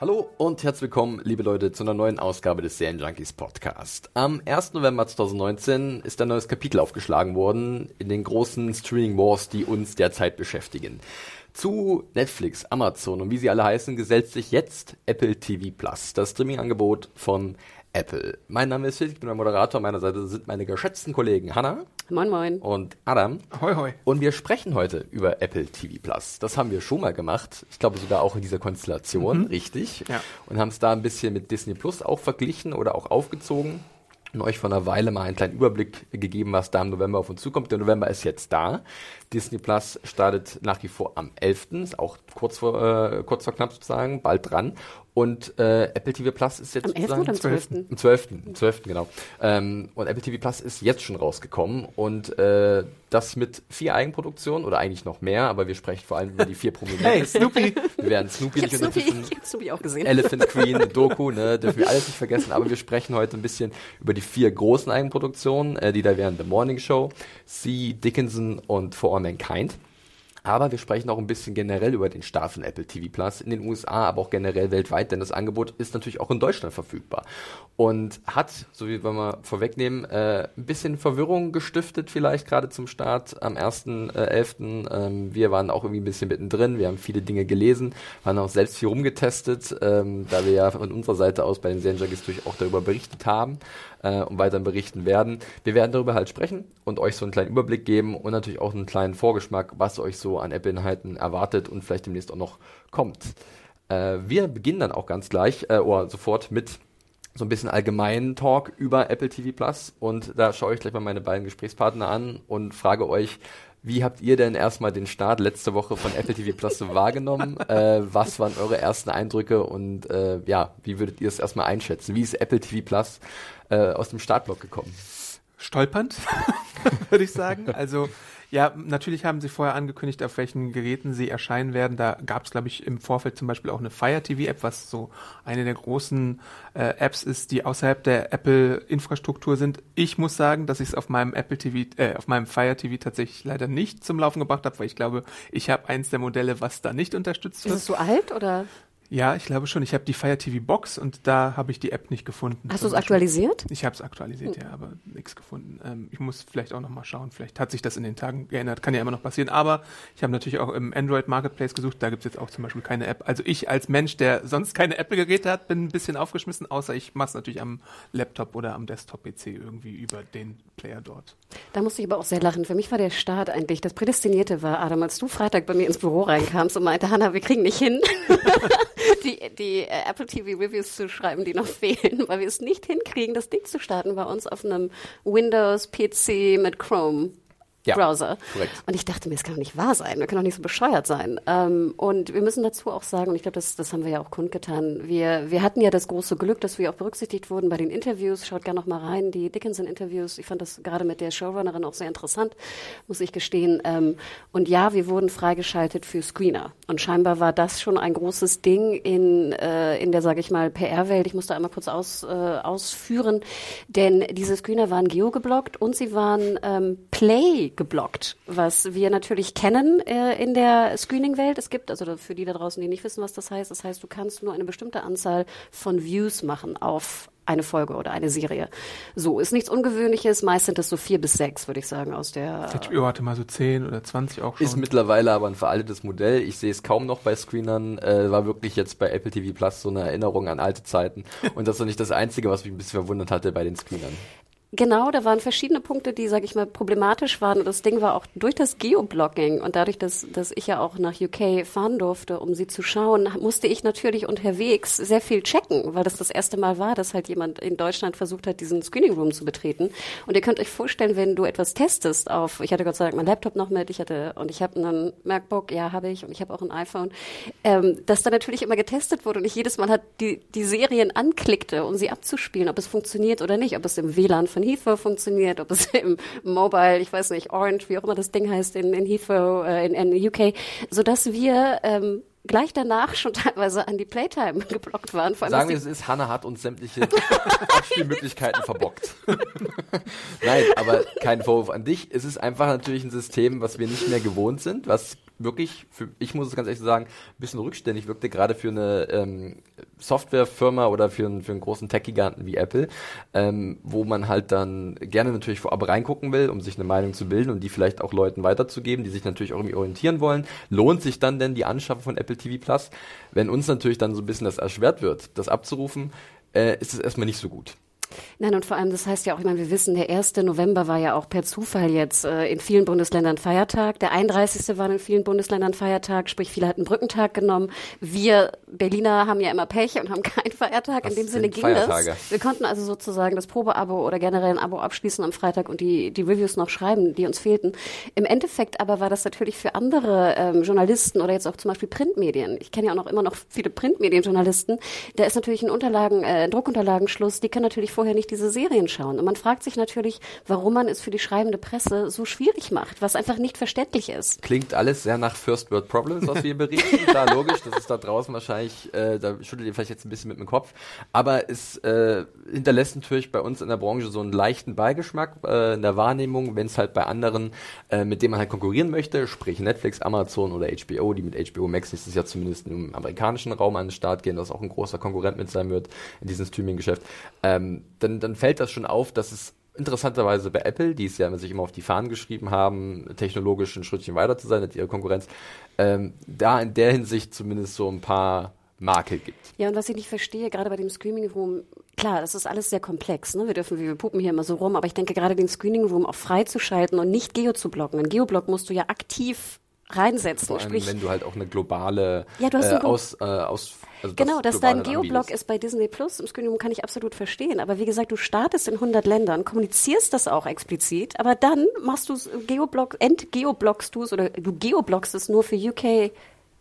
Hallo und herzlich willkommen, liebe Leute, zu einer neuen Ausgabe des Serien Junkies Podcast. Am 1. November 2019 ist ein neues Kapitel aufgeschlagen worden in den großen Streaming Wars, die uns derzeit beschäftigen. Zu Netflix, Amazon und wie sie alle heißen, gesellt sich jetzt Apple TV Plus, das Streaming-Angebot von Apple. Mein Name ist Phil, ich bin der Moderator. Meiner Seite sind meine geschätzten Kollegen Hanna. Moin, moin. Und Adam. Hoi, hoi. Und wir sprechen heute über Apple TV Plus. Das haben wir schon mal gemacht. Ich glaube sogar auch in dieser Konstellation, Mhm. richtig. Ja. Und haben es da ein bisschen mit Disney Plus auch verglichen oder auch aufgezogen. Und euch vor einer Weile mal einen kleinen Überblick gegeben, was da im November auf uns zukommt. Der November ist jetzt da. Disney Plus startet nach wie vor am 11. Ist auch kurz vor, äh, kurz vor knapp sozusagen, bald dran. Und äh, Apple TV Plus ist jetzt Am 11. sozusagen oder am 12.? am 12. Am 12. genau. Ähm, und Apple TV Plus ist jetzt schon rausgekommen und äh, das mit vier Eigenproduktionen oder eigentlich noch mehr, aber wir sprechen vor allem über die vier Prominenten. Hey, Snoopy. Wir werden Snoopy Ich nicht Snoopy, ich Snoopy auch gesehen. Elephant Queen, Doku, ne, dürfen wir alles nicht vergessen, aber wir sprechen heute ein bisschen über die vier großen Eigenproduktionen, äh, die da wären The Morning Show, See, Dickinson und For All Mankind. Aber wir sprechen auch ein bisschen generell über den Start von Apple TV Plus in den USA, aber auch generell weltweit, denn das Angebot ist natürlich auch in Deutschland verfügbar. Und hat, so wie wir mal vorwegnehmen, äh, ein bisschen Verwirrung gestiftet, vielleicht gerade zum Start am 1.11. Ähm, wir waren auch irgendwie ein bisschen mittendrin, wir haben viele Dinge gelesen, waren auch selbst viel rumgetestet, ähm, da wir ja von unserer Seite aus bei den Serienjunkies natürlich auch darüber berichtet haben äh, und weiter berichten werden. Wir werden darüber halt sprechen und euch so einen kleinen Überblick geben und natürlich auch einen kleinen Vorgeschmack, was euch so an Apple-Inhalten erwartet und vielleicht demnächst auch noch kommt. Äh, wir beginnen dann auch ganz gleich äh, oder sofort mit so ein bisschen allgemeinen Talk über Apple TV Plus und da schaue ich gleich mal meine beiden Gesprächspartner an und frage euch, wie habt ihr denn erstmal den Start letzte Woche von Apple TV Plus wahrgenommen? äh, was waren eure ersten Eindrücke und äh, ja, wie würdet ihr es erstmal einschätzen? Wie ist Apple TV Plus äh, aus dem Startblock gekommen? Stolpernd, würde ich sagen. Also, ja, natürlich haben sie vorher angekündigt, auf welchen Geräten sie erscheinen werden. Da gab es, glaube ich, im Vorfeld zum Beispiel auch eine Fire TV-App, was so eine der großen äh, Apps ist, die außerhalb der Apple-Infrastruktur sind. Ich muss sagen, dass ich es auf meinem Apple TV, äh, auf meinem Fire TV tatsächlich leider nicht zum Laufen gebracht habe, weil ich glaube, ich habe eins der Modelle, was da nicht unterstützt Ist wird. es so alt oder Ja, ich glaube schon. Ich habe die Fire TV Box und da habe ich die App nicht gefunden. hast du es Beispiel. aktualisiert? Ich habe es aktualisiert, ja, aber nichts gefunden. Ähm, ich muss vielleicht auch noch mal schauen. Vielleicht hat sich das in den Tagen geändert. Kann ja immer noch passieren. Aber ich habe natürlich auch im Android Marketplace gesucht. Da gibt es jetzt auch zum Beispiel keine App. Also ich als Mensch, der sonst keine Apple-Geräte hat, bin ein bisschen aufgeschmissen. Außer ich mache es natürlich am Laptop oder am Desktop-PC irgendwie über den Player dort. Da musste ich aber auch sehr lachen. Für mich war der Start eigentlich, das Prädestinierte war, Adam, als du Freitag bei mir ins Büro reinkamst und meinte, Hanna, wir kriegen nicht hin, die, die äh, Apple TV Reviews zu schreiben, die noch fehlen, weil wir es nicht hinkriegen, das Ding zu starten bei uns auf einem Windows-PC mit Chrome. Ja, Browser. korrekt. Und ich dachte mir, es kann doch nicht wahr sein. Wir können doch nicht so bescheuert sein. Ähm, und wir müssen dazu auch sagen, und ich glaube, das, das haben wir ja auch kundgetan, wir, wir hatten ja das große Glück, dass wir auch berücksichtigt wurden bei den Interviews. Schaut gerne noch mal rein, die Dickinson-Interviews. Ich fand das gerade mit der Showrunnerin auch sehr interessant, muss ich gestehen. Ähm, und ja, wir wurden freigeschaltet für Screener. Und scheinbar war das schon ein großes Ding in, äh, in der, sage ich mal, PR-Welt. Ich muss da einmal kurz aus, äh, ausführen, denn diese Screener waren geo-geblockt und sie waren ähm, Play geblockt, was wir natürlich kennen äh, in der Screening-Welt. Es gibt, also für die da draußen, die nicht wissen, was das heißt, das heißt, du kannst nur eine bestimmte Anzahl von Views machen auf eine Folge oder eine Serie. So, ist nichts Ungewöhnliches. Meist sind es so vier bis sechs, würde ich sagen, aus der. HBO hatte mal so 10 oder 20 auch schon. Ist mittlerweile aber ein veraltetes Modell. Ich sehe es kaum noch bei Screenern. Äh, war wirklich jetzt bei Apple TV Plus so eine Erinnerung an alte Zeiten. Und das ist doch nicht das Einzige, was mich ein bisschen verwundert hatte bei den Screenern. Genau, da waren verschiedene Punkte, die, sage ich mal, problematisch waren. Und das Ding war auch durch das Geoblocking und dadurch, dass, dass ich ja auch nach UK fahren durfte, um sie zu schauen, musste ich natürlich unterwegs sehr viel checken, weil das das erste Mal war, dass halt jemand in Deutschland versucht hat, diesen Screening Room zu betreten. Und ihr könnt euch vorstellen, wenn du etwas testest auf, ich hatte Gott sei Dank mein Laptop noch mit, ich hatte und ich habe einen MacBook, ja habe ich und ich habe auch ein iPhone, ähm, dass da natürlich immer getestet wurde und ich jedes Mal hat die die Serien anklickte, um sie abzuspielen, ob es funktioniert oder nicht, ob es im WLAN von Heathrow funktioniert, ob es im Mobile, ich weiß nicht, Orange, wie auch immer das Ding heißt, in, in Heathrow, äh, in, in UK, sodass wir ähm, gleich danach schon teilweise an die Playtime geblockt waren. Sagen wir es ist, Hanna hat uns sämtliche Abspielmöglichkeiten verbockt. Nein, aber kein Vorwurf an dich. Es ist einfach natürlich ein System, was wir nicht mehr gewohnt sind, was wirklich, für, ich muss es ganz ehrlich sagen, ein bisschen rückständig wirkte, gerade für eine ähm, Softwarefirma oder für, einen, für einen großen Tech-Giganten wie Apple, ähm, wo man halt dann gerne natürlich vorab reingucken will, um sich eine Meinung zu bilden und die vielleicht auch Leuten weiterzugeben, die sich natürlich auch irgendwie orientieren wollen. Lohnt sich dann denn die Anschaffung von Apple TV Plus? Wenn uns natürlich dann so ein bisschen das erschwert wird, das abzurufen, äh, ist es erstmal nicht so gut. Nein, und vor allem, das heißt ja auch, ich meine, wir wissen, der 1. November war ja auch per Zufall jetzt äh, in vielen Bundesländern Feiertag. Der 31. war in vielen Bundesländern Feiertag, sprich, viele hatten Brückentag genommen. Wir Berliner haben ja immer Pech und haben keinen Feiertag. Was in dem Sinne ging Feiertage? das. Wir konnten also sozusagen das Probeabo oder generell ein Abo abschließen am Freitag und die, die Reviews noch schreiben, die uns fehlten. Im Endeffekt aber war das natürlich für andere ähm, Journalisten oder jetzt auch zum Beispiel Printmedien. Ich kenne ja auch noch immer noch viele Printmedienjournalisten. Da ist natürlich ein Unterlagen, äh, Druckunterlagenschluss, die können natürlich vorher nicht diese Serien schauen. Und man fragt sich natürlich, warum man es für die schreibende Presse so schwierig macht, was einfach nicht verständlich ist. Klingt alles sehr nach First World Problems, was wir berichten. Klar, logisch, das ist da draußen wahrscheinlich, äh, da schüttelt ihr vielleicht jetzt ein bisschen mit dem Kopf. Aber es äh, hinterlässt natürlich bei uns in der Branche so einen leichten Beigeschmack äh, in der Wahrnehmung, wenn es halt bei anderen, äh, mit denen man halt konkurrieren möchte, sprich Netflix, Amazon oder HBO, die mit HBO Max nächstes Jahr zumindest im amerikanischen Raum an den Start gehen, was auch ein großer Konkurrent mit sein wird in diesem Streaming-Geschäft. Ähm, dann, dann fällt das schon auf, dass es interessanterweise bei Apple, die es ja sich immer auf die Fahnen geschrieben haben, technologisch ein Schrittchen weiter zu sein als ihre Konkurrenz, ähm, da in der Hinsicht zumindest so ein paar Makel gibt. Ja, und was ich nicht verstehe, gerade bei dem Screening Room, klar, das ist alles sehr komplex. Ne? Wir dürfen, wir pupen hier immer so rum, aber ich denke gerade den Screening Room auch freizuschalten und nicht Geo zu blocken. Ein Geoblock musst du ja aktiv reinsetzen. Vor allem, Sprich, wenn du halt auch eine globale Ja, du hast äh, aus, äh, aus also Genau, dass da ein global Geoblock anbietest. ist bei Disney Plus im Room kann ich absolut verstehen. Aber wie gesagt, du startest in 100 Ländern, kommunizierst das auch explizit, aber dann machst du Geoblock, entgeoblockst du es oder du geoblockst es nur für UK.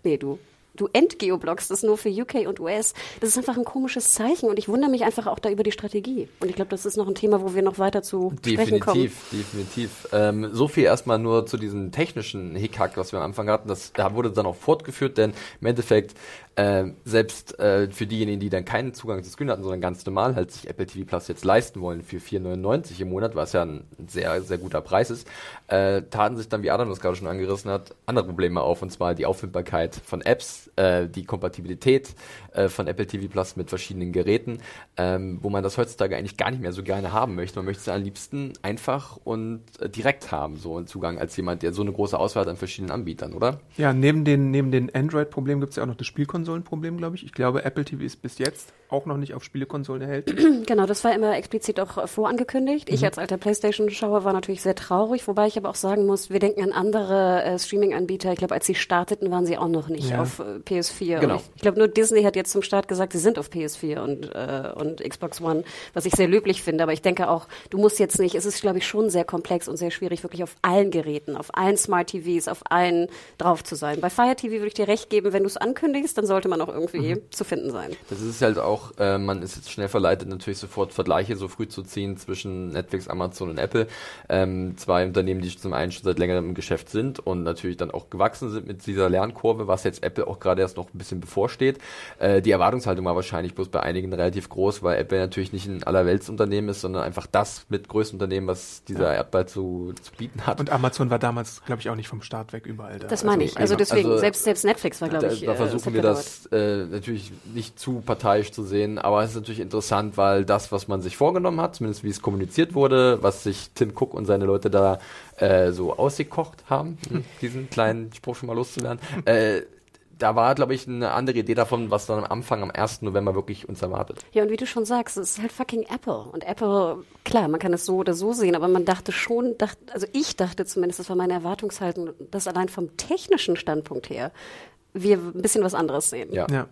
Nee, du du entgeoblockst es nur für UK und US. Das ist einfach ein komisches Zeichen und ich wundere mich einfach auch da über die Strategie. Und ich glaube, das ist noch ein Thema, wo wir noch weiter zu sprechen kommen. Definitiv, definitiv. Ähm, so viel erstmal nur zu diesem technischen Hickhack, was wir am Anfang hatten. Das da wurde dann auch fortgeführt, denn im Endeffekt äh, selbst äh, für diejenigen, die dann keinen Zugang zu Screen hatten, sondern ganz normal halt sich Apple TV Plus jetzt leisten wollen für 4,99 im Monat, was ja ein sehr, sehr guter Preis ist, äh, taten sich dann, wie Adam das gerade schon angerissen hat, andere Probleme auf, und zwar die Auffindbarkeit von Apps, äh, die Kompatibilität äh, von Apple TV Plus mit verschiedenen Geräten, ähm, wo man das heutzutage eigentlich gar nicht mehr so gerne haben möchte. Man möchte es am liebsten einfach und äh, direkt haben, so einen Zugang als jemand, der so eine große Auswahl hat an verschiedenen Anbietern, oder? Ja, neben den, neben den Android-Problemen gibt es ja auch noch das Spielkonsolenproblem, glaube ich. Ich glaube, Apple TV ist bis jetzt auch noch nicht auf Spielekonsolen erhältlich. Genau, das war immer explizit auch vorangekündigt. Mhm. Ich als alter Playstation-Schauer war natürlich sehr traurig, wobei ich aber auch sagen muss, wir denken an andere äh, Streaming-Anbieter. Ich glaube, als sie starteten, waren sie auch noch nicht Ja. auf äh, PS4. Genau. Und ich ich glaube, nur Disney hat jetzt zum Start gesagt, sie sind auf PS4 und, äh, und Xbox One, was ich sehr löblich finde. Aber ich denke auch, du musst jetzt nicht, es ist, glaube ich, schon sehr komplex und sehr schwierig, wirklich auf allen Geräten, auf allen Smart TVs, auf allen drauf zu sein. Bei Fire TV würde ich dir recht geben, wenn du es ankündigst, dann sollte man auch irgendwie Mhm. zu finden sein. Das ist halt auch, äh, man ist jetzt schnell verleitet, natürlich sofort Vergleiche so früh zu ziehen zwischen Netflix, Amazon und Apple. Ähm, zwei Unternehmen, die zum einen schon seit längerem im Geschäft sind und natürlich dann auch gewachsen sind mit dieser Lernkurve, was jetzt Apple auch gerade erst noch ein bisschen bevorsteht. Äh, die Erwartungshaltung war wahrscheinlich bloß bei einigen relativ groß, weil Apple natürlich nicht ein allerweltsunternehmen ist, sondern einfach das mit größten Unternehmen, was dieser Erdball zu, zu bieten hat. Und Amazon war damals, glaube ich, auch nicht vom Start weg überall da. Das meine ich. Also einmal- deswegen, also, selbst, selbst Netflix war, glaube da, ich, da äh, versuchen wir das äh, natürlich nicht zu parteiisch zu sehen, aber es ist natürlich interessant, weil das, was man sich vorgenommen hat, zumindest wie es kommuniziert wurde, was sich Tim Cook und seine Leute da äh, so ausgekocht haben, diesen kleinen Spruch schon mal loszuwerden, äh, da war, glaube ich, eine andere Idee davon, was dann am Anfang, am 1. November wirklich uns erwartet. Ja, und wie du schon sagst, es ist halt fucking Apple. Und Apple, klar, man kann es so oder so sehen, aber man dachte schon, dacht, also ich dachte zumindest, das war meine Erwartungshaltung, dass allein vom technischen Standpunkt her wir ein bisschen was anderes sehen. Ja. Ja.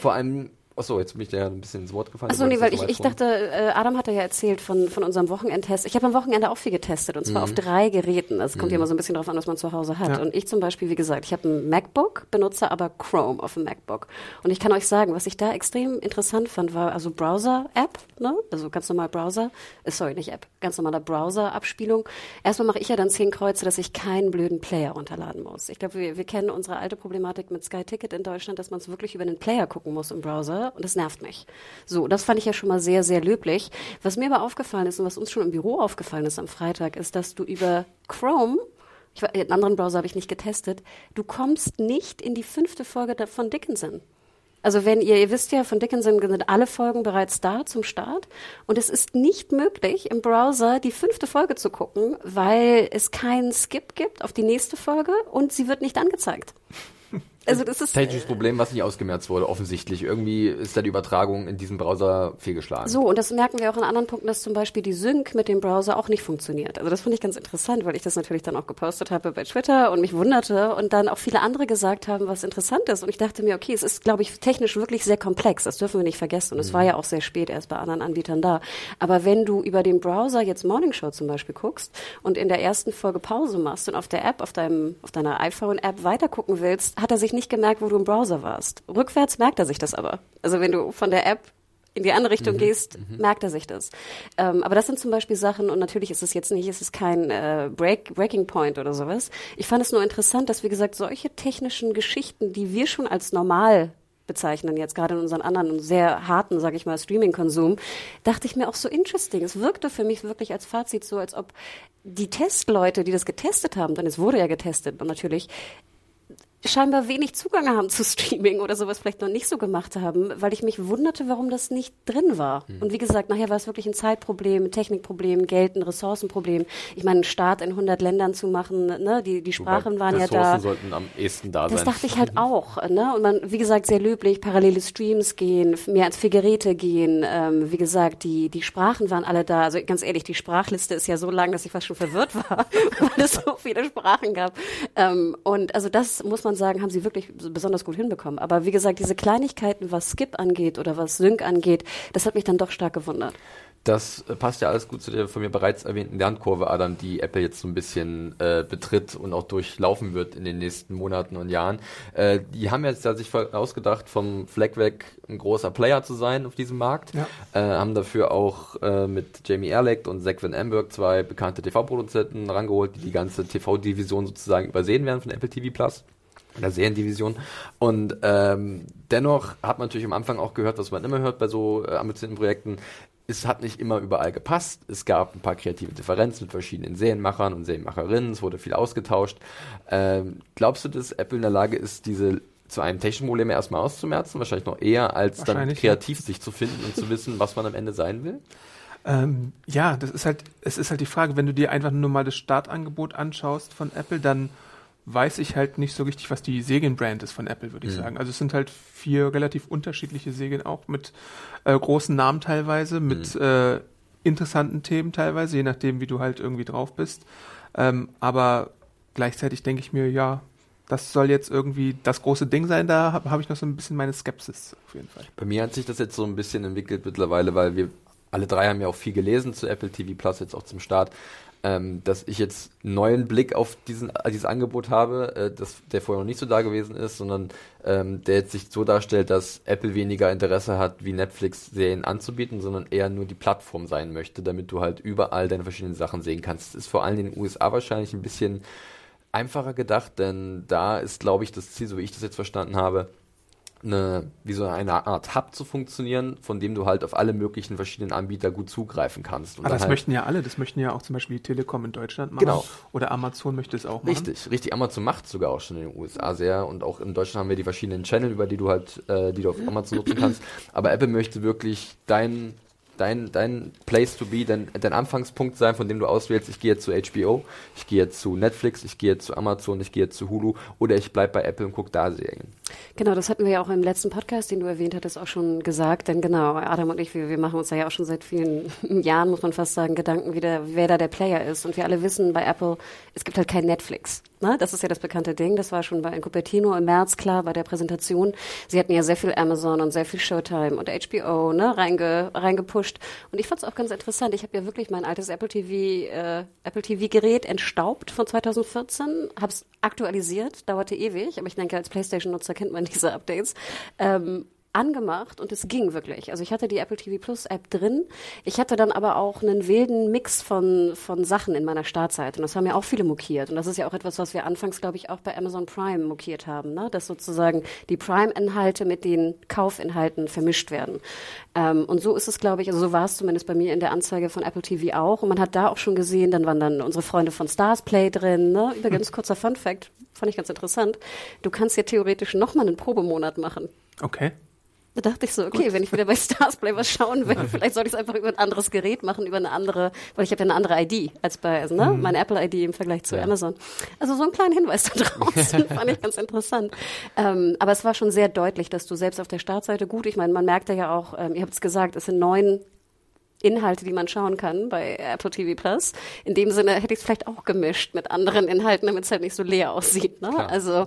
Vor allem, achso, jetzt bin ich dir ja ein bisschen ins Wort gefallen. Achso, nee, weil ich, ich dachte, äh, Adam hat ja erzählt von, von unserem Wochenendtest. Ich habe am Wochenende auch viel getestet und zwar auf drei Geräten. Es kommt ja immer so ein bisschen darauf an, was man zu Hause hat. Ja. Und ich zum Beispiel, wie gesagt, ich habe ein MacBook, benutze aber Chrome auf dem MacBook. Und ich kann euch sagen, was ich da extrem interessant fand, war also Browser-App, ne? also ganz normal Browser, äh, sorry, nicht App, ganz normaler Browser-Abspielung. Erstmal mache ich ja dann zehn Kreuze, dass ich keinen blöden Player runterladen muss. Ich glaube, wir, wir kennen unsere alte Problematik mit Sky Ticket in Deutschland, dass man es wirklich über den Player gucken muss im Browser und das nervt mich. So, das fand ich ja schon mal sehr, sehr löblich. Was mir aber aufgefallen ist und was uns schon im Büro aufgefallen ist am Freitag, ist, dass du über Chrome ich, einen anderen Browser habe ich nicht getestet. Du kommst nicht in die fünfte Folge von Dickinson. Also wenn ihr, ihr wisst ja, von Dickinson sind alle Folgen bereits da zum Start und es ist nicht möglich, im Browser die fünfte Folge zu gucken, weil es keinen Skip gibt auf die nächste Folge und sie wird nicht angezeigt. Also das ist Technisches Problem, was nicht ausgemerzt wurde, offensichtlich. Irgendwie ist da die Übertragung in diesem Browser fehlgeschlagen. So, und das merken wir auch in anderen Punkten, dass zum Beispiel die Sync mit dem Browser auch nicht funktioniert. Also das fand ich ganz interessant, weil ich das natürlich dann auch gepostet habe bei Twitter und mich wunderte und dann auch viele andere gesagt haben, was interessant ist. Und ich dachte mir, okay, es ist, glaube ich, technisch wirklich sehr komplex. Das dürfen wir nicht vergessen. Und es war ja auch sehr spät erst bei anderen Anbietern da. Aber wenn du über den Browser jetzt Morning Show zum Beispiel guckst und in der ersten Folge Pause machst und auf der App, auf deinem, auf deiner iPhone-App weitergucken willst, hat er sich nicht gemerkt, wo du im Browser warst. Rückwärts merkt er sich das aber. Also wenn du von der App in die andere Richtung gehst, merkt er sich das. Ähm, aber das sind zum Beispiel Sachen, und natürlich ist es jetzt nicht, es ist kein äh, Break, Breaking Point oder sowas. Ich fand es nur interessant, dass, wie gesagt, solche technischen Geschichten, die wir schon als normal bezeichnen, jetzt gerade in unseren anderen und sehr harten, sage ich mal, Streaming-Konsum, dachte ich mir auch so interesting. Es wirkte für mich wirklich als Fazit so, als ob die Testleute, die das getestet haben, denn es wurde ja getestet und natürlich scheinbar wenig Zugang haben zu Streaming oder sowas vielleicht noch nicht so gemacht haben, weil ich mich wunderte, warum das nicht drin war. Und wie gesagt, nachher war es wirklich ein Zeitproblem, ein Technikproblem, Geld, ein Ressourcenproblem. Ich meine, einen Start in 100 Ländern zu machen, ne, die, die Sprachen waren ja Ressourcen da. sollten am ehesten da Das sein. dachte ich halt auch. Ne? Und man, wie gesagt, sehr löblich, parallele Streams gehen, mehr als vier Geräte gehen. Ähm, wie gesagt, die, die Sprachen waren alle da. Also ganz ehrlich, die Sprachliste ist ja so lang, dass ich fast schon verwirrt war, weil es so viele Sprachen gab. Ähm, und also das muss man sagen, haben sie wirklich so besonders gut hinbekommen. Aber wie gesagt, diese Kleinigkeiten, was Skip angeht oder was Sync angeht, das hat mich dann doch stark gewundert. Das äh, passt ja alles gut zu der von mir bereits erwähnten Lernkurve, Adam, die Apple jetzt so ein bisschen äh, betritt und auch durchlaufen wird in den nächsten Monaten und Jahren. Äh, die haben jetzt ja sich ausgedacht, vom Fleck weg ein großer Player zu sein auf diesem Markt. Ja. Äh, haben dafür auch äh, mit Jamie Erlecht und Zach Van Amberg zwei bekannte TV-Produzenten rangeholt, die die ganze TV-Division sozusagen übersehen werden von Apple TV Plus in der Seriendivision. Und ähm, dennoch hat man natürlich am Anfang auch gehört, was man immer hört bei so äh, ambitionierten Projekten. Es hat nicht immer überall gepasst. Es gab ein paar kreative Differenzen mit verschiedenen Serienmachern und Serienmacherinnen. Es wurde viel ausgetauscht. Ähm, glaubst du, dass Apple in der Lage ist, diese zu einem technischen Problem erstmal auszumerzen? Wahrscheinlich noch eher, als dann kreativ sich zu finden und zu wissen, was man am Ende sein will? Ähm, ja, das ist halt, es ist halt die Frage, wenn du dir einfach nur mal das Startangebot anschaust von Apple, dann weiß ich halt nicht so richtig, was die Serienbrand ist von Apple, würde ich Mhm. sagen. Also es sind halt vier relativ unterschiedliche Serien auch mit äh, großen Namen teilweise, mit Mhm. äh, interessanten Themen teilweise, je nachdem, wie du halt irgendwie drauf bist. Ähm, aber gleichzeitig denke ich mir, ja, das soll jetzt irgendwie das große Ding sein. Da habe hab ich noch so ein bisschen meine Skepsis auf jeden Fall. Bei mir hat sich das jetzt so ein bisschen entwickelt mittlerweile, weil wir alle drei haben ja auch viel gelesen zu Apple TV Plus, jetzt auch zum Start, ähm, dass ich jetzt einen neuen Blick auf diesen, dieses Angebot habe, äh, das, der vorher noch nicht so da gewesen ist, sondern ähm, der jetzt sich so darstellt, dass Apple weniger Interesse hat, wie Netflix Serien anzubieten, sondern eher nur die Plattform sein möchte, damit du halt überall deine verschiedenen Sachen sehen kannst. Das ist vor allem in den USA wahrscheinlich ein bisschen einfacher gedacht, denn da ist, glaube ich, das Ziel, so wie ich das jetzt verstanden habe, eine, wie so eine Art Hub zu funktionieren, von dem du halt auf alle möglichen verschiedenen Anbieter gut zugreifen kannst. Und Aber das halt, möchten ja alle. Das möchten ja auch zum Beispiel die Telekom in Deutschland machen. Genau. Oder Amazon möchte es auch machen. Richtig, richtig. Amazon macht sogar auch schon in den USA sehr und auch in Deutschland haben wir die verschiedenen Channel, über die du halt, äh, die du auf Amazon nutzen kannst. Aber Apple möchte wirklich dein dein, dein Place to be, dein, dein Anfangspunkt sein, von dem du auswählst, ich gehe jetzt zu HBO, ich gehe jetzt zu Netflix, ich gehe jetzt zu Amazon, ich gehe jetzt zu Hulu oder ich bleibe bei Apple und gucke da Serien. Genau, das hatten wir ja auch im letzten Podcast, den du erwähnt hattest, auch schon gesagt. Denn genau, Adam und ich, wir, wir machen uns da ja auch schon seit vielen Jahren, muss man fast sagen, Gedanken, wie der, wer da der Player ist. Und wir alle wissen bei Apple, es gibt halt kein Netflix. Ne? Das ist ja das bekannte Ding. Das war schon bei Cupertino im März klar bei der Präsentation. Sie hatten ja sehr viel Amazon und sehr viel Showtime und HBO ne, reinge, reingepusht. Und ich fand es auch ganz interessant. Ich habe ja wirklich mein altes Apple TV, äh, Apple TV Gerät entstaubt von 2014, habe es aktualisiert, dauerte ewig, aber ich denke, als PlayStation-Nutzer kennt man diese Updates. Ähm, angemacht und es ging wirklich. Also ich hatte die Apple TV Plus App drin. Ich hatte dann aber auch einen wilden Mix von, von Sachen in meiner Startseite. Und das haben ja auch viele mokiert. Und das ist ja auch etwas, was wir anfangs, glaube ich, auch bei Amazon Prime mokiert haben, ne? dass sozusagen die Prime-Inhalte mit den Kaufinhalten vermischt werden. Ähm, und so ist es, glaube ich, also so war es zumindest bei mir in der Anzeige von Apple TV auch. Und man hat da auch schon gesehen, dann waren dann unsere Freunde von Stars Play drin. Ne? Übrigens, kurzer Fun Fact, fand ich ganz interessant. Du kannst ja theoretisch nochmal einen Probemonat machen. Okay. Da dachte ich so, okay, Gut. wenn ich wieder bei Starsplay was schauen will, vielleicht soll ich es einfach über ein anderes Gerät machen, über eine andere, weil ich habe ja eine andere ID als bei, also, ne, mhm. meine Apple-ID im Vergleich zu ja. Amazon. Also so einen kleinen Hinweis da draußen fand ich ganz interessant. Ähm, aber es war schon sehr deutlich, dass du selbst auf der Startseite gut, ich meine, man merkte ja auch, ähm, ihr habt es gesagt, es sind neun Inhalte, die man schauen kann bei Apple TV Plus. In dem Sinne hätte ich es vielleicht auch gemischt mit anderen Inhalten, damit es halt nicht so leer aussieht. Ne? Klar, also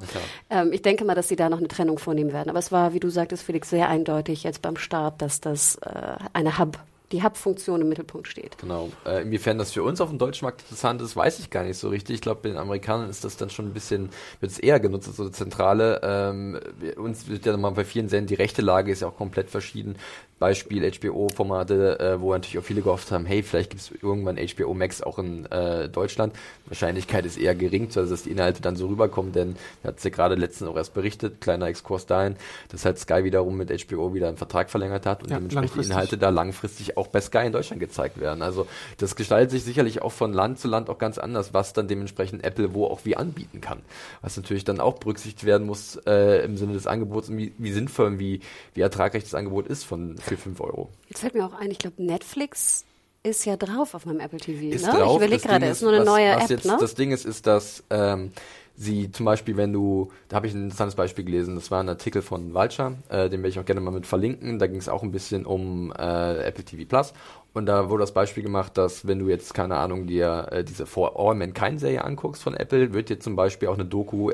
ähm, ich denke mal, dass sie da noch eine Trennung vornehmen werden. Aber es war, wie du sagtest, Felix, sehr eindeutig jetzt beim Start, dass das äh, eine Hub die Hub-Funktion im Mittelpunkt steht. Genau. Äh, inwiefern das für uns auf dem deutschen Markt interessant ist, weiß ich gar nicht so richtig. Ich glaube, bei den Amerikanern ist das dann schon ein bisschen, wird es eher genutzt als so eine Zentrale. Ähm, uns wird ja mal bei vielen Serien, die rechte Lage ist ja auch komplett verschieden. Beispiel HBO-Formate, äh, wo natürlich auch viele gehofft haben, hey, vielleicht gibt es irgendwann HBO Max auch in äh, Deutschland. Wahrscheinlichkeit ist eher gering, also dass die Inhalte dann so rüberkommen, denn wir hatten es ja gerade letztens auch erst berichtet, kleiner Exkurs dahin, dass halt Sky wiederum mit HBO wieder einen Vertrag verlängert hat und ja, dementsprechend die Inhalte da langfristig auch bei Sky in Deutschland gezeigt werden. Also das gestaltet sich sicherlich auch von Land zu Land auch ganz anders, was dann dementsprechend Apple wo auch wie anbieten kann. Was natürlich dann auch berücksichtigt werden muss äh, im Sinne des Angebots und wie, wie sinnvoll und wie, wie ertragreich das Angebot ist von für 5 Euro. Jetzt fällt mir auch ein, ich glaube, Netflix ist ja drauf auf meinem Apple TV. Ist ne? drauf. Ich überlege gerade, ist nur eine was, neue was App. Jetzt ne? Das Ding ist, ist, dass ähm, sie zum Beispiel, wenn du, da habe ich ein interessantes Beispiel gelesen, das war ein Artikel von Vulture, äh, den werde ich auch gerne mal mit verlinken. Da ging es auch ein bisschen um äh, Apple TV Plus. Und da wurde das Beispiel gemacht, dass wenn du jetzt, keine Ahnung, dir äh, diese For All Mankind-Serie anguckst von Apple, wird dir zum Beispiel auch eine Doku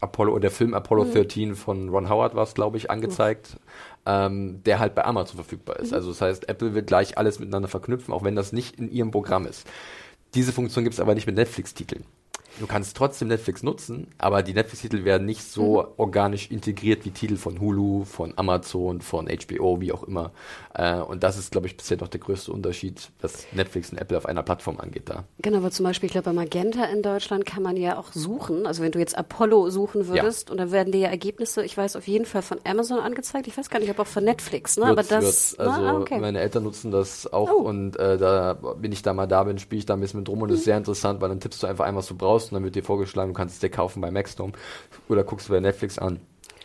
Apollo oder der Film Apollo mhm. 13 von Ron Howard war es, glaube ich, angezeigt, mhm. ähm, der halt bei Amazon verfügbar ist. Mhm. Also das heißt, Apple wird gleich alles miteinander verknüpfen, auch wenn das nicht in ihrem Programm ist. Diese Funktion gibt es aber nicht mit Netflix-Titeln. Du kannst trotzdem Netflix nutzen, aber die Netflix-Titel werden nicht so mhm. organisch integriert wie Titel von Hulu, von Amazon, von HBO, wie auch immer. Äh, und das ist, glaube ich, bisher noch der größte Unterschied, was Netflix und Apple auf einer Plattform angeht da. Genau, aber zum Beispiel, ich glaube, bei Magenta in Deutschland kann man ja auch suchen. Also wenn du jetzt Apollo suchen würdest, ja. und dann werden dir ja Ergebnisse, ich weiß auf jeden Fall von Amazon angezeigt, ich weiß gar nicht, ob auch von Netflix, ne? Wird's, aber das. Wird's. Also na, okay. meine Eltern nutzen das auch oh. und äh, da, wenn ich da mal da bin, spiele ich da ein bisschen mit rum und das ist mhm. sehr interessant, weil dann tippst du einfach ein, was du brauchst und dann wird dir vorgeschlagen, du kannst es dir kaufen bei Maxdome oder guckst du bei Netflix an.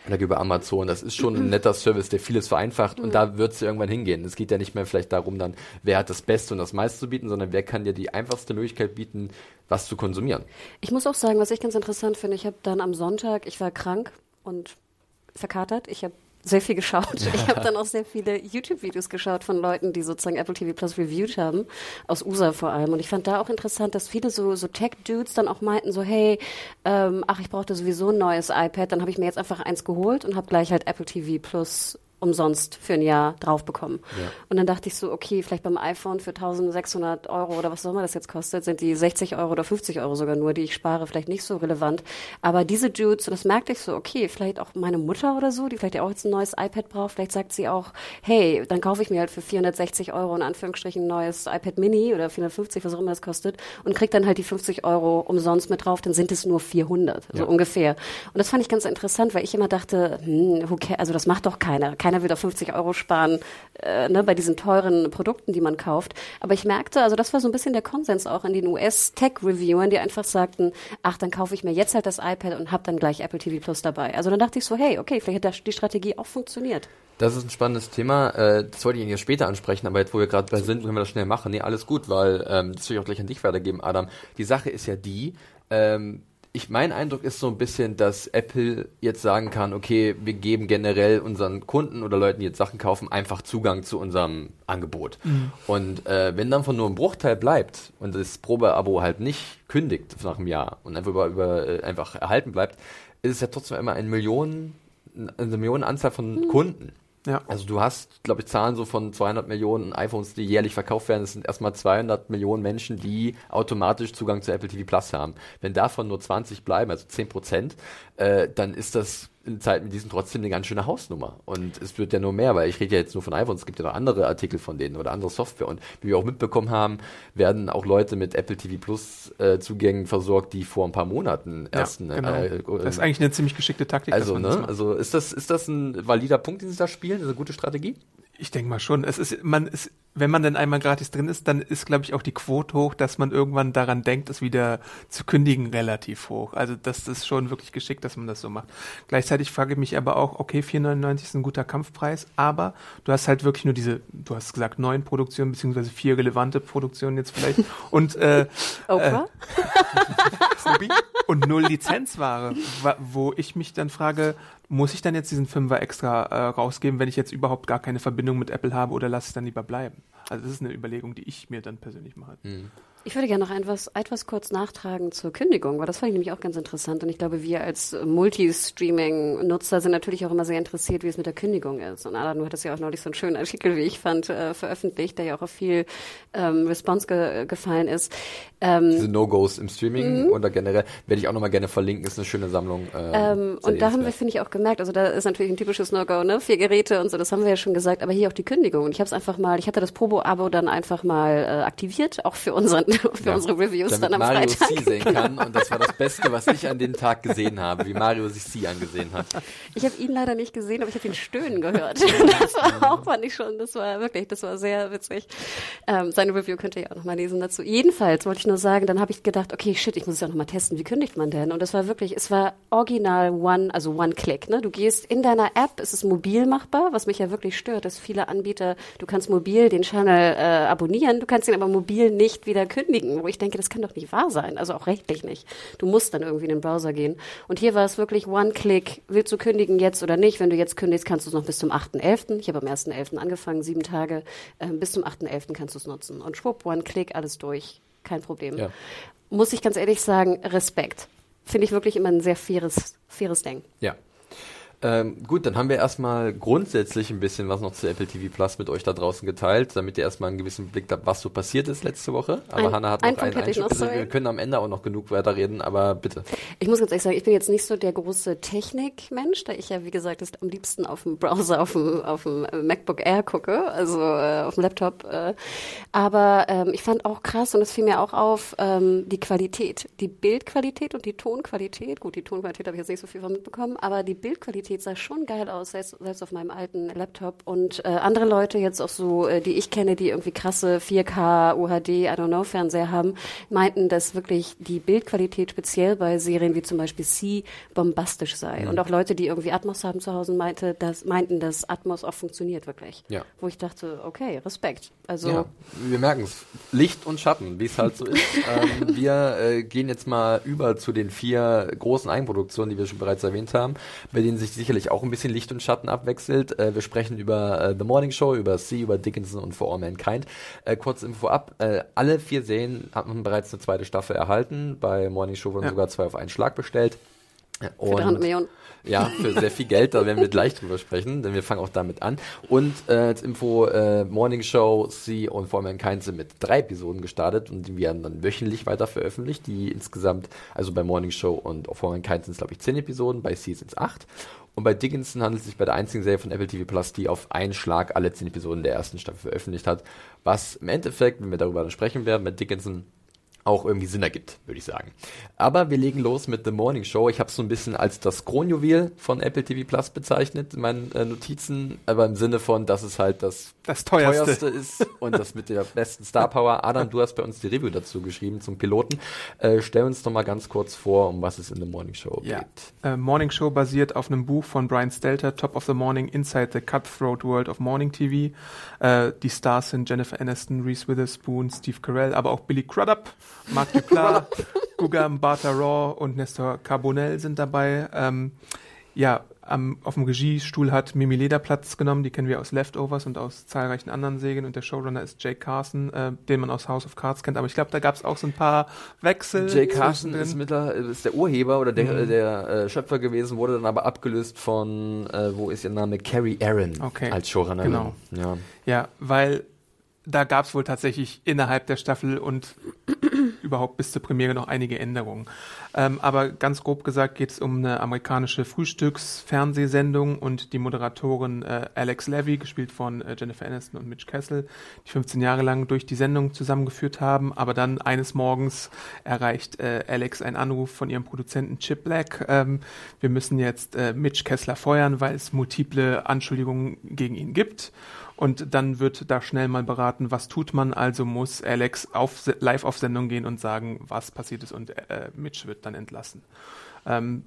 Oder über Amazon. Das ist schon ein netter Service, der vieles vereinfacht und da wird es irgendwann hingehen. Es geht ja nicht mehr vielleicht darum, dann, wer hat das Beste und das meiste zu bieten, sondern wer kann dir die einfachste Möglichkeit bieten, was zu konsumieren. Ich muss auch sagen, was ich ganz interessant finde, ich habe dann am Sonntag, ich war krank und verkatert. Ich habe sehr viel geschaut. Ich habe dann auch sehr viele YouTube-Videos geschaut von Leuten, die sozusagen Apple TV Plus reviewed haben, aus USA vor allem. Und ich fand da auch interessant, dass viele so, so Tech-Dudes dann auch meinten, so hey, ähm, ach, ich brauchte sowieso ein neues iPad, dann habe ich mir jetzt einfach eins geholt und habe gleich halt Apple TV Plus umsonst für ein Jahr drauf bekommen. Ja. Und dann dachte ich so, okay, vielleicht beim iPhone für 1600 Euro oder was auch immer das jetzt kostet, sind die 60 Euro oder 50 Euro sogar nur, die ich spare, vielleicht nicht so relevant. Aber diese Dudes, und das merkte ich so, okay, vielleicht auch meine Mutter oder so, die vielleicht auch jetzt ein neues iPad braucht, vielleicht sagt sie auch, hey, dann kaufe ich mir halt für 460 Euro in Anführungsstrichen ein neues iPad Mini oder 450, was auch immer das kostet, und krieg dann halt die 50 Euro umsonst mit drauf, dann sind es nur 400, so ja. ungefähr. Und das fand ich ganz interessant, weil ich immer dachte, hm, okay, also das macht doch keiner. Keiner keiner will da 50 Euro sparen äh, ne, bei diesen teuren Produkten, die man kauft. Aber ich merkte, also das war so ein bisschen der Konsens auch in den US-Tech-Reviewern, die einfach sagten, ach, dann kaufe ich mir jetzt halt das iPad und habe dann gleich Apple TV Plus dabei. Also dann dachte ich so, hey, okay, vielleicht hat die Strategie auch funktioniert. Das ist ein spannendes Thema. Äh, das wollte ich Ihnen ja später ansprechen, aber jetzt, wo wir gerade bei sind, können wir das schnell machen. Nee, alles gut, weil ähm, das will ich auch gleich an dich weitergeben, Adam. Die Sache ist ja die, ähm, ich, mein Eindruck ist so ein bisschen, dass Apple jetzt sagen kann, okay, wir geben generell unseren Kunden oder Leuten, die jetzt Sachen kaufen, einfach Zugang zu unserem Angebot. Mhm. Und äh, wenn dann von nur ein Bruchteil bleibt und das Probeabo halt nicht kündigt nach einem Jahr und einfach über, über äh, einfach erhalten bleibt, ist es ja trotzdem immer eine Million, eine Millionenanzahl von mhm. Kunden. Ja. Also du hast, glaube ich, Zahlen so von 200 Millionen iPhones, die jährlich verkauft werden. Das sind erstmal 200 Millionen Menschen, die automatisch Zugang zu Apple TV Plus haben. Wenn davon nur 20 bleiben, also 10 Prozent, äh, dann ist das in Zeiten wie diesen trotzdem eine ganz schöne Hausnummer. Und es wird ja nur mehr, weil ich rede ja jetzt nur von iPhones, es gibt ja noch andere Artikel von denen oder andere Software. Und wie wir auch mitbekommen haben, werden auch Leute mit Apple TV Plus äh, Zugängen versorgt, die vor ein paar Monaten ja, erst. Genau. Äh, das ist eigentlich eine ziemlich geschickte Taktik. Also, ne? also ist das, ist das ein valider Punkt, den Sie da spielen? Ist das eine gute Strategie? Ich denke mal schon. Es ist, man ist, wenn man dann einmal gratis drin ist, dann ist, glaube ich, auch die Quote hoch, dass man irgendwann daran denkt, es wieder zu kündigen, relativ hoch. Also das ist schon wirklich geschickt, dass man das so macht. Gleichzeitig frage ich mich aber auch, okay, 4,99 ist ein guter Kampfpreis, aber du hast halt wirklich nur diese, du hast gesagt, neun Produktionen, beziehungsweise vier relevante Produktionen jetzt vielleicht und äh, Oprah? Äh, und null Lizenzware, wo ich mich dann frage, muss ich dann jetzt diesen Fünfer extra äh, rausgeben, wenn ich jetzt überhaupt gar keine Verbindung mit Apple habe oder lasse ich dann lieber bleiben? Also das ist eine Überlegung, die ich mir dann persönlich mache. Mhm. Ich würde gerne noch etwas, etwas kurz nachtragen zur Kündigung, weil das fand ich nämlich auch ganz interessant. Und ich glaube, wir als Multistreaming-Nutzer sind natürlich auch immer sehr interessiert, wie es mit der Kündigung ist. Und Adam, du hattest ja auch neulich so einen schönen Artikel, wie ich fand, äh, veröffentlicht, der ja auch auf viel ähm, Response ge gefallen ist. Ähm, Diese No-Gos im Streaming mhm. oder generell werde ich auch nochmal gerne verlinken, ist eine schöne Sammlung. Äh, ähm, und da haben wir, finde ich, auch gemerkt, also da ist natürlich ein typisches No-Go, ne? Vier Geräte und so, das haben wir ja schon gesagt, aber hier auch die Kündigung. Und ich habe es einfach mal, ich hatte das Probo-Abo dann einfach mal äh, aktiviert, auch für unseren für ja. unsere Reviews Damit dann am Mario Freitag. Sie sehen kann und das war das Beste, was ich an dem Tag gesehen habe, wie Mario sich Sie angesehen hat. Ich habe ihn leider nicht gesehen, aber ich habe ihn stöhnen gehört. das war auch, fand ich schon, das war wirklich, das war sehr witzig. Ähm, seine Review könnt ihr ja auch nochmal lesen dazu. Jedenfalls wollte ich nur sagen, dann habe ich gedacht, okay, shit, ich muss es ja nochmal testen, wie kündigt man denn? Und das war wirklich, es war original One, also One-Click. Ne? Du gehst in deiner App, ist es mobil machbar, was mich ja wirklich stört, dass viele Anbieter, du kannst mobil den Channel äh, abonnieren, du kannst ihn aber mobil nicht wieder kündigen, wo ich denke, das kann doch nicht wahr sein, also auch rechtlich nicht. Du musst dann irgendwie in den Browser gehen. Und hier war es wirklich One-Click, willst du kündigen jetzt oder nicht? Wenn du jetzt kündigst, kannst du es noch bis zum 8.11. Ich habe am 1.11. angefangen, sieben Tage, äh, bis zum 8.11. kannst du es nutzen. Und schwupp, One-Click, alles durch, kein Problem. Ja. Muss ich ganz ehrlich sagen, Respekt. Finde ich wirklich immer ein sehr faires, faires Ding. Ja, ähm, gut, dann haben wir erstmal grundsätzlich ein bisschen was noch zu Apple TV Plus mit euch da draußen geteilt, damit ihr erstmal einen gewissen Blick habt, was so passiert ist letzte Woche. Aber ein, Hanna hat noch einen Einschub. Noch, wir können am Ende auch noch genug weiterreden, aber bitte. Ich muss ganz ehrlich sagen, ich bin jetzt nicht so der große Technikmensch, da ich ja, wie gesagt, ist am liebsten auf dem Browser, auf dem, auf dem MacBook Air gucke, also äh, auf dem Laptop. Äh. Aber ähm, ich fand auch krass, und es fiel mir auch auf, ähm, die Qualität, die Bildqualität und die Tonqualität. Gut, die Tonqualität habe ich jetzt nicht so viel von mitbekommen, aber die Bildqualität Qualität sah schon geil aus, selbst, selbst auf meinem alten Laptop. Und äh, andere Leute jetzt auch so, äh, die ich kenne, die irgendwie krasse 4K, UHD, I don't know, Fernseher haben, meinten, dass wirklich die Bildqualität speziell bei Serien wie zum Beispiel C bombastisch sei. Mhm. Und auch Leute, die irgendwie Atmos haben zu Hause, meinte, dass, meinten, dass Atmos auch funktioniert wirklich. Ja. Wo ich dachte, okay, Respekt. Also ja, wir merken es. Licht und Schatten, wie es halt so ist. ähm, wir äh, gehen jetzt mal über zu den vier großen Eigenproduktionen, die wir schon bereits erwähnt haben, bei denen sich sicherlich auch ein bisschen Licht und Schatten abwechselt. Äh, wir sprechen über äh, The Morning Show, über C, über Dickinson und For All Mankind. Äh, kurz Info ab, äh, alle vier Serien haben bereits eine zweite Staffel erhalten. Bei Morning Show wurden ja. sogar zwei auf einen Schlag bestellt. Und, für 300 Millionen. Ja, für sehr viel Geld, da werden wir gleich drüber sprechen, denn wir fangen auch damit an. Und äh, als Info, äh, Morning Show, Sie und For Mankind sind mit drei Episoden gestartet und die werden dann wöchentlich weiter veröffentlicht. Die insgesamt, also bei Morning Show und For Mankind sind es, glaube ich, zehn Episoden, bei C sind es acht. Und bei Dickinson handelt es sich bei der einzigen Serie von Apple TV Plus, die auf einen Schlag alle zehn Episoden der ersten Staffel veröffentlicht hat. Was im Endeffekt, wenn wir darüber dann sprechen werden, mit Dickinson auch irgendwie Sinn ergibt, würde ich sagen. Aber wir legen los mit The Morning Show. Ich habe es so ein bisschen als das Kronjuwel von Apple TV Plus bezeichnet in meinen äh, Notizen, aber im Sinne von, dass es halt das, Das teuerste. teuerste ist und das mit der besten Star Power. Adam, du hast bei uns die Review dazu geschrieben zum Piloten. Äh, stell uns doch mal ganz kurz vor, um was es in The Morning Show Ja. geht. Äh, Morning Show basiert auf einem Buch von Brian Stelter, Top of the Morning, Inside the Cutthroat World of Morning TV. Äh, die Stars sind Jennifer Aniston, Reese Witherspoon, Steve Carell, aber auch Billy Crudup, Mark Duplass, Guga Mbata Raw und Nestor Carbonell sind dabei. Ähm, ja, am, auf dem Regiestuhl hat Mimi Leder Platz genommen, die kennen wir aus Leftovers und aus zahlreichen anderen Serien und der Showrunner ist Jake Carson, äh, den man aus House of Cards kennt, aber ich glaube, da gab es auch so ein paar Wechsel. Jay Carson ist, mittler, ist der Urheber oder der, Mhm. der äh, Schöpfer gewesen, wurde dann aber abgelöst von, äh, wo ist ihr Name, Carrie Aaron Okay, als Showrunnerin. genau. Ja. Ja, weil da gab es wohl tatsächlich innerhalb der Staffel und überhaupt bis zur Premiere noch einige Änderungen. Ähm, aber ganz grob gesagt geht es um eine amerikanische Frühstücks-Fernsehsendung und die Moderatorin äh, Alex Levy, gespielt von äh, Jennifer Aniston und Mitch Kessel, die 15 Jahre lang durch die Sendung zusammengeführt haben. Aber dann eines Morgens erreicht äh, Alex einen Anruf von ihrem Produzenten Chip Black. Ähm, wir müssen jetzt äh, Mitch Kessler feuern, weil es multiple Anschuldigungen gegen ihn gibt. Und dann wird da schnell mal beraten, was tut man. Also muss Alex auf, live auf Sendung gehen und sagen, was passiert ist und äh, Mitch wird dann entlassen. Ähm,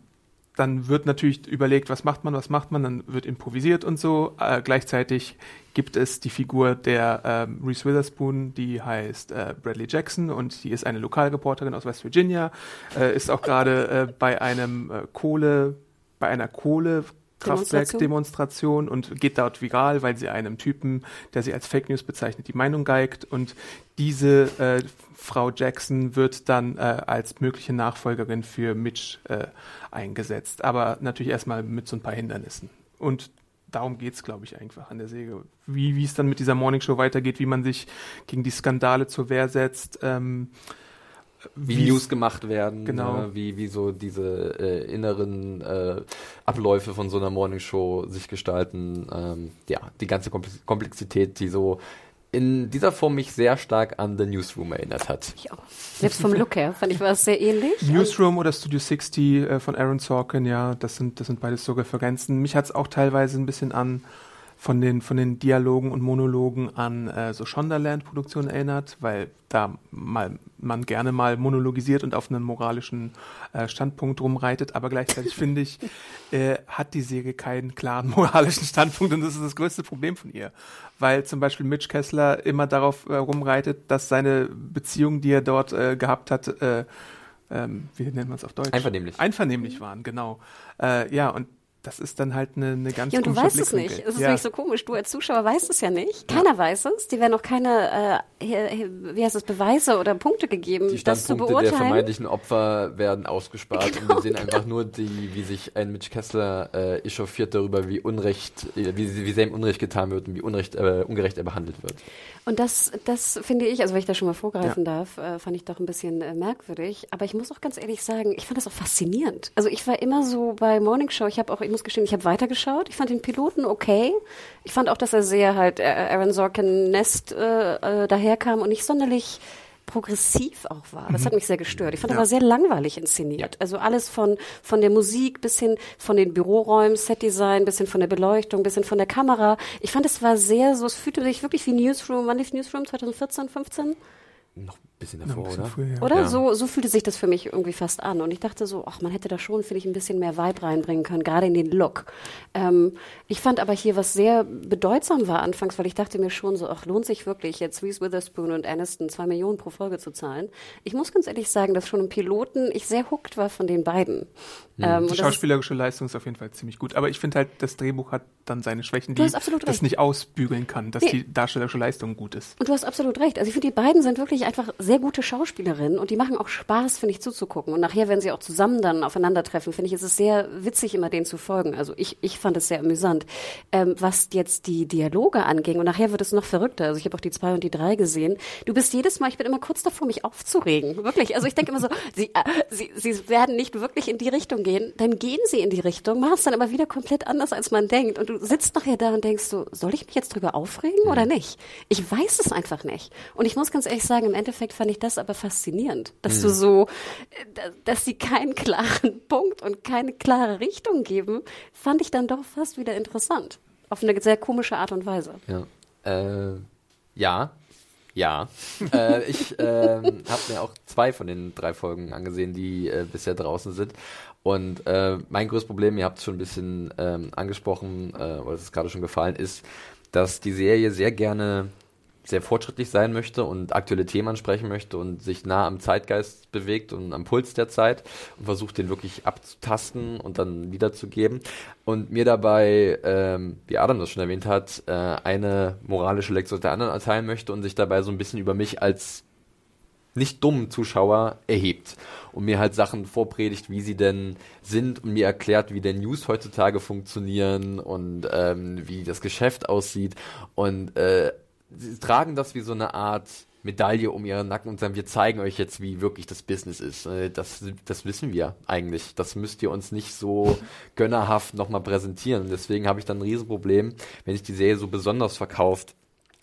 dann wird natürlich überlegt, was macht man, was macht man, dann wird improvisiert und so. Äh, gleichzeitig gibt es die Figur der ähm, Reese Witherspoon, die heißt äh, Bradley Jackson und die ist eine Lokalreporterin aus West Virginia, äh, ist auch gerade äh, bei einem äh, Kohle, bei einer Kohle Kraftwerksdemonstration und geht dort viral, weil sie einem Typen, der sie als Fake News bezeichnet, die Meinung geigt. Und diese äh, Frau Jackson wird dann äh, als mögliche Nachfolgerin für Mitch äh, eingesetzt. Aber natürlich erstmal mit so ein paar Hindernissen. Und darum geht's, glaube ich, einfach an der Säge. Wie wie es dann mit dieser Morningshow weitergeht, wie man sich gegen die Skandale zur Wehr setzt. Ähm, Wie wie's- News gemacht werden, Genau. äh, wie, wie so diese äh, inneren äh, Abläufe von so einer Morningshow sich gestalten. Ähm, ja, die ganze Komplex- Komplexität, die so in dieser Form mich sehr stark an The Newsroom erinnert hat. Ich auch. Selbst vom Look her fand ich war es sehr ähnlich. Newsroom oder Studio 60 äh, von Aaron Sorkin, ja, das sind, das sind beides so Referenzen. Mich hat's auch teilweise ein bisschen an von den, von den Dialogen und Monologen an äh, so Shondaland-Produktionen erinnert, weil da mal, man gerne mal monologisiert und auf einen moralischen äh, Standpunkt rumreitet, aber gleichzeitig finde ich, äh, hat die Serie keinen klaren moralischen Standpunkt und das ist das größte Problem von ihr. Weil zum Beispiel Mitch Kessler immer darauf äh, rumreitet, dass seine Beziehung, die er dort äh, gehabt hat, äh, ähm, wie nennt man es auf Deutsch? Einvernehmlich. Einvernehmlich waren, genau. Äh, ja, und das ist dann halt eine, eine ganz Ja, und du weißt es nicht. Es ist ja. nämlich so komisch. Du als Zuschauer weißt es ja nicht. Keiner weiß es. Die werden auch keine, äh, wie heißt es, Beweise oder Punkte gegeben, Die das zu Standpunkte der beurteilen. vermeintlichen Opfer werden ausgespart und wir sehen einfach nur die, wie sich ein Mitch Kessler äh, echauffiert darüber, wie Unrecht, äh, wie, wie sehr ihm Unrecht getan wird und wie Unrecht, äh, ungerecht er behandelt wird. Und das, das finde ich, also wenn ich da schon mal vorgreifen darf, äh, fand ich doch ein bisschen äh, merkwürdig. Aber ich muss auch ganz ehrlich sagen, ich fand das auch faszinierend. Also ich war immer so bei Morning Show, ich habe auch, ich muss gestehen, ich habe weitergeschaut. Ich fand den Piloten okay. Ich fand auch, dass er sehr halt äh, Aaron Sorkin Nest äh, äh, daherkam und nicht sonderlich progressiv auch war. Das hat mich sehr gestört. Ich fand, er war sehr langweilig inszeniert. Also alles von, von der Musik bis hin von den Büroräumen, Setdesign, bis hin von der Beleuchtung, bis hin von der Kamera. Ich fand, es war sehr so, es fühlte sich wirklich wie Newsroom. Wann lief Newsroom? 2014, 15? Bisschen davor, bisschen oder? früher, ja. Oder? Ja. So, so fühlte sich das für mich irgendwie fast an. Und ich dachte so, ach, man hätte da schon, finde ich, ein bisschen mehr Vibe reinbringen können, gerade in den Look. Ähm, ich fand aber hier, was sehr bedeutsam war anfangs, weil ich dachte mir schon so, ach, lohnt sich wirklich jetzt Reese Witherspoon und Aniston zwei Millionen pro Folge zu zahlen. Ich muss ganz ehrlich sagen, dass schon im Piloten ich sehr hooked war von den beiden. Ähm, und Die schauspielerische Leistung ist auf jeden Fall ziemlich gut. Aber ich finde halt, das Drehbuch hat dann seine Schwächen, die das recht. nicht ausbügeln kann, dass Nee. die darstellerische Leistung gut ist. Und du hast absolut recht. Also ich finde, die beiden sind wirklich einfach sehr gute Schauspielerinnen und die machen auch Spaß, finde ich, zuzugucken. Und nachher, wenn sie auch zusammen dann aufeinandertreffen, finde ich, ist es sehr witzig, immer denen zu folgen. Also ich, ich fand es sehr amüsant. Ähm, was jetzt die Dialoge anging, und nachher wird es noch verrückter. Also ich habe auch die zwei und die drei gesehen. Du bist jedes Mal, ich bin immer kurz davor, mich aufzuregen. Wirklich. Also ich denke immer so, sie, äh, sie, sie werden nicht wirklich in die Richtung gehen. Dann gehen sie in die Richtung, machen es dann aber wieder komplett anders, als man denkt. Und du sitzt nachher da und denkst so, soll ich mich jetzt drüber aufregen oder nicht? Ich weiß es einfach nicht. Und ich muss ganz ehrlich sagen, im Endeffekt fand ich das aber faszinierend, dass du so, dass sie keinen klaren Punkt und keine klare Richtung geben, fand ich dann doch fast wieder interessant. Auf eine sehr komische Art und Weise. Ja. Äh, ja. Ja. äh, ich äh, habe mir auch zwei von den drei Folgen angesehen, die äh, bisher draußen sind. Und äh, mein größtes Problem, ihr habt es schon ein bisschen ähm, angesprochen, äh, oder es ist gerade schon gefallen, ist, dass die Serie sehr gerne sehr fortschrittlich sein möchte und aktuelle Themen ansprechen möchte und sich nah am Zeitgeist bewegt und am Puls der Zeit und versucht, den wirklich abzutasten und dann wiederzugeben. Und mir dabei, ähm, wie Adam das schon erwähnt hat, äh, eine moralische Lektion der anderen erteilen möchte und sich dabei so ein bisschen über mich als nicht dummen Zuschauer erhebt und mir halt Sachen vorpredigt, wie sie denn sind und mir erklärt, wie denn News heutzutage funktionieren und ähm, wie das Geschäft aussieht und äh, sie tragen das wie so eine Art Medaille um ihren Nacken und sagen, wir zeigen euch jetzt, wie wirklich das Business ist. Äh, das, das wissen wir eigentlich. Das müsst ihr uns nicht so gönnerhaft nochmal präsentieren. Deswegen habe ich dann ein Riesenproblem, wenn sich die Serie so besonders verkauft,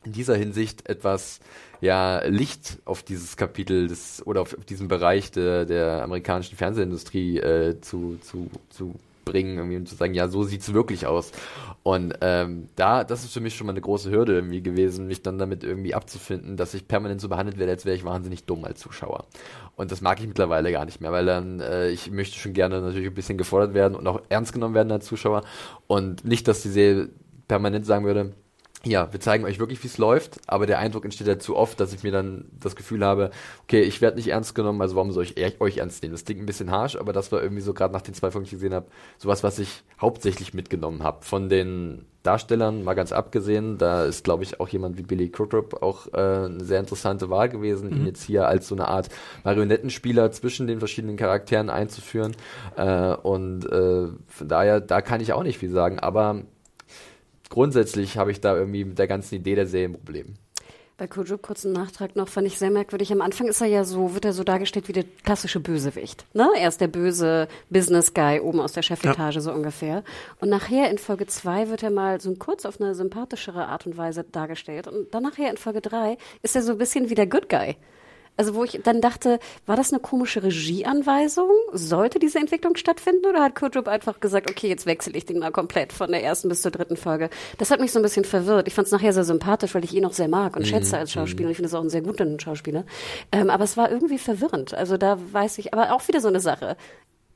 in dieser Hinsicht etwas ja, Licht auf dieses Kapitel des, oder auf, auf diesen Bereich der, der amerikanischen Fernsehindustrie äh, zu, zu, zu bringen irgendwie und zu sagen, ja, so sieht's wirklich aus. Und ähm, da, das ist für mich schon mal eine große Hürde irgendwie gewesen, mich dann damit irgendwie abzufinden, dass ich permanent so behandelt werde, als wäre ich wahnsinnig dumm als Zuschauer. Und das mag ich mittlerweile gar nicht mehr, weil dann äh, ich möchte schon gerne natürlich ein bisschen gefordert werden und auch ernst genommen werden als Zuschauer und nicht, dass die Serie permanent sagen würde, ja, wir zeigen euch wirklich, wie es läuft, aber der Eindruck entsteht ja zu oft, dass ich mir dann das Gefühl habe, okay, ich werde nicht ernst genommen, also warum soll ich e-, euch ernst nehmen? Das klingt ein bisschen harsh, aber das war irgendwie so gerade nach den zwei Folgen, die ich gesehen habe, sowas, was ich hauptsächlich mitgenommen habe. Von den Darstellern, mal ganz abgesehen, da ist, glaube ich, auch jemand wie Billy Crudup auch äh, eine sehr interessante Wahl gewesen, mhm. ihn jetzt hier als so eine Art Marionettenspieler zwischen den verschiedenen Charakteren einzuführen. Äh, und äh, von daher, da kann ich auch nicht viel sagen, aber grundsätzlich habe ich da irgendwie mit der ganzen Idee der Serie ein Problem. Bei Kojo kurzen Nachtrag noch, fand ich sehr merkwürdig. Am Anfang ist er ja so, wird er so dargestellt wie der klassische Bösewicht. Ne? Er ist der böse Business Guy oben aus der Chefetage, ja. so ungefähr. Und nachher in Folge 2 wird er mal so kurz auf eine sympathischere Art und Weise dargestellt. Und dann nachher in Folge 3 ist er so ein bisschen wie der Good Guy. Also wo ich dann dachte, war das eine komische Regieanweisung? Sollte diese Entwicklung stattfinden oder hat Kurt einfach gesagt, okay, jetzt wechsle ich den mal komplett von der ersten bis zur dritten Folge? Das hat mich so ein bisschen verwirrt. Ich fand es nachher sehr sympathisch, weil ich ihn auch sehr mag und mhm. schätze als Schauspieler. Ich finde es auch einen sehr guten Schauspieler. Ähm, aber es war irgendwie verwirrend. Also da weiß ich, aber auch wieder so eine Sache.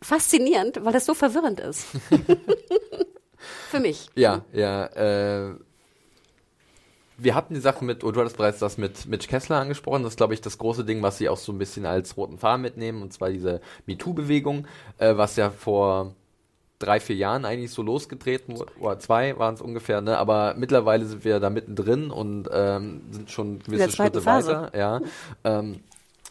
Faszinierend, weil es so verwirrend ist. Für mich. Ja, ja. Äh wir hatten die Sache mit, oh, du hattest bereits das mit Mitch Kessler angesprochen, das ist, glaube ich, das große Ding, was sie auch so ein bisschen als roten Faden mitnehmen, und zwar diese MeToo-Bewegung, äh, was ja vor drei, vier Jahren eigentlich so losgetreten wurde, oder zwei waren es ungefähr, ne? aber mittlerweile sind wir da mittendrin und ähm, sind schon gewisse Schritte Phase. weiter. Ja. Ähm,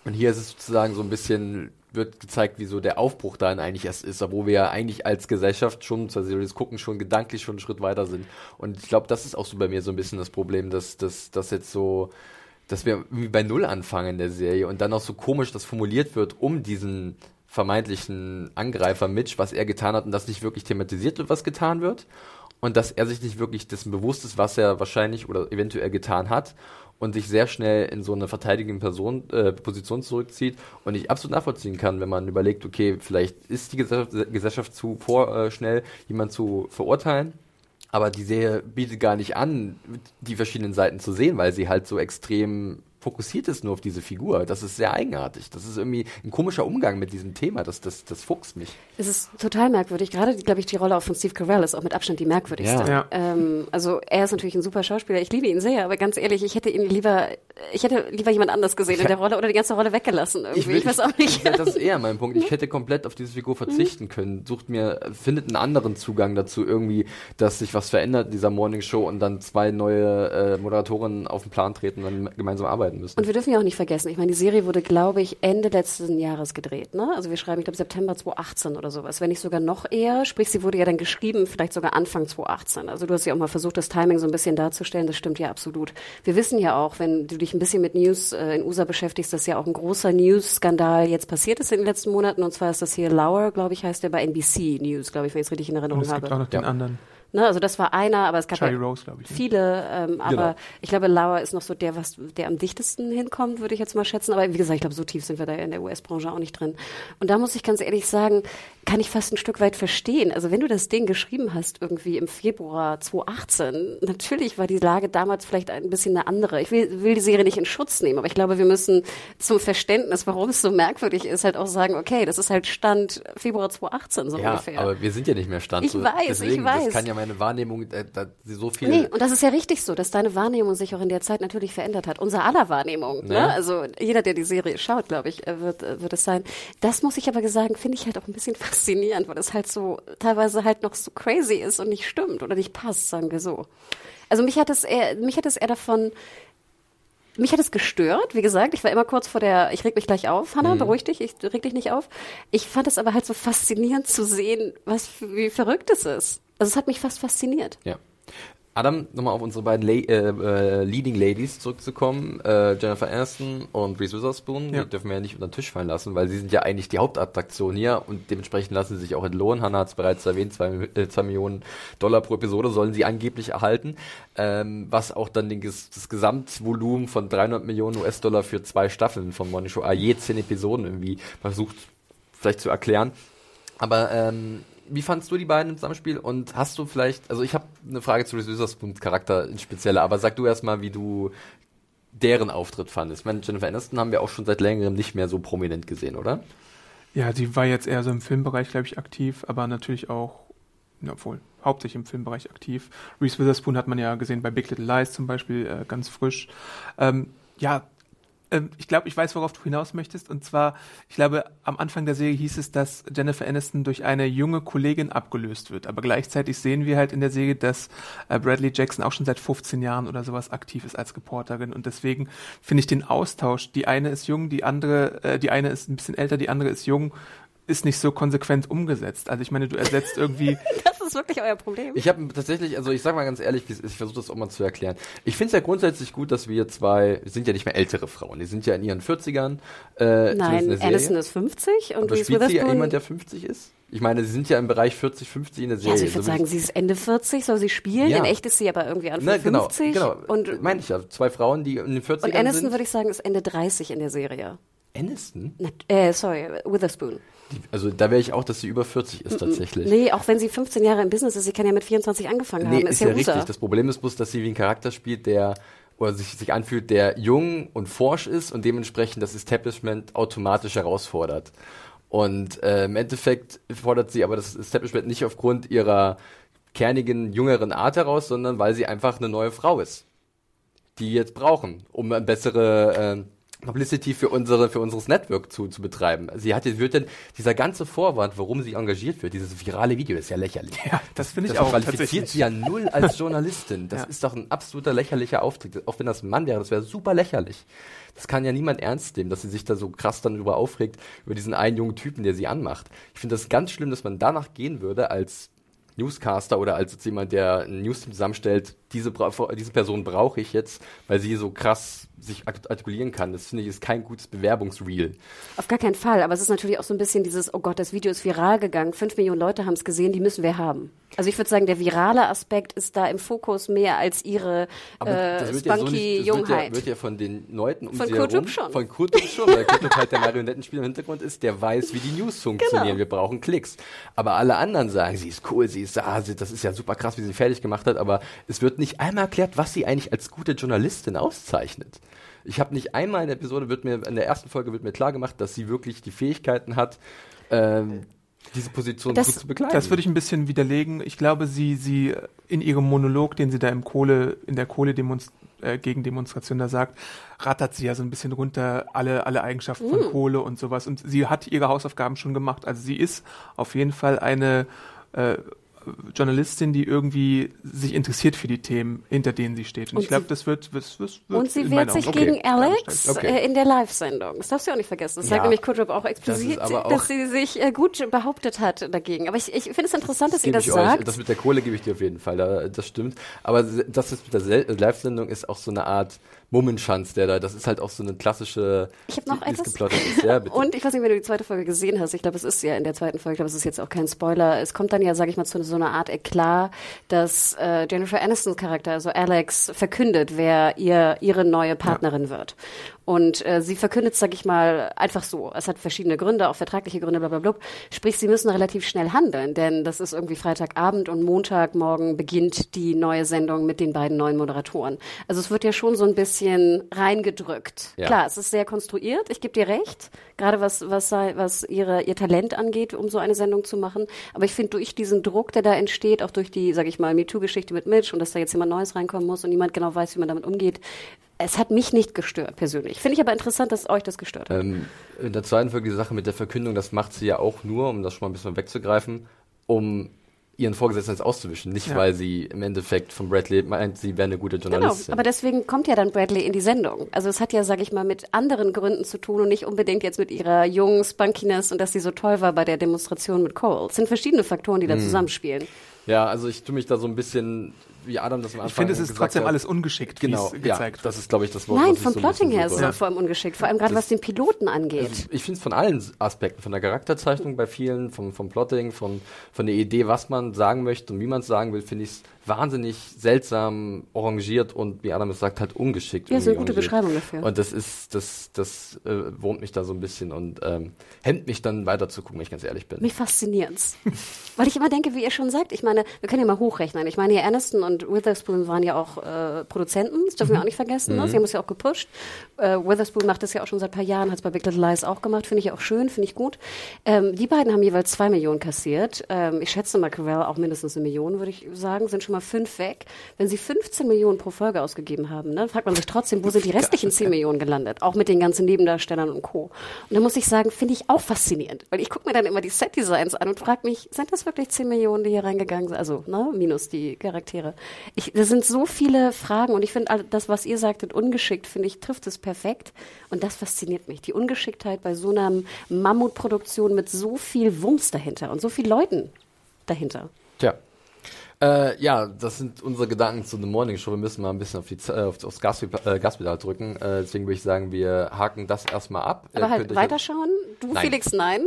und hier ist es sozusagen so ein bisschen wird gezeigt, wie so der Aufbruch dahin eigentlich erst ist, obwohl wir ja eigentlich als Gesellschaft schon, also das Gucken schon gedanklich schon einen Schritt weiter sind. Und ich glaube, das ist auch so bei mir so ein bisschen das Problem, dass dass jetzt so, dass wir irgendwie bei Null anfangen in der Serie und dann auch so komisch das formuliert wird, um diesen vermeintlichen Angreifer Mitch, was er getan hat und das nicht wirklich thematisiert wird, was getan wird. Und dass er sich nicht wirklich dessen bewusst ist, was er wahrscheinlich oder eventuell getan hat und sich sehr schnell in so eine verteidigende Person, äh, Position zurückzieht und ich absolut nachvollziehen kann, wenn man überlegt, okay, vielleicht ist die Gesellschaft, Gesellschaft zu vorschnell, äh, jemanden zu verurteilen, aber die Serie bietet gar nicht an, die verschiedenen Seiten zu sehen, weil sie halt so extrem fokussiert ist nur auf diese Figur. Das ist sehr eigenartig. Das ist irgendwie ein komischer Umgang mit diesem Thema. Das, das, das fuchst mich. Es ist total merkwürdig. Gerade, glaube ich, die Rolle auch von Steve Carell ist auch mit Abstand die merkwürdigste. Ja. Ja. Ähm, also er ist natürlich ein super Schauspieler. Ich liebe ihn sehr, aber ganz ehrlich, ich hätte ihn lieber, ich hätte lieber jemand anders gesehen in der Rolle oder die ganze Rolle weggelassen. Irgendwie. Ich, will, ich weiß auch nicht. Ich, das ist eher mein Punkt. Ich hätte komplett auf diese Figur verzichten können. Sucht mir, findet einen anderen Zugang dazu irgendwie, dass sich was verändert in dieser Morning Show und dann zwei neue äh, Moderatoren auf den Plan treten und dann gemeinsam arbeiten arbeiten müssen. Und wir dürfen ja auch nicht vergessen, ich meine, die Serie wurde, glaube ich, Ende letzten Jahres gedreht. Ne? Also wir schreiben, ich glaube, September 2018 oder sowas. Wenn nicht sogar noch eher. Sprich, sie wurde ja dann geschrieben, vielleicht sogar Anfang 2018. Also du hast ja auch mal versucht, das Timing so ein bisschen darzustellen. Das stimmt ja absolut. Wir wissen ja auch, wenn du dich ein bisschen mit News äh, in USA beschäftigst, dass ja auch ein großer News-Skandal jetzt passiert ist in den letzten Monaten. Und zwar ist das hier Lauer, glaube ich, heißt der bei NBC News, glaube ich, wenn ich es richtig in Erinnerung habe. Es gibt auch noch den ja. anderen. Ne? Also das war einer, aber es gab ja Rose, ich. Ne? viele, ähm, aber Genau. ich glaube, Lauer ist noch so der, was der am dichtesten hinkommt, würde ich jetzt mal schätzen. Aber wie gesagt, ich glaube, so tief sind wir da in der US-Branche auch nicht drin. Und da muss ich ganz ehrlich sagen, kann ich fast ein Stück weit verstehen. Also wenn du das Ding geschrieben hast, irgendwie im Februar 2018, natürlich war die Lage damals vielleicht ein bisschen eine andere. Ich will, will die Serie nicht in Schutz nehmen, aber ich glaube, wir müssen zum Verständnis, warum es so merkwürdig ist, halt auch sagen, okay, das ist halt Stand Februar 2018 so Ja, ungefähr. aber wir sind ja nicht mehr Stand. Ich so. weiß, ich Deswegen, weiß. Das kann ja meine Wahrnehmung, äh, da, so viel. Nee, und das ist ja richtig so, dass deine Wahrnehmung sich auch in der Zeit natürlich verändert hat. Unser aller Wahrnehmung. Ne? Ja. Also jeder, der die Serie schaut, glaube ich, äh, wird, äh, wird es sein. Das muss ich aber sagen, finde ich halt auch ein bisschen faszinierend, weil es halt so teilweise halt noch so crazy ist und nicht stimmt oder nicht passt, sagen wir so. Also mich hat es eher, mich hat es eher davon, mich hat es gestört, wie gesagt, ich war immer kurz vor der, ich reg mich gleich auf, Hanna, beruhig dich, ich reg dich nicht auf. Ich fand es aber halt so faszinierend zu sehen, was, wie verrückt es ist. Also es hat mich fast fasziniert. Ja. Adam, nochmal auf unsere beiden La äh, äh, Leading Ladies zurückzukommen, äh, Jennifer Aniston und Reese Witherspoon, Ja. die dürfen wir ja nicht unter den Tisch fallen lassen, weil sie sind ja eigentlich die Hauptattraktion hier und dementsprechend lassen sie sich auch entlohnen. Hannah hat es bereits erwähnt, zwei, äh, zwei Millionen Dollar pro Episode sollen sie angeblich erhalten, ähm, was auch dann den, das Gesamtvolumen von 300 Millionen US-Dollar für zwei Staffeln von Morning Show, ah, je zehn Episoden irgendwie versucht vielleicht zu erklären. Aber ähm, wie fandst du die beiden im Zusammenspiel und hast du vielleicht, also ich habe eine Frage zu Reese Witherspoons Charakter in spezieller, aber sag du erstmal, wie du deren Auftritt fandest. Ich meine, Jennifer Aniston haben wir auch schon seit längerem nicht mehr so prominent gesehen, oder? Ja, sie war jetzt eher so im Filmbereich, glaube ich, aktiv, aber natürlich auch, obwohl, hauptsächlich im Filmbereich aktiv. Reese Witherspoon hat man ja gesehen bei Big Little Lies zum Beispiel, äh, ganz frisch. Ähm, ja, ähm, ich glaube, ich weiß, worauf du hinaus möchtest. Und zwar, ich glaube, am Anfang der Serie hieß es, dass Jennifer Aniston durch eine junge Kollegin abgelöst wird. Aber gleichzeitig sehen wir halt in der Serie, dass äh, Bradley Jackson auch schon seit 15 Jahren oder sowas aktiv ist als Reporterin. Und deswegen finde ich den Austausch, die eine ist jung, die andere, äh, die eine ist ein bisschen älter, die andere ist jung, ist nicht so konsequent umgesetzt. Also ich meine, du ersetzt irgendwie Das ist wirklich euer Problem. Ich habe tatsächlich, also ich sag mal ganz ehrlich, ich versuche das auch mal zu erklären. Ich finde es ja grundsätzlich gut, dass wir zwei, wir sind ja nicht mehr ältere Frauen, die sind ja in ihren 40ern. Äh, Nein. Aniston ist 50 und Aber spielt sie ja jemand, der 50 ist? Ich meine, sie sind ja im Bereich 40, 50 in der ja, Serie. also ich würde So sagen, sie ist Ende 40, soll sie spielen. Ja. In echt ist sie aber irgendwie Anfang Ne, genau, 50. genau. Und, meine ich ja, zwei Frauen, die in den 40ern und Aniston sind. würde ich sagen, ist Ende 30 in der Serie. Aniston? Na, äh, sorry, Witherspoon. Die, also da wäre ich auch, dass sie über 40 ist tatsächlich. Nee, auch wenn sie 15 Jahre im Business ist, sie kann ja mit 24 angefangen Nee, haben. ist Ist, ja, ja, richtig. Das Problem ist bloß, dass sie wie ein Charakter spielt, der oder sich, sich anfühlt, der jung und forsch ist und dementsprechend das Establishment automatisch herausfordert. Und äh, im Endeffekt fordert sie aber das Establishment nicht aufgrund ihrer kernigen, jüngeren Art heraus, sondern weil sie einfach eine neue Frau ist, die jetzt brauchen, um eine bessere äh, Publicity für unsere für unseres Network zu, zu betreiben. Sie hat jetzt wird denn dieser ganze Vorwand, warum sie engagiert wird, dieses virale Video, ist ja lächerlich. Ja, das finde ich das auch qualifiziert sie ja null als Journalistin. Das Ja. ist doch ein absoluter lächerlicher Auftritt. Auch wenn das ein Mann wäre, das wäre super lächerlich. Das kann ja niemand ernst nehmen, dass sie sich da so krass dann darüber aufregt, über diesen einen jungen Typen, der sie anmacht. Ich finde das ganz schlimm, dass man danach gehen würde als Newscaster oder als jemand, der ein Newsteam zusammenstellt, diese, diese Person brauche ich jetzt, weil sie so krass sich art- artikulieren kann. Das finde ich ist kein gutes Bewerbungsreel. Auf gar keinen Fall. Aber es ist natürlich auch so ein bisschen dieses, oh Gott, das Video ist viral gegangen, fünf Millionen Leute haben es gesehen, die müssen wir haben. Also ich würde sagen, der virale Aspekt ist da im Fokus mehr als ihre äh, spunky ja so das wird ja, Jungheit. wird ja von den Leuten um Von sie Kurt herum, schon. von Kurt schon, weil Kurt halt der Marionettenspieler im Hintergrund ist, der weiß, wie die News funktionieren. Genau. Wir brauchen Klicks. Aber alle anderen sagen, sie ist cool, sie ist, ah, sie, das ist ja super krass, wie sie fertig gemacht hat, aber es wird nicht einmal erklärt, was sie eigentlich als gute Journalistin auszeichnet. Ich habe nicht einmal in der Episode, wird mir, in der ersten Folge wird mir klar gemacht, dass sie wirklich die Fähigkeiten hat, ähm, diese Position Das- gut zu begleiten. Das würde ich ein bisschen widerlegen. Ich glaube, sie, sie in ihrem Monolog, den sie da im Kohle, in der Kohle äh, Gegendemonstration da sagt, rattert sie ja so ein bisschen runter alle, alle Eigenschaften von Kohle und sowas. Und sie hat ihre Hausaufgaben schon gemacht. Also sie ist auf jeden Fall eine äh, Journalistin, die irgendwie sich interessiert für die Themen, hinter denen sie steht. Und, Und ich glaube, sie- das wird, das, das wird Und sie wehrt sich Augen gegen Okay. Alex Okay. äh, in der Live-Sendung. Das darfst du auch nicht vergessen. Das Ja. sagt nämlich Kurt Rupp auch explizit, Das auch- dass sie sich äh, gut behauptet hat dagegen. Aber ich, ich finde es interessant, dass ihr Gebe das sagt. Euch, das mit der Kohle gebe ich dir auf jeden Fall, da, das stimmt. Aber das mit der Live-Sendung ist auch so eine Art Mummenschanz, der da, das ist halt auch so eine klassische. Ich habe noch die- etwas. ist. Ja. Und ich weiß nicht, wenn du die zweite Folge gesehen hast. Ich glaube, es ist ja in der zweiten Folge, ich glaube, es ist jetzt auch kein Spoiler. Es kommt dann ja, sage ich mal, zu so einer Art Eklat, dass äh, Jennifer Anistons Charakter, also Alex, verkündet, wer ihr ihre neue Partnerin wird. Und äh, sie verkündet, sag ich mal, einfach so. Es hat verschiedene Gründe, auch vertragliche Gründe, bla bla bla. Sprich, sie müssen relativ schnell handeln, denn das ist irgendwie Freitagabend und Montagmorgen beginnt die neue Sendung mit den beiden neuen Moderatoren. Also es wird ja schon so ein bisschen reingedrückt. Ja. Klar, es ist sehr konstruiert, ich gebe dir recht, gerade was, was, was ihre, ihr Talent angeht, um so eine Sendung zu machen. Aber ich finde, durch diesen Druck, der da entsteht, auch durch die, sag ich mal, MeToo-Geschichte mit Mitch und dass da jetzt jemand Neues reinkommen muss und niemand genau weiß, wie man damit umgeht, es hat mich nicht gestört, persönlich. Finde ich aber interessant, dass euch das gestört hat. Ähm, in der zweiten Folge die Sache mit der Verkündung, das macht sie ja auch nur, um das schon mal ein bisschen wegzugreifen, um ihren Vorgesetzten jetzt auszuwischen. Nicht, Ja. weil sie im Endeffekt von Bradley meint, sie wäre eine gute Genau, Journalistin. aber deswegen kommt ja dann Bradley in die Sendung. Also es hat ja, sag ich mal, mit anderen Gründen zu tun und nicht unbedingt jetzt mit ihrer jungen Spunkiness und dass sie so toll war bei der Demonstration mit Cole. Es sind verschiedene Faktoren, Hm. die da zusammenspielen. ja, also ich tue mich da so ein bisschen, wie Adam das am Anfang Ich finde, es ist trotzdem hat. alles ungeschickt, Genau, ja, gezeigt das ist, glaube ich, das Wort, Nein, was ich vom so Plotting her ist es vor allem ungeschickt. Vor allem gerade was den Piloten angeht. Also ich finde es von allen Aspekten, von der Charakterzeichnung bei vielen, vom, vom Plotting, von, von der Idee, was man sagen möchte und wie man es sagen will, finde ich es wahnsinnig seltsam arrangiert und, wie Adam es sagt, halt ungeschickt. Ja, ist eine gute arrangiert. Beschreibung dafür. Und das ist, das, das äh, wohnt mich da so ein bisschen und ähm, hemmt mich dann weiter zu gucken, wenn ich ganz ehrlich bin. Mich fasziniert's. Weil ich immer denke, wie ihr schon sagt, ich meine, wir können ja mal hochrechnen. Ich meine, hier Aniston und Witherspoon waren ja auch äh, Produzenten, das dürfen wir auch nicht vergessen. Ne? Sie haben es ja auch gepusht. Äh, Witherspoon macht das ja auch schon seit ein paar Jahren, hat es bei Big Little Lies auch gemacht, finde ich auch schön, finde ich gut. Ähm, die beiden haben jeweils zwei Millionen kassiert. Ähm, ich schätze mal, Carell auch mindestens eine Million, würde ich sagen, sind schon mal fünf weg. Wenn sie 15 Millionen pro Folge ausgegeben haben, ne, fragt man sich trotzdem, wo sind die restlichen 10 Millionen gelandet? Auch mit den ganzen Nebendarstellern und Co. Und da muss ich sagen, finde ich auch faszinierend, weil ich gucke mir dann immer die Set-Designs an und frage mich, sind das wirklich 10 Millionen, die hier reingegangen sind? Also, ne, minus die Charaktere. Ich, das sind so viele Fragen und ich finde das, was ihr sagtet, ungeschickt, finde ich, trifft es perfekt. Und das fasziniert mich. Die Ungeschicktheit bei so einer Mammutproduktion mit so viel Wumms dahinter und so vielen Leuten dahinter. Tja. Äh, ja, das sind unsere Gedanken zu The Morning Show. Wir müssen mal ein bisschen auf die, äh, auf, aufs Gaspedal, äh, Gaspedal drücken. Äh, deswegen würde ich sagen, wir haken das erstmal ab. Aber halt weiterschauen. Du, Nein. Felix, nein.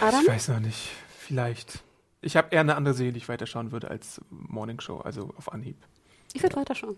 Adam? Ich weiß noch nicht. Vielleicht. Ich habe eher eine andere Serie, die ich weiterschauen würde als Morning Show, also auf Anhieb. Ich würde weiterschauen.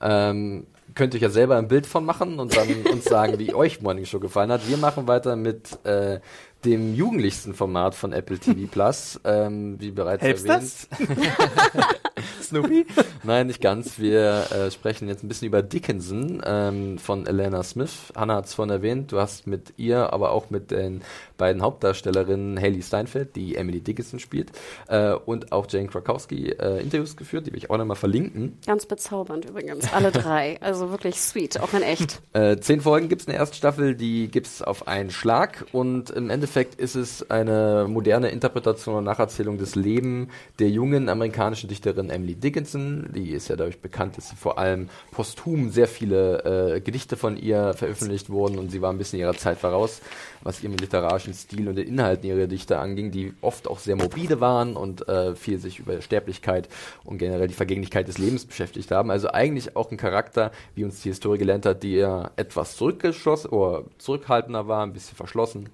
Ähm, könnt ihr euch ja selber ein Bild von machen und dann uns sagen, wie euch Morning Show gefallen hat. Wir machen weiter mit äh, dem jugendlichsten Format von Apple TV Plus. Ähm, wie bereits Helps erwähnt. Snoopy? Nein, nicht ganz. Wir äh, sprechen jetzt ein bisschen über Dickinson ähm, von Elena Smith. Hannah hat es vorhin erwähnt. Du hast mit ihr, aber auch mit den beiden Hauptdarstellerinnen Haley Steinfeld, die Emily Dickinson spielt, äh, und auch Jane Krakowski äh, Interviews geführt. Die will ich auch nochmal verlinken. Ganz bezaubernd übrigens, alle drei. Also wirklich sweet, auch in echt. Äh, zehn Folgen gibt's in der ersten Staffel, die gibt's auf einen Schlag und im Endeffekt ist es eine moderne Interpretation und Nacherzählung des Lebens der jungen amerikanischen Dichterin Emily Dickinson. Die ist ja dadurch bekannt, dass sie vor allem posthum sehr viele äh, Gedichte von ihr veröffentlicht wurden und sie war ein bisschen ihrer Zeit voraus, was ihren literarischen Stil und den Inhalten ihrer Gedichte anging, die oft auch sehr morbide waren und äh, viel sich über Sterblichkeit und generell die Vergänglichkeit des Lebens beschäftigt haben. Also eigentlich auch ein Charakter, wie uns die Historie gelernt hat, die ja etwas zurückgeschossen oder zurückhaltender war, ein bisschen verschlossen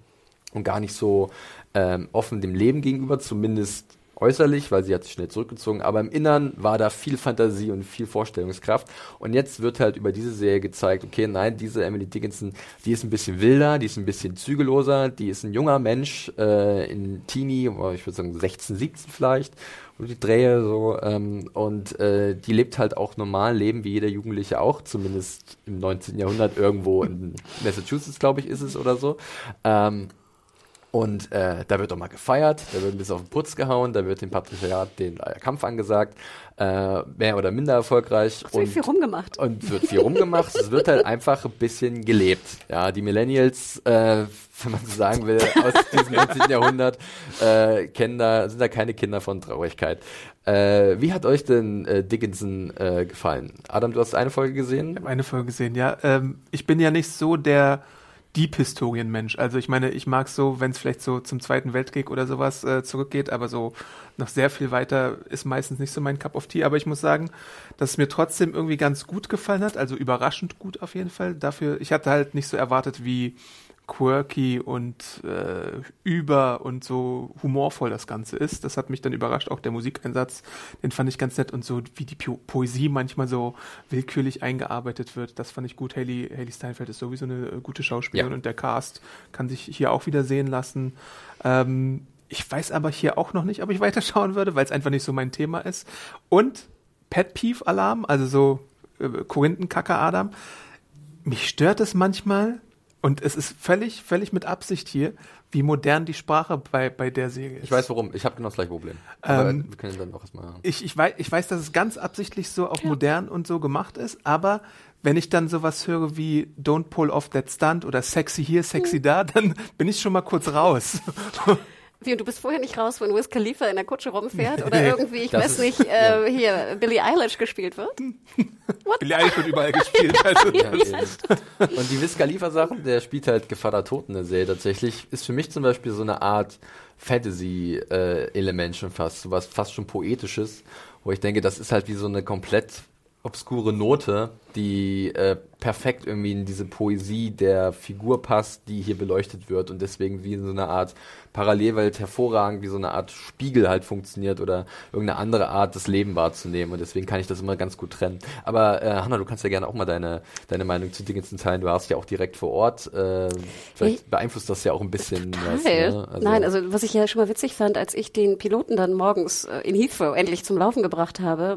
und gar nicht so ähm, offen dem Leben gegenüber, zumindest äußerlich, weil sie hat sich schnell zurückgezogen, aber im Innern war da viel Fantasie und viel Vorstellungskraft. Und jetzt wird halt über diese Serie gezeigt, okay, nein, diese Emily Dickinson, die ist ein bisschen wilder, die ist ein bisschen zügelloser, die ist ein junger Mensch, äh, in Teenie, oder ich würde sagen 16, 17 vielleicht, und die Drehe so, ähm, und äh, die lebt halt auch normal Leben wie jeder Jugendliche auch, zumindest im 19. Jahrhundert irgendwo in Massachusetts, glaube ich, ist es oder so. Ähm, und äh, da wird auch mal gefeiert, da wird ein bisschen auf den Putz gehauen, da wird dem Patriarchat den äh, Kampf angesagt, äh, mehr oder minder erfolgreich. Es wird viel rumgemacht. Und wird viel rumgemacht. es wird halt einfach ein bisschen gelebt. Ja, die Millennials, äh, wenn man so sagen will, aus diesem 19. Jahrhundert, äh, kennen da, sind da keine Kinder von Traurigkeit. Äh, wie hat euch denn äh, Dickinson äh, gefallen? Adam, du hast eine Folge gesehen? Ich habe eine Folge gesehen, ja. Ähm, ich bin ja nicht so der Deep Historienmensch. Also ich meine, ich mag so, wenn es vielleicht so zum Zweiten Weltkrieg oder sowas äh, zurückgeht, aber so noch sehr viel weiter ist meistens nicht so mein Cup of Tea. Aber ich muss sagen, dass es mir trotzdem irgendwie ganz gut gefallen hat, also überraschend gut auf jeden Fall. Dafür, ich hatte halt nicht so erwartet, wie quirky und äh, über und so humorvoll das Ganze ist. Das hat mich dann überrascht, auch der Musikeinsatz, den fand ich ganz nett und so wie die po Poesie manchmal so willkürlich eingearbeitet wird, das fand ich gut. Haley, Haley Steinfeld ist sowieso eine äh, gute Schauspielerin ja. und der Cast kann sich hier auch wieder sehen lassen. Ähm, ich weiß aber hier auch noch nicht, ob ich weiterschauen würde, weil es einfach nicht so mein Thema ist. Und Pet Peeve Alarm, also so äh, Korinthenkacker Adam. Mich stört es manchmal, und es ist völlig, völlig mit Absicht hier, wie modern die Sprache bei, bei der Serie ist. Ich weiß warum. Ich habe genau das gleiche Problem. Aber ähm, wir können dann auch erstmal. Ich, ich, weiß, ich weiß, dass es ganz absichtlich so auf ja. modern und so gemacht ist, aber wenn ich dann sowas höre wie Don't pull off that stunt oder sexy hier, sexy hm. da, dann bin ich schon mal kurz raus. Wie, und du bist vorher nicht raus, wenn Wiz Khalifa in der Kutsche rumfährt oder irgendwie, ich das weiß nicht, äh, hier Billie Eilish gespielt wird? What? Billie Eilish wird überall gespielt. Also ja, und die Wiz Khalifa Sachen, der spielt halt Gevatter Toten in der Serie tatsächlich, ist für mich zum Beispiel so eine Art Fantasy-Element äh, schon fast, so was fast schon Poetisches, wo ich denke, das ist halt wie so eine komplett obskure Note, die äh, perfekt irgendwie in diese Poesie der Figur passt, die hier beleuchtet wird und deswegen wie in so einer Art Parallelwelt hervorragend wie so eine Art Spiegel halt funktioniert oder irgendeine andere Art, das Leben wahrzunehmen und deswegen kann ich das immer ganz gut trennen. Aber äh, Hanna, du kannst ja gerne auch mal deine, deine Meinung zu Dickinson teilen. Du warst ja auch direkt vor Ort. Äh, vielleicht ich, beeinflusst das ja auch ein bisschen. Was, ne? also, Nein, also was ich ja schon mal witzig fand, als ich den Piloten dann morgens äh, in Heathrow endlich zum Laufen gebracht habe,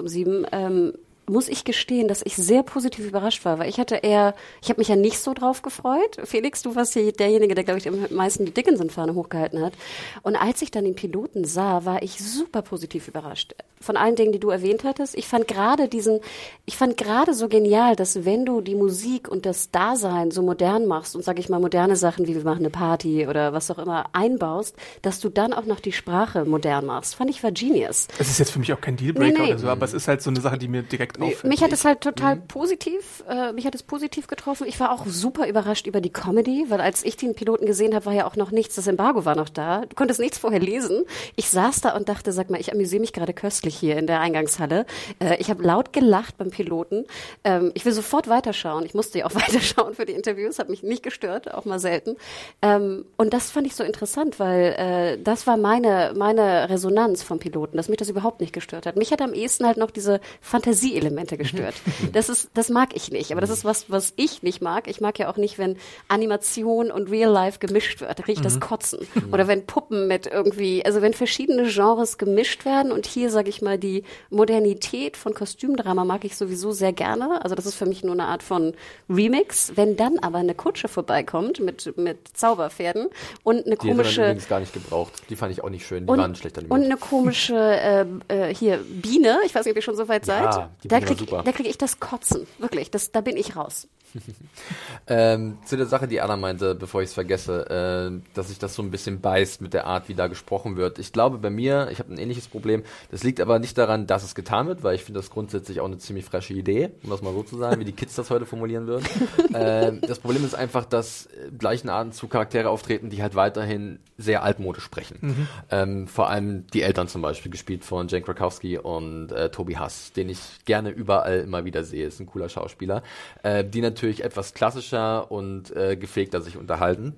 Um sieben ähm, muss ich gestehen, dass ich sehr positiv überrascht war, weil ich hatte eher, ich habe mich ja nicht so drauf gefreut. Felix, du warst hier derjenige, der, glaube ich, am meisten die Dickinson-Fahne hochgehalten hat. Und als ich dann den Piloten sah, war ich super positiv überrascht. Von allen Dingen, die du erwähnt hattest. Ich fand gerade diesen, ich fand gerade so genial, dass wenn du die Musik und das Dasein so modern machst und, sag ich mal, moderne Sachen wie wir machen eine Party oder was auch immer einbaust, dass du dann auch noch die Sprache modern machst. Fand ich war genius. Es ist jetzt für mich auch kein Dealbreaker nee, nee. oder so, aber es ist halt so eine Sache, die mir direkt nee. Mich hat es halt total mhm. positiv, äh, mich hat es positiv getroffen. Ich war auch super überrascht über die Comedy, weil als ich den Piloten gesehen habe, war ja auch noch nichts, das Embargo war noch da. Du konntest nichts vorher lesen. Ich saß da und dachte, sag mal, ich amüsiere mich gerade köstlich hier in der Eingangshalle. Äh, ich habe laut gelacht beim Piloten. Ähm, ich will sofort weiterschauen. Ich musste ja auch weiterschauen für die Interviews, hat mich nicht gestört, auch mal selten. Ähm, und das fand ich so interessant, weil äh, das war meine, meine Resonanz vom Piloten, dass mich das überhaupt nicht gestört hat. Mich hat am ehesten halt noch diese Fantasieelemente gestört gestört. Das ist, das mag ich nicht. Aber das ist was, was ich nicht mag. Ich mag ja auch nicht, wenn Animation und Real Life gemischt wird. Da kriege ich das mhm. Kotzen. Oder wenn Puppen mit irgendwie, also wenn verschiedene Genres gemischt werden und hier sage ich mal die Modernität von Kostümdrama mag ich sowieso sehr gerne. Also das ist für mich nur eine Art von Remix. Wenn dann aber eine Kutsche vorbeikommt mit mit Zauberpferden und eine komische, die übrigens gar nicht gebraucht. Die fand ich auch nicht schön. Die und, waren schlecht animiert. Und eine komische äh, äh, hier Biene. Ich weiß nicht, ob ihr schon so weit seid. Ja, die da krieg, da kriege ich das Kotzen. Wirklich, das, da bin ich raus. ähm, zu der Sache, die Anna meinte, bevor ich es vergesse, äh, dass sich das so ein bisschen beißt mit der Art, wie da gesprochen wird. Ich glaube bei mir, ich habe ein ähnliches Problem. Das liegt aber nicht daran, dass es getan wird, weil ich finde das grundsätzlich auch eine ziemlich frische Idee, um das mal so zu sagen, wie die Kids das heute formulieren würden. äh, das Problem ist einfach, dass äh, gleichen Arten zu Charaktere auftreten, die halt weiterhin sehr altmodisch sprechen. Mhm. Ähm, vor allem die Eltern zum Beispiel, gespielt von Jane Krakowski und äh, Toby Hass, den ich gerne überall immer wieder sehe. Ist ein cooler Schauspieler. Äh, die natürlich natürlich etwas klassischer und äh, gepflegter sich unterhalten.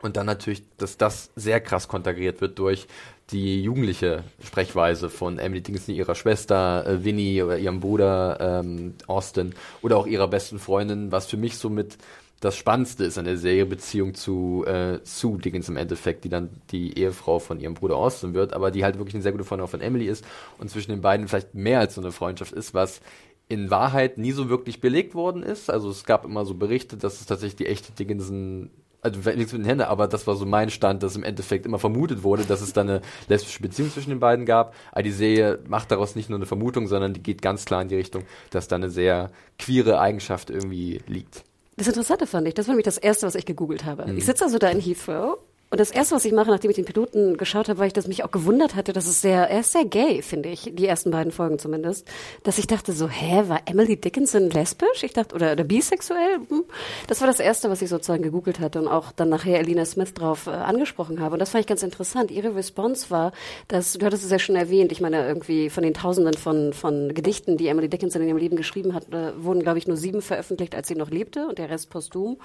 Und dann natürlich, dass das sehr krass konterkariert wird durch die jugendliche Sprechweise von Emily Dickinson, ihrer Schwester äh, Winnie oder ihrem Bruder ähm, Austin oder auch ihrer besten Freundin, was für mich somit das Spannendste ist an der Serie, Beziehung zu äh, Sue Dickens im Endeffekt, die dann die Ehefrau von ihrem Bruder Austin wird, aber die halt wirklich eine sehr gute Freundin von Emily ist und zwischen den beiden vielleicht mehr als so eine Freundschaft ist, was in Wahrheit nie so wirklich belegt worden ist. Also es gab immer so Berichte, dass es tatsächlich die echte Dickinson also nichts mit den Händen, aber das war so mein Stand, dass im Endeffekt immer vermutet wurde, dass es da eine lesbische Beziehung zwischen den beiden gab. Aber die Serie macht daraus nicht nur eine Vermutung, sondern die geht ganz klar in die Richtung, dass da eine sehr queere Eigenschaft irgendwie liegt. Das Interessante fand ich, das war nämlich das Erste, was ich gegoogelt habe. Mhm. Ich sitze also da in Heathrow und das erste, was ich mache, nachdem ich den Piloten geschaut habe, war ich, dass mich auch gewundert hatte, dass es sehr, er ist sehr gay, finde ich, die ersten beiden Folgen zumindest, dass ich dachte so, hä, war Emily Dickinson lesbisch? Ich dachte, oder, oder bisexuell? Hm. Das war das erste, was ich sozusagen gegoogelt hatte und auch dann nachher Elina Smith drauf äh, angesprochen habe. Und das fand ich ganz interessant. Ihre Response war, dass, du hattest es ja schon erwähnt, ich meine, irgendwie von den Tausenden von, von Gedichten, die Emily Dickinson in ihrem Leben geschrieben hat, äh, wurden, glaube ich, nur sieben veröffentlicht, als sie noch lebte und der Rest posthum.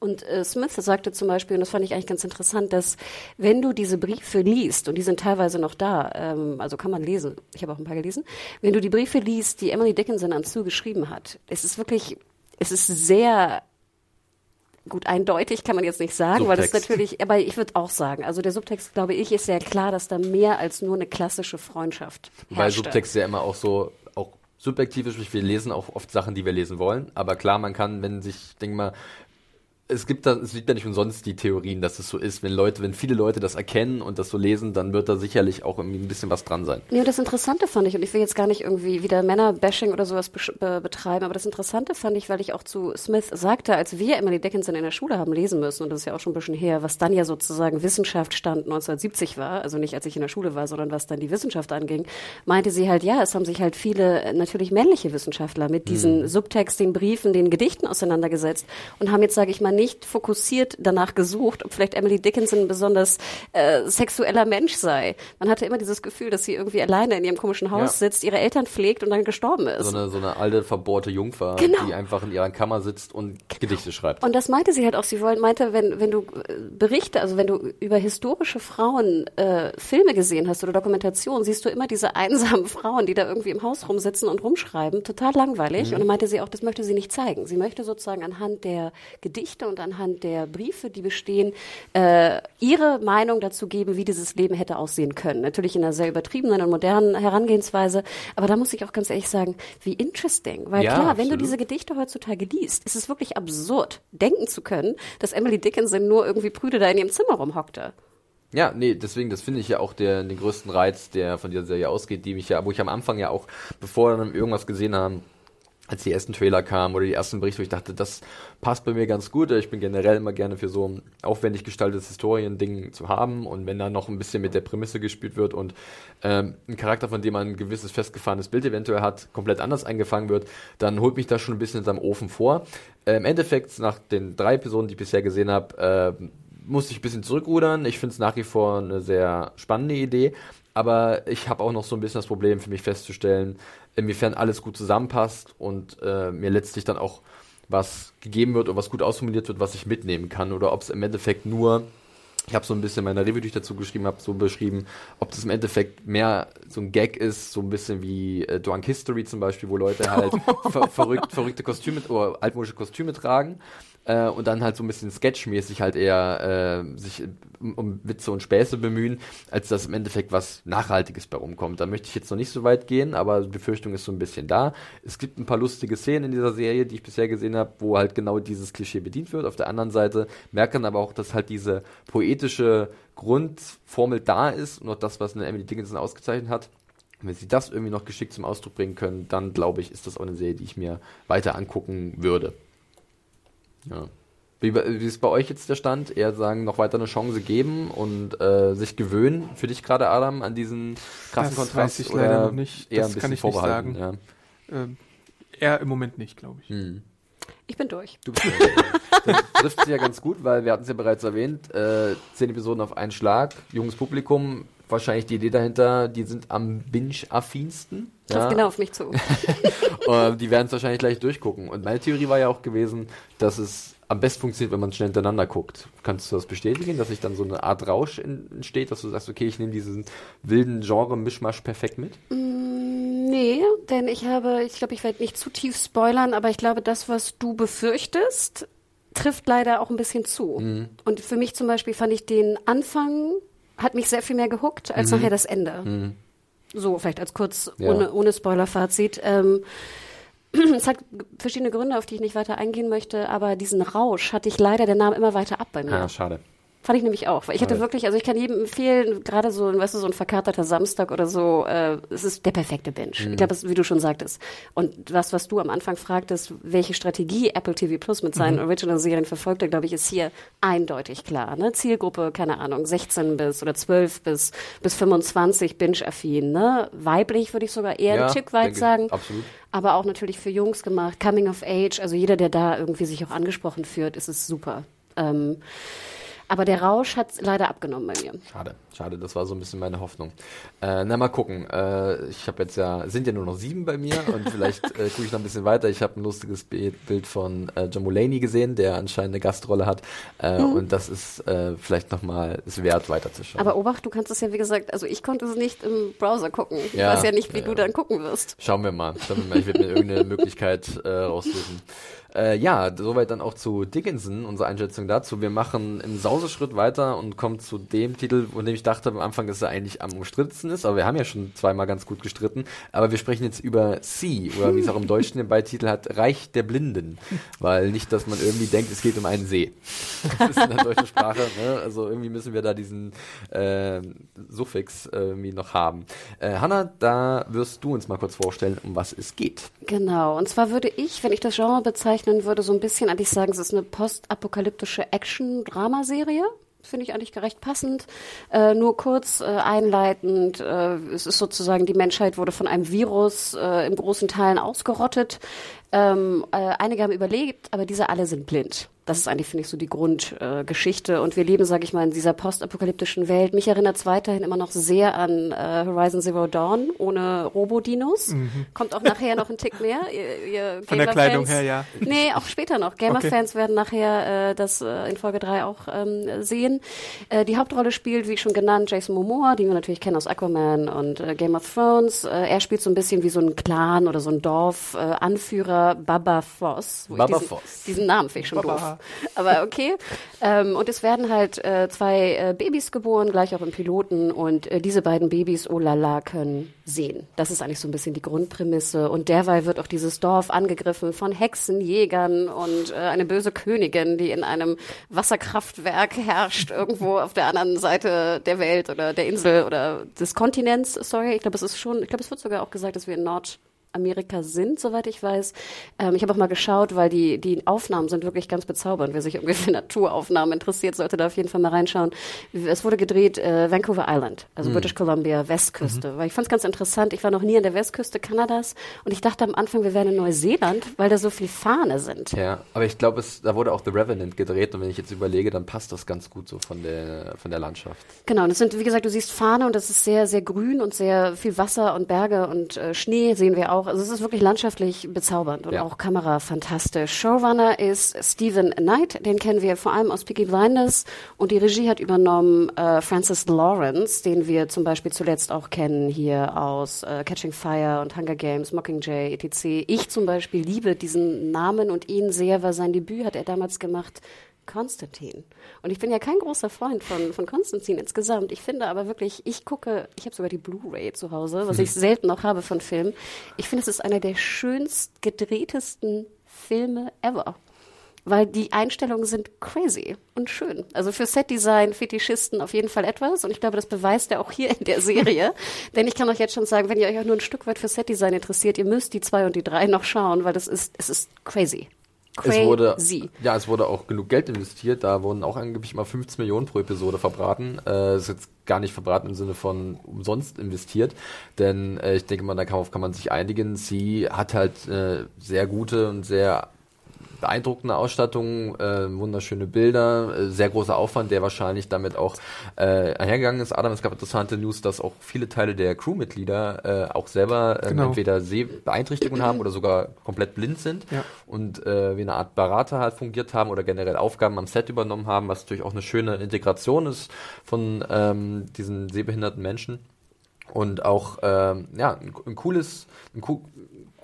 Und äh, Smith sagte zum Beispiel, und das fand ich eigentlich ganz interessant, dass wenn du diese Briefe liest, und die sind teilweise noch da, ähm, also kann man lesen, ich habe auch ein paar gelesen, wenn du die Briefe liest, die Emily Dickinson an Sue geschrieben hat, es ist wirklich, es ist sehr gut eindeutig kann man jetzt nicht sagen, Subtext. weil das natürlich, aber ich würde auch sagen, also der Subtext, glaube ich, ist sehr klar, dass da mehr als nur eine klassische Freundschaft herrschte. Weil Subtext ja immer auch so auch subjektiv ist, wir lesen auch oft Sachen, die wir lesen wollen, aber klar, man kann, wenn sich, denk mal, es gibt da, es liegt ja nicht umsonst die Theorien, dass es so ist. Wenn Leute, wenn viele Leute das erkennen und das so lesen, dann wird da sicherlich auch irgendwie ein bisschen was dran sein. Und das Interessante fand ich, und ich will jetzt gar nicht irgendwie wieder Männer-Bashing oder sowas be betreiben, aber das Interessante fand ich, weil ich auch zu Smith sagte, als wir Emily Dickinson in der Schule haben lesen müssen, und das ist ja auch schon ein bisschen her, was dann ja sozusagen Wissenschaftsstand 1970 war, also nicht als ich in der Schule war, sondern was dann die Wissenschaft anging, meinte sie halt, ja, es haben sich halt viele natürlich männliche Wissenschaftler mit diesen hm. Subtext, den Briefen, den Gedichten auseinandergesetzt und haben jetzt, sage ich mal, nicht fokussiert danach gesucht, ob vielleicht Emily Dickinson ein besonders äh, sexueller Mensch sei. Man hatte immer dieses Gefühl, dass sie irgendwie alleine in ihrem komischen Haus ja. sitzt, ihre Eltern pflegt und dann gestorben ist. So eine, so eine alte, verbohrte Jungfer, genau. die einfach in ihrer Kammer sitzt und Gedichte schreibt. Und das meinte sie halt auch. Sie wollte, meinte, wenn, wenn du äh, Berichte, also wenn du über historische Frauen äh, Filme gesehen hast oder Dokumentationen, siehst du immer diese einsamen Frauen, die da irgendwie im Haus rumsitzen und rumschreiben. Total langweilig. Mhm. Und dann meinte sie auch, das möchte sie nicht zeigen. Sie möchte sozusagen anhand der Gedichte und anhand der Briefe, die bestehen, äh, ihre Meinung dazu geben, wie dieses Leben hätte aussehen können. Natürlich in einer sehr übertriebenen und modernen Herangehensweise, aber da muss ich auch ganz ehrlich sagen, wie interesting. Weil ja, klar, absolut. wenn du diese Gedichte heutzutage liest, ist es wirklich absurd, denken zu können, dass Emily Dickinson nur irgendwie prüde da in ihrem Zimmer rumhockte. Ja, nee, deswegen, das finde ich ja auch der, den größten Reiz, der von dieser Serie ausgeht, die mich ja, wo ich am Anfang ja auch, bevor wir irgendwas gesehen haben, als die ersten Trailer kamen oder die ersten Berichte, wo ich dachte, das passt bei mir ganz gut. Ich bin generell immer gerne für so ein aufwendig gestaltetes Historiending zu haben und wenn da noch ein bisschen mit der Prämisse gespielt wird und ähm, ein Charakter, von dem man ein gewisses festgefahrenes Bild eventuell hat, komplett anders eingefangen wird, dann holt mich das schon ein bisschen in seinem Ofen vor. Äh, Im Endeffekt, nach den drei Episoden, die ich bisher gesehen habe, äh, musste ich ein bisschen zurückrudern. Ich finde es nach wie vor eine sehr spannende Idee, aber ich habe auch noch so ein bisschen das Problem für mich festzustellen, inwiefern alles gut zusammenpasst und äh, mir letztlich dann auch was gegeben wird und was gut ausformuliert wird, was ich mitnehmen kann. Oder ob es im Endeffekt nur ich habe so ein bisschen meine Review, die ich dazu geschrieben habe, so beschrieben, ob das im Endeffekt mehr so ein Gag ist, so ein bisschen wie äh, Drunk History zum Beispiel, wo Leute halt ver verrückt, verrückte Kostüme oder altmodische Kostüme tragen äh, und dann halt so ein bisschen sketchmäßig halt eher äh, sich um, um Witze und Späße bemühen, als dass im Endeffekt was Nachhaltiges bei rumkommt. Da möchte ich jetzt noch nicht so weit gehen, aber die Befürchtung ist so ein bisschen da. Es gibt ein paar lustige Szenen in dieser Serie, die ich bisher gesehen habe, wo halt genau dieses Klischee bedient wird. Auf der anderen Seite merkt man aber auch, dass halt diese poetische Grundformel da ist und auch das, was eine Emily Dickinson ausgezeichnet hat. wenn sie das irgendwie noch geschickt zum Ausdruck bringen können, dann glaube ich, ist das auch eine Serie, die ich mir weiter angucken würde. Ja. Wie, wie ist bei euch jetzt der Stand? Eher sagen, noch weiter eine Chance geben und äh, sich gewöhnen für dich gerade, Adam, an diesen krassen das Kontrast? Weiß ich leider noch nicht. Das kann ich nicht sagen. Ja. Ähm, eher im Moment nicht, glaube ich. Hm. Ich bin durch. Du bist durch. das trifft sich ja ganz gut, weil wir hatten es ja bereits erwähnt, äh, zehn Episoden auf einen Schlag, junges Publikum, wahrscheinlich die Idee dahinter, die sind am Binge-affinsten. Trifft ja. genau auf mich zu. die werden es wahrscheinlich gleich durchgucken. Und meine Theorie war ja auch gewesen, dass es am besten funktioniert, wenn man schnell hintereinander guckt. Kannst du das bestätigen, dass sich dann so eine Art Rausch entsteht, dass du sagst, okay, ich nehme diesen wilden Genre-Mischmasch perfekt mit? Mm, nee, denn ich habe, ich glaube, ich werde nicht zu tief spoilern, aber ich glaube, das, was du befürchtest, trifft leider auch ein bisschen zu. Mhm. Und für mich zum Beispiel fand ich den Anfang, hat mich sehr viel mehr gehuckt, als mhm. nachher das Ende. Mhm. So, vielleicht als kurz, ja. ohne, ohne Spoiler-Fazit. Ähm, es hat verschiedene Gründe, auf die ich nicht weiter eingehen möchte, aber diesen Rausch hatte ich leider der Name immer weiter ab bei mir. Ja, schade. Fand ich nämlich auch. Weil ich hatte wirklich, also ich kann jedem empfehlen, gerade so, weißt du, so ein verkaterter Samstag oder so, äh, es ist der perfekte Binge. Ich glaube, wie du schon sagtest. Und was, was du am Anfang fragtest, welche Strategie Apple TV Plus mit seinen Original-Serien verfolgt, glaube ich, ist hier eindeutig klar. Ne? Zielgruppe, keine Ahnung, 16 bis oder 12 bis, bis 25 Binge-affin. Ne? Weiblich würde ich sogar eher Ja, ein Tick weit sagen. Absolut. Aber auch natürlich für Jungs gemacht, Coming of Age, also jeder, der da irgendwie sich auch angesprochen fühlt, ist es super. Ähm, aber der Rausch hat leider abgenommen bei mir. Schade, schade, das war so ein bisschen meine Hoffnung. Äh, na, mal gucken. Äh, ich habe jetzt ja, sind ja nur noch sieben bei mir und vielleicht äh, gucke ich noch ein bisschen weiter. Ich habe ein lustiges Bi- Bild von äh, John Mulaney gesehen, der anscheinend eine Gastrolle hat. Äh, Und das ist äh, vielleicht nochmal es wert, weiterzuschauen. Aber Obacht, du kannst es ja, wie gesagt, also ich konnte es nicht im Browser gucken. Ich Ja, weiß ja nicht, wie ja, du dann gucken wirst. Schauen wir mal. Schauen wir mal. Ich werde mir irgendeine Möglichkeit äh, raussuchen. Äh, ja, soweit dann auch zu Dickinson, unsere Einschätzung dazu. Wir machen im Sauseschritt weiter und kommen zu dem Titel, von dem ich dachte am Anfang, dass er eigentlich am umstrittensten ist, aber wir haben ja schon zweimal ganz gut gestritten. Aber wir sprechen jetzt über See, oder wie es auch im Deutschen den Beititel hat, Reich der Blinden. Weil nicht, dass man irgendwie denkt, es geht um einen See. Das ist in der deutschen Sprache, ne? Also irgendwie müssen wir da diesen äh, Suffix irgendwie noch haben. Äh, Hanna, da wirst du uns mal kurz vorstellen, um was es geht. Genau. Und zwar würde ich, wenn ich das Genre bezeichnen würde, so ein bisschen eigentlich sagen, es ist eine postapokalyptische Action-Dramaserie. Finde ich eigentlich gerecht passend. Äh, nur kurz äh, einleitend, äh, es ist sozusagen, die Menschheit wurde von einem Virus äh, in großen Teilen ausgerottet. Ähm, äh, einige haben überlebt, aber diese alle sind blind. Das ist eigentlich, finde ich, so die Grundgeschichte. Äh, und wir leben, sage ich mal, in dieser postapokalyptischen Welt. Mich erinnert es weiterhin immer noch sehr an äh, Horizon Zero Dawn ohne Robodinos. Kommt auch nachher noch ein Tick mehr. Ihr, ihr Mhm. Von der Kleidung her, ja. Nee, auch später noch. Gamer-Fans werden nachher äh, das äh, in Folge 3 auch ähm, sehen. Äh, die Hauptrolle spielt, wie schon genannt, Jason Momoa, den wir natürlich kennen aus Aquaman und äh, Game of Thrones. Äh, er spielt so ein bisschen wie so ein Clan oder so ein Dorf-Anführer, äh, Anführer Baba Foss. Baba diesen, Foss. Diesen Namen finde ich schon Baba. doof. Aber okay. ähm, und es werden halt äh, zwei äh, Babys geboren, gleich auch im Piloten. Und äh, diese beiden Babys, oh la la, können sehen. Das ist eigentlich so ein bisschen die Grundprämisse. Und derweil wird auch dieses Dorf angegriffen von Hexenjägern und äh, eine böse Königin, die in einem Wasserkraftwerk herrscht, irgendwo auf der anderen Seite der Welt oder der Insel oder des Kontinents. Sorry, ich glaube, es ist schon, ich glaube, es wird sogar auch gesagt, dass wir in Nord Amerika sind, soweit ich weiß. Ähm, ich habe auch mal geschaut, weil die, die Aufnahmen sind wirklich ganz bezaubernd. Wer sich irgendwie für Naturaufnahmen interessiert, sollte da auf jeden Fall mal reinschauen. Es wurde gedreht äh, Vancouver Island, also British Columbia, Westküste. Weil ich fand es ganz interessant. Ich war noch nie an der Westküste Kanadas und ich dachte am Anfang, wir wären in Neuseeland, weil da so viel Fahne sind. Ja, aber ich glaube, es da wurde auch The Revenant gedreht und wenn ich jetzt überlege, dann passt das ganz gut so von der von der Landschaft. Genau, und es sind, wie gesagt, du siehst Fahne und das ist sehr, sehr grün und sehr viel Wasser und Berge und äh, Schnee sehen wir auch. Also es ist wirklich landschaftlich bezaubernd und Ja. auch Kamera fantastisch. Showrunner ist Stephen Knight, den kennen wir vor allem aus Peaky Blinders und die Regie hat übernommen äh, Francis Lawrence, den wir zum Beispiel zuletzt auch kennen hier aus äh, Catching Fire und Hunger Games, Mockingjay, etc. Ich zum Beispiel liebe diesen Namen und ihn sehr, weil sein Debüt hat er damals gemacht Konstantin. Und ich bin ja kein großer Freund von, von Konstantin insgesamt. Ich finde aber wirklich, ich gucke, ich habe sogar die Blu-ray zu Hause, was ich selten noch habe von Filmen. Ich finde, es ist einer der schönst gedrehtesten Filme ever. Weil die Einstellungen sind crazy und schön. Also für Setdesign, Fetischisten auf jeden Fall etwas. Und ich glaube, das beweist er auch hier in der Serie. Denn ich kann euch jetzt schon sagen, wenn ihr euch auch nur ein Stück weit für Setdesign interessiert, ihr müsst die zwei und die drei noch schauen, weil das ist, es ist crazy. Crazy. Es wurde, ja, es wurde auch genug Geld investiert. Da wurden auch angeblich mal 15 Millionen pro Episode verbraten. Äh, ist jetzt gar nicht verbraten im Sinne von umsonst investiert. Denn äh, ich denke mal, darauf kann man sich einigen. Sie hat halt äh, sehr gute und sehr beeindruckende Ausstattung, äh, wunderschöne Bilder, äh, sehr großer Aufwand, der wahrscheinlich damit auch äh, einhergegangen ist. Adam, es gab interessante News, dass auch viele Teile der Crewmitglieder äh, auch selber ähm, Genau. entweder Sehbeeinträchtigungen haben oder sogar komplett blind sind Ja. und äh, wie eine Art Berater halt fungiert haben oder generell Aufgaben am Set übernommen haben, was natürlich auch eine schöne Integration ist von ähm, diesen sehbehinderten Menschen und auch ähm, ja ein, ein cooles, ein coo-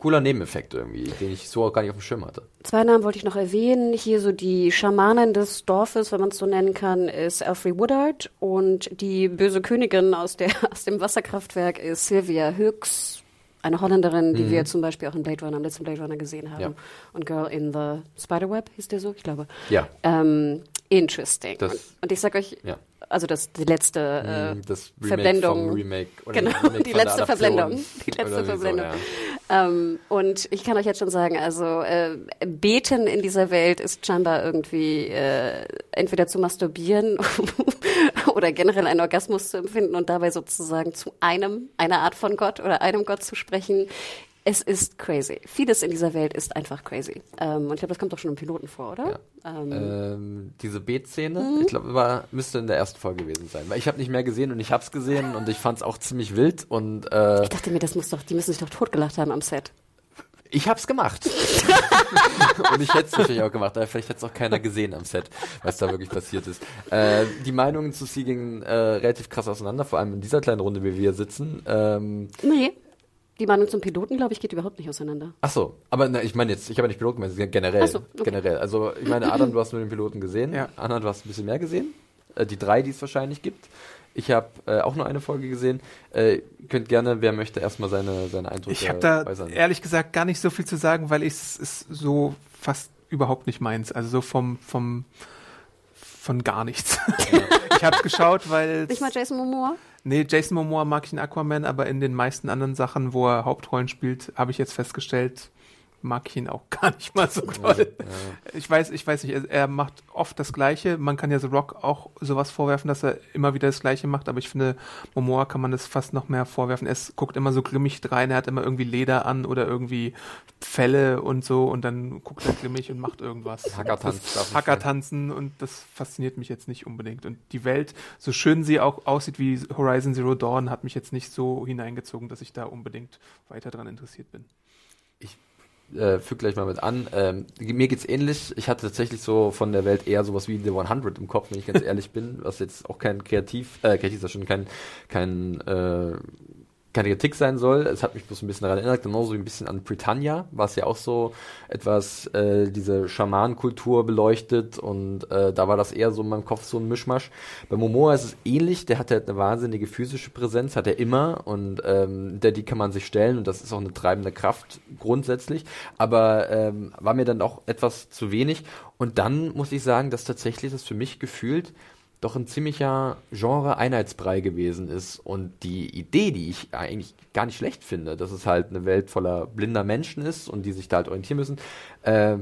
cooler Nebeneffekt irgendwie, den ich so auch gar nicht auf dem Schirm hatte. Zwei Namen wollte ich noch erwähnen. Hier so die Schamanin des Dorfes, wenn man es so nennen kann, ist Alfred Woodard und die böse Königin aus, der, aus dem Wasserkraftwerk ist Sylvia Hooks. eine Holländerin, die wir zum Beispiel auch in Blade Runner, am letzten Blade Runner gesehen haben. Ja. Und Girl in the Spiderweb hieß der so, ich glaube. Ja. Ähm, interesting. Das- und, und ich sag euch, Ja. Also das die letzte äh, das Verblendung. Remake. oder Genau, Remake die letzte Verblendung. Die letzte wie so, Verblendung. ja. Ähm, und ich kann euch jetzt schon sagen, also äh, Beten in dieser Welt ist scheinbar irgendwie äh, entweder zu masturbieren oder generell einen Orgasmus zu empfinden und dabei sozusagen zu einem, einer Art von Gott oder einem Gott zu sprechen. Es ist crazy. Vieles in dieser Welt ist einfach crazy. Ähm, und ich glaube, das kommt doch schon im Piloten vor, oder? Ähm, Ähm, diese Beetszene, Mhm. ich glaube, müsste in der ersten Folge gewesen sein, weil ich habe nicht mehr gesehen und ich habe es gesehen und ich fand es auch ziemlich wild und äh, ich dachte mir, das muss doch, die müssen sich doch totgelacht haben am Set. ich habe es gemacht und ich hätte es natürlich auch gemacht, aber vielleicht hätte es auch keiner gesehen am Set, was da wirklich passiert ist. Äh, die Meinungen zu Sie gingen äh, relativ krass auseinander, vor allem in dieser kleinen Runde, wie wir sitzen. Ähm, Nee. Die Meinung zum Piloten, glaube ich, geht überhaupt nicht auseinander. Ach so, aber na, ich meine jetzt, ich habe ja nicht Piloten gemeint, generell. Ach so, okay. Generell. Also ich meine, Adam, du hast nur den Piloten gesehen. Ja. Anna, du hast ein bisschen mehr gesehen. Äh, die drei, die es wahrscheinlich gibt. Ich habe äh, auch nur eine Folge gesehen. Äh, könnt gerne, wer möchte, erstmal seine, seine Eindrücke Ich habe da äußern. ehrlich gesagt gar nicht so viel zu sagen, weil ich es ist so fast überhaupt nicht meins. Also so vom, vom von gar nichts. ich habe geschaut, weil Nicht mal Jason Momoa? Nee, Jason Momoa mag ich in Aquaman, aber in den meisten anderen Sachen, wo er Hauptrollen spielt, habe ich jetzt festgestellt, mag ich ihn auch gar nicht mal so toll. Ich weiß, ich weiß nicht, er, er macht oft das Gleiche. Man kann ja The Rock auch sowas vorwerfen, dass er immer wieder das Gleiche macht, aber ich finde, Momoa kann man das fast noch mehr vorwerfen. Er guckt immer so grimmig rein, er hat immer irgendwie Leder an oder irgendwie Felle und so und dann guckt er grimmig und macht irgendwas. Hackertanz nicht Hackertanzen und das fasziniert mich jetzt nicht unbedingt. Und die Welt, so schön sie auch aussieht wie Horizon Zero Dawn, hat mich jetzt nicht so hineingezogen, dass ich da unbedingt weiter dran interessiert bin. Äh, füg gleich mal mit an. Ähm, mir geht's ähnlich. Ich hatte tatsächlich so von der Welt eher sowas wie The 100 im Kopf, wenn ich ganz ehrlich bin, was jetzt auch kein kreativ, äh, kreativ ist ja schon kein, kein, äh, keine Kritik sein soll. Es hat mich bloß ein bisschen daran erinnert, genauso wie ein bisschen an Britannia, was ja auch so etwas äh, diese Schamanenkultur beleuchtet und äh, da war das eher so in meinem Kopf so ein Mischmasch. Bei Momoa ist es ähnlich, der hat halt eine wahnsinnige physische Präsenz, hat er immer und ähm, der die kann man sich stellen und das ist auch eine treibende Kraft grundsätzlich, aber ähm, war mir dann auch etwas zu wenig und dann muss ich sagen, dass tatsächlich das für mich gefühlt doch ein ziemlicher Genre-Einheitsbrei gewesen ist. Und die Idee, die ich eigentlich gar nicht schlecht finde, dass es halt eine Welt voller blinder Menschen ist und die sich da halt orientieren müssen, äh,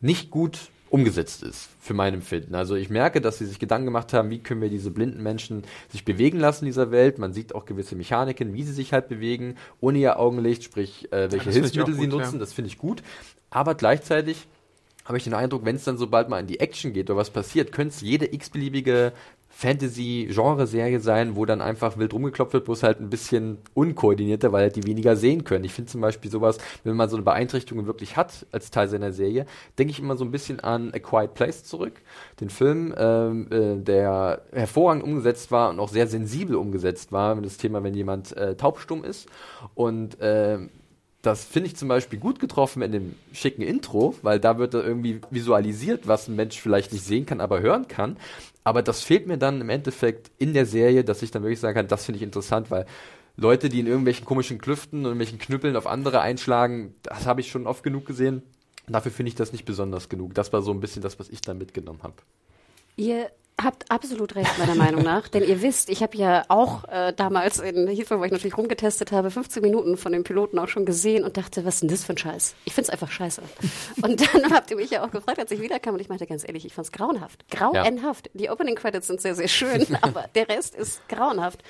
nicht gut umgesetzt ist, für mein Empfinden. Also ich merke, dass sie sich Gedanken gemacht haben, wie können wir diese blinden Menschen sich bewegen lassen in dieser Welt. Man sieht auch gewisse Mechaniken, wie sie sich halt bewegen, ohne ihr Augenlicht, sprich, äh, welche Hilfsmittel sie gut, nutzen, ja. das finde ich gut. Aber gleichzeitig habe ich den Eindruck, wenn es dann sobald mal in die Action geht oder was passiert, könnte es jede x-beliebige Fantasy-Genre-Serie sein, wo dann einfach wild rumgeklopft wird, bloß halt ein bisschen unkoordinierter, weil halt die weniger sehen können. Ich finde zum Beispiel sowas, wenn man so eine Beeinträchtigung wirklich hat als Teil seiner Serie, denke ich immer so ein bisschen an A Quiet Place zurück, den Film, ähm, äh, der hervorragend umgesetzt war und auch sehr sensibel umgesetzt war, das Thema, wenn jemand äh, taubstumm ist. Und ähm, das finde ich zum Beispiel gut getroffen in dem schicken Intro, weil da wird da irgendwie visualisiert, was ein Mensch vielleicht nicht sehen kann, aber hören kann. Aber das fehlt mir dann im Endeffekt in der Serie, dass ich dann wirklich sagen kann, das finde ich interessant, weil Leute, die in irgendwelchen komischen Klüften und irgendwelchen Knüppeln auf andere einschlagen, das habe ich schon oft genug gesehen. Dafür finde ich das nicht besonders genug. Das war so ein bisschen das, was ich da mitgenommen habe. Ihr habt absolut recht, meiner Meinung nach. Denn ihr wisst, ich habe ja auch äh, damals in Hilfe, wo ich natürlich rumgetestet habe, 15 Minuten von den Piloten auch schon gesehen und dachte, was ist denn das für ein Scheiß? Ich find's einfach scheiße. Und dann habt ihr mich ja auch gefragt, als ich wiederkam und ich meinte ganz ehrlich, ich fand's grauenhaft. Grauenhaft. Die Opening Credits sind sehr, sehr schön, aber der Rest ist grauenhaft.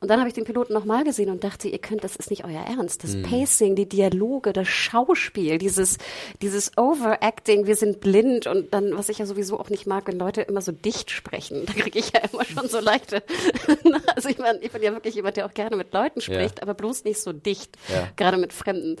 Und dann habe ich den Piloten nochmal gesehen und dachte, ihr könnt, das ist nicht euer Ernst. Das Pacing, die Dialoge, das Schauspiel, dieses, dieses Overacting, wir sind blind und dann, was ich ja sowieso auch nicht mag, wenn Leute immer so dicht sprechen. Da kriege ich ja immer schon so leichte. also ich meine, ich bin ja wirklich jemand, der auch gerne mit Leuten spricht, aber bloß nicht so dicht, Ja. gerade mit Fremden.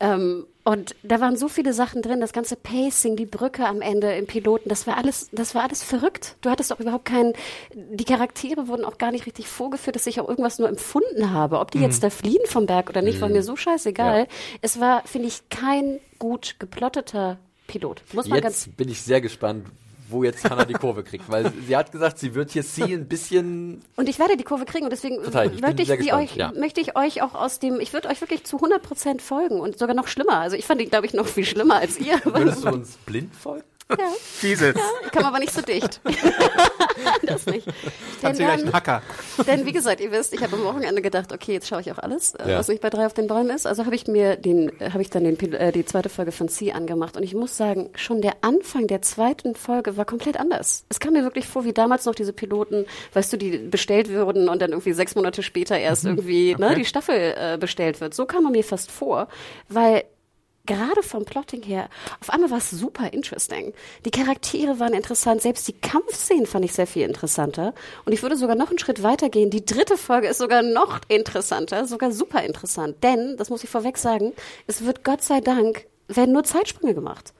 Ähm, und da waren so viele Sachen drin, das ganze Pacing, die Brücke am Ende im Piloten, das war alles, das war alles verrückt. Du hattest auch überhaupt keinen, die Charaktere wurden auch gar nicht richtig vorgeführt, dass ich auch irgendwas nur empfunden habe. Ob die jetzt da fliehen vom Berg oder nicht, war mir so scheißegal. Ja. Es war, finde ich, kein gut geplotteter Pilot. Muss man ganz Jetzt bin ich sehr gespannt, wo jetzt Hannah die Kurve kriegt, weil sie hat gesagt, sie wird hier sie ein bisschen. Und ich werde die Kurve kriegen und deswegen ich möchte, ich gespannt, euch, ja. möchte ich euch auch aus dem, ich würde euch wirklich zu 100 Prozent folgen und sogar noch schlimmer. Also ich fand ihn, glaube ich, noch viel schlimmer als ihr. Würdest du uns blind folgen? Ja, Fieses. ich kam aber nicht so dicht. das nicht. Hat sie gleich einen Hacker. Denn wie gesagt, ihr wisst, ich habe am Wochenende gedacht, okay, jetzt schaue ich auch alles, äh, Ja. was nicht bei drei auf den Bäumen ist. Also habe ich mir den, äh, habe ich dann den, äh, die zweite Folge von C angemacht und ich muss sagen, schon der Anfang der zweiten Folge war komplett anders. Es kam mir wirklich vor, wie damals noch diese Piloten, weißt du, die bestellt wurden und dann irgendwie sechs Monate später erst irgendwie ne, die Staffel äh, bestellt wird. So kam er mir fast vor, weil gerade vom Plotting her, auf einmal war es super interesting. Die Charaktere waren interessant, selbst die Kampfszenen fand ich sehr viel interessanter. Und ich würde sogar noch einen Schritt weiter gehen. Die dritte Folge ist sogar noch interessanter, sogar super interessant. Denn, das muss ich vorweg sagen, es wird Gott sei Dank, werden nur Zeitsprünge gemacht.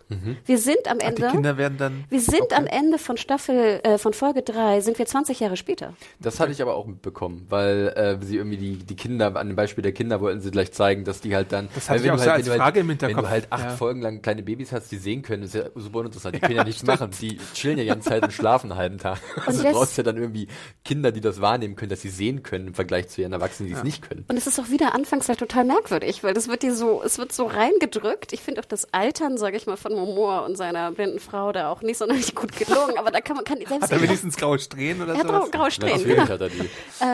Wir sind am Die Ende. Kinder werden dann. wir sind am Ende von Staffel, äh, von Folge 3, sind wir 20 Jahre später. Das hatte ich aber auch mitbekommen, weil äh, sie irgendwie die, die Kinder, an dem Beispiel der Kinder wollten sie gleich zeigen, dass die halt dann. Das hatte ich wenn auch halt, als wenn du Frage im halt, Wenn Hinterkopf. du halt acht Ja. Folgen lang kleine Babys hast, die sehen können, ist ja super uninteressant. Die können ja nichts machen. Die chillen ja die ganze Zeit und schlafen einen halben Tag. Also du brauchst ja dann irgendwie Kinder, die das wahrnehmen können, dass sie sehen können im Vergleich zu ihren Erwachsenen, die es nicht können. Und es ist auch wieder anfangs halt total merkwürdig, weil das wird dir so, es wird so reingedrückt. Ich finde auch das Altern, sage ich mal, von Momoa und seiner blinden Frau da auch nicht sonderlich gut gelungen, aber da kann man, kann selbst Hat er wenigstens graue Strähnen oder er hat sowas? grau- graue Strähnen, Natürlich genau. hat er die.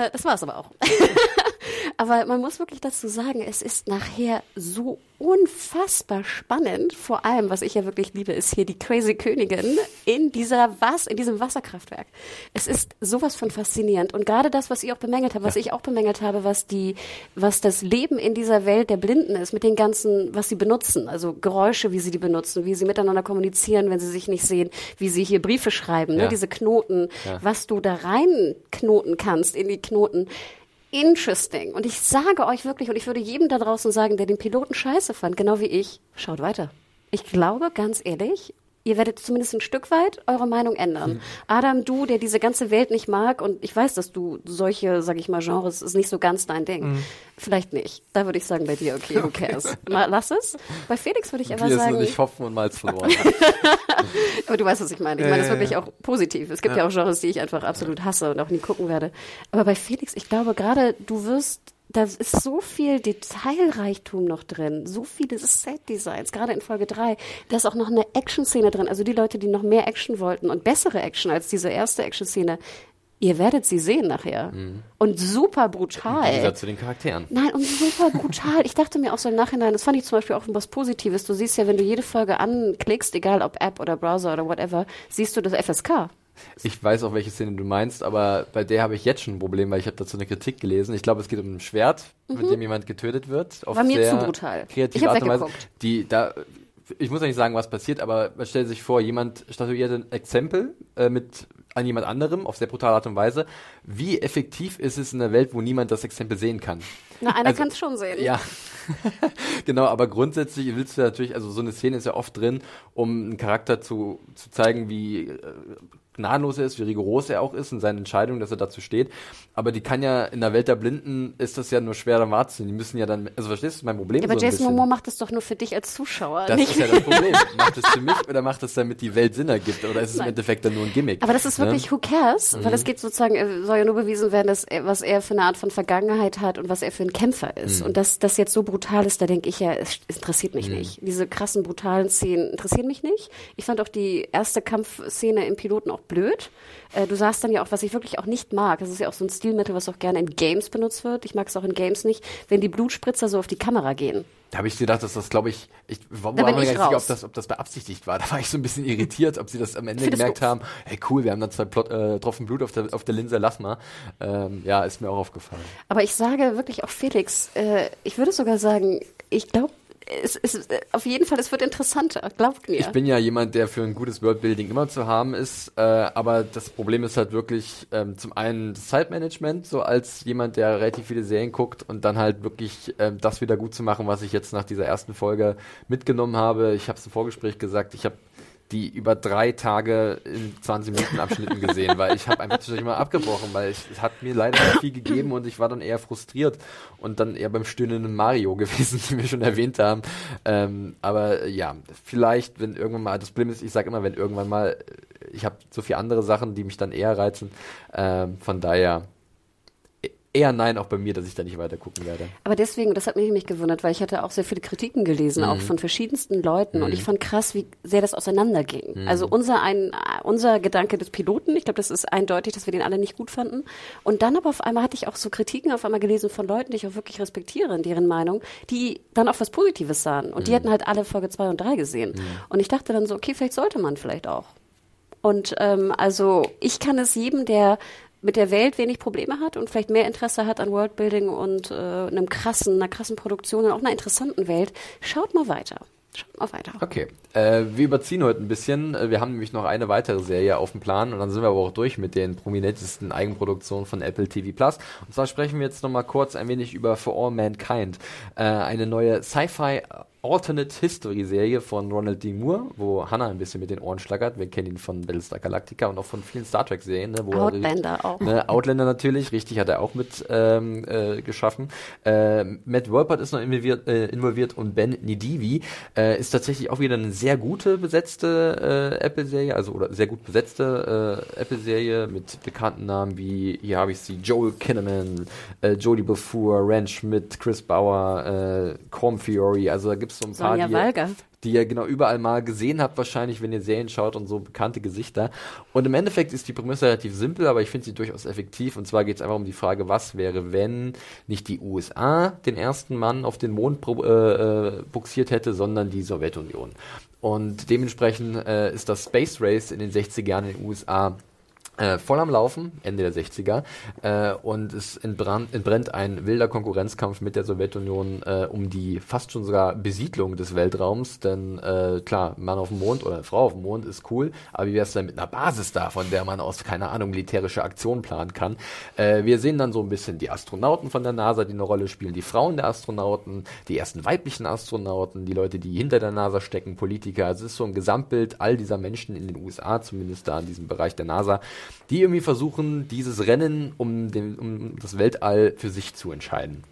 Äh, das war es aber auch. aber man muss wirklich dazu sagen, es ist nachher so unfassbar spannend. Vor allem, was ich ja wirklich liebe, ist hier die Crazy Königin in dieser Was, in diesem Wasserkraftwerk. Es ist sowas von faszinierend. Und gerade das, was ihr auch bemängelt habt, was ich auch bemängelt habe, was die, was das Leben in dieser Welt der Blinden ist, mit den ganzen, was sie benutzen, also Geräusche, wie sie die benutzen, wie sie miteinander kommunizieren, wenn sie sich nicht sehen, wie sie hier Briefe schreiben, ne, Ja. diese Knoten, was du da rein knoten kannst in die Knoten. Interesting. Und ich sage euch wirklich, und ich würde jedem da draußen sagen, der den Piloten scheiße fand, genau wie ich, schaut weiter. Ich glaube, ganz ehrlich, ihr werdet zumindest ein Stück weit eure Meinung ändern. Adam, du, der diese ganze Welt nicht mag, und ich weiß, dass du solche, sag ich mal, Genres ist nicht so ganz dein Ding. Vielleicht nicht. Da würde ich sagen bei dir, okay, who cares? Mal, lass es. Bei Felix würde ich aber ist nur sagen. nicht Hopfen und Malz verloren. Aber du weißt, was ich meine. Ich Ja, meine das ja, wirklich ja. auch positiv. Es gibt ja. auch Genres, die ich einfach absolut hasse und auch nie gucken werde. Aber bei Felix, ich glaube gerade, du wirst, da ist so viel Detailreichtum noch drin, so viele Set-Designs, gerade in Folge 3. Da ist auch noch eine Action-Szene drin. Also die Leute, die noch mehr Action wollten und bessere Action als diese erste Action-Szene, ihr werdet sie sehen nachher. Und super brutal. Gesagt, zu den Charakteren. Nein, und super brutal. Ich dachte mir auch so im Nachhinein, das fand ich zum Beispiel auch was Positives. Du siehst ja, wenn du jede Folge anklickst, egal ob App oder Browser oder whatever, siehst du das FSK. Ich weiß auch, welche Szene du meinst, aber bei der habe ich jetzt schon ein Problem, weil ich habe dazu eine Kritik gelesen. Ich glaube, es geht um ein Schwert, mit dem jemand getötet wird. Auf Mhm. War mir zu brutal. Kreative Ich Art und Weise. weggeguckt. Die da, ich muss ja nicht sagen, was passiert, aber man stellt sich vor, jemand statuiert ein Exempel äh, mit an jemand anderem auf sehr brutale Art und Weise. Wie effektiv ist es in einer Welt, wo niemand das Exempel sehen kann? Na, einer Also, kann es schon sehen. Ja, genau, aber grundsätzlich willst du natürlich, also so eine Szene ist ja oft drin, um einen Charakter zu, zu zeigen, wie äh, gnadenlos er ist, wie rigoros er auch ist in seinen Entscheidungen, dass er dazu steht. Aber die kann ja, in der Welt der Blinden ist das ja nur schwer dann wahrzunehmen. Die müssen ja dann, also verstehst du mein Problem? Ja, aber so Jason? Momoa macht das doch nur für dich als Zuschauer. Das nicht ist ja das Problem. Macht es für mich oder macht es damit die Welt Sinn ergibt? Oder ist es im Nein. Endeffekt dann nur ein Gimmick? Aber das ist Ne? wirklich who cares, weil Mhm. es geht sozusagen, äh, soll ja nur bewiesen werden, dass was er für eine Art von Vergangenheit hat und was er für ein Kämpfer Mhm. ist. Und dass das jetzt so brutal ist, da denke ich ja, es, es interessiert mich nicht. Diese krassen, brutalen Szenen interessieren mich nicht. Ich fand auch die erste Kampfszene im Piloten auch blöd. Äh, du sahst dann ja auch, was ich wirklich auch nicht mag, das ist ja auch so ein Stilmittel, was auch gerne in Games benutzt wird. Ich mag es auch in Games nicht, wenn die Blutspritzer so auf die Kamera gehen. Da habe ich gedacht, dass das, glaube ich, ich war mir gar ich nicht sicher, ob das, ob das beabsichtigt war. Da war ich so ein bisschen irritiert, ob sie das am Ende gemerkt haben. Hey, cool, wir haben da zwei Plot, äh, Tropfen Blut auf der, auf der Linse, lass mal. Ähm, ja, ist mir auch aufgefallen. Aber ich sage wirklich auch Felix, äh, ich würde sogar sagen, ich glaube, es äh, auf jeden Fall, es wird interessanter, glaubt mir. Ich bin ja jemand, der für ein gutes Worldbuilding immer zu haben ist, äh, aber das Problem ist halt wirklich ähm, zum einen das Zeitmanagement, so als jemand, der relativ viele Serien guckt und dann halt wirklich ähm, das wieder gut zu machen, was ich jetzt nach dieser ersten Folge mitgenommen habe. Ich habe es im Vorgespräch gesagt, ich habe die über drei Tage in 20 Minuten Abschnitten gesehen, weil ich habe einfach zwischendurch mal abgebrochen, weil ich, es hat mir leider nicht viel gegeben und ich war dann eher frustriert und dann eher beim stöhnenden Mario gewesen, den wir schon erwähnt haben. Ähm, aber ja, vielleicht, wenn irgendwann mal, das Problem ist, ich sage immer, wenn irgendwann mal ich habe so viele andere Sachen, die mich dann eher reizen. Ähm, von daher eher nein auch bei mir, dass ich da nicht weiter gucken werde. Aber deswegen, das hat mich nämlich gewundert, weil ich hatte auch sehr viele Kritiken gelesen, mhm. auch von verschiedensten Leuten. Mhm. Und ich fand krass, wie sehr das auseinanderging. Mhm. Also unser, ein, unser Gedanke des Piloten, ich glaube, das ist eindeutig, dass wir den alle nicht gut fanden. Und dann aber auf einmal hatte ich auch so Kritiken auf einmal gelesen von Leuten, die ich auch wirklich respektiere in deren Meinung, die dann auch was Positives sahen. Und die hätten mhm. halt alle Folge zwei und drei gesehen. Mhm. Und ich dachte dann so, okay, vielleicht sollte man vielleicht auch. Und ähm, also ich kann es jedem, der mit der Welt wenig Probleme hat und vielleicht mehr Interesse hat an Worldbuilding und äh, einem krassen, einer krassen Produktion und auch einer interessanten Welt, schaut mal weiter. Schaut mal weiter. Okay. Äh, wir überziehen heute ein bisschen. Äh, wir haben nämlich noch eine weitere Serie auf dem Plan und dann sind wir aber auch durch mit den prominentesten Eigenproduktionen von Apple TV Plus. Und zwar sprechen wir jetzt nochmal kurz ein wenig über For All Mankind. Äh, eine neue Sci-Fi Alternate History Serie von Ronald D. Moore, wo Hannah ein bisschen mit den Ohren schlagert. Wir kennen ihn von Battlestar Galactica und auch von vielen Star Trek Serien. Ne, Outlander er, auch. Ne, Outlander natürlich, richtig, hat er auch mit ähm, äh, geschaffen. Äh, Matt Wolpert ist noch involviert, äh, involviert und Ben Nidivi äh, ist tatsächlich auch wieder eine sehr gute besetzte äh, Apple-Serie, also oder sehr gut besetzte äh, Apple-Serie mit bekannten Namen wie, hier habe ich sie, Joel Kinnaman, Jodie Befour, Ren Schmidt, Chris Bauer, Corm Fiore, also da gibt es so ein paar, Sonja die, Walger. die ihr genau überall mal gesehen habt, wahrscheinlich, wenn ihr Serien schaut und so bekannte Gesichter. Und im Endeffekt ist die Prämisse relativ simpel, aber ich finde sie durchaus effektiv. Und zwar geht es einfach um die Frage, was wäre, wenn nicht die USA den ersten Mann auf den Mond äh, äh, buxiert hätte, sondern die Sowjetunion. Und dementsprechend äh, ist das Space Race in den 60er Jahren in den USA äh, voll am Laufen, Ende der 60er, äh, und es entbrannt, entbrennt ein wilder Konkurrenzkampf mit der Sowjetunion äh, um die fast schon sogar Besiedlung des Weltraums, denn äh, klar, Mann auf dem Mond oder Frau auf dem Mond ist cool, aber wie wäre es denn mit einer Basis da, von der man aus, keine Ahnung, militärische Aktionen planen kann? Äh, wir sehen dann so ein bisschen die Astronauten von der NASA, die eine Rolle spielen, die Frauen der Astronauten, die ersten weiblichen Astronauten, die Leute, die hinter der NASA stecken, Politiker, also es ist so ein Gesamtbild all dieser Menschen in den USA, zumindest da in diesem Bereich der NASA, die irgendwie versuchen, dieses Rennen um, den, um das Weltall für sich zu entscheiden.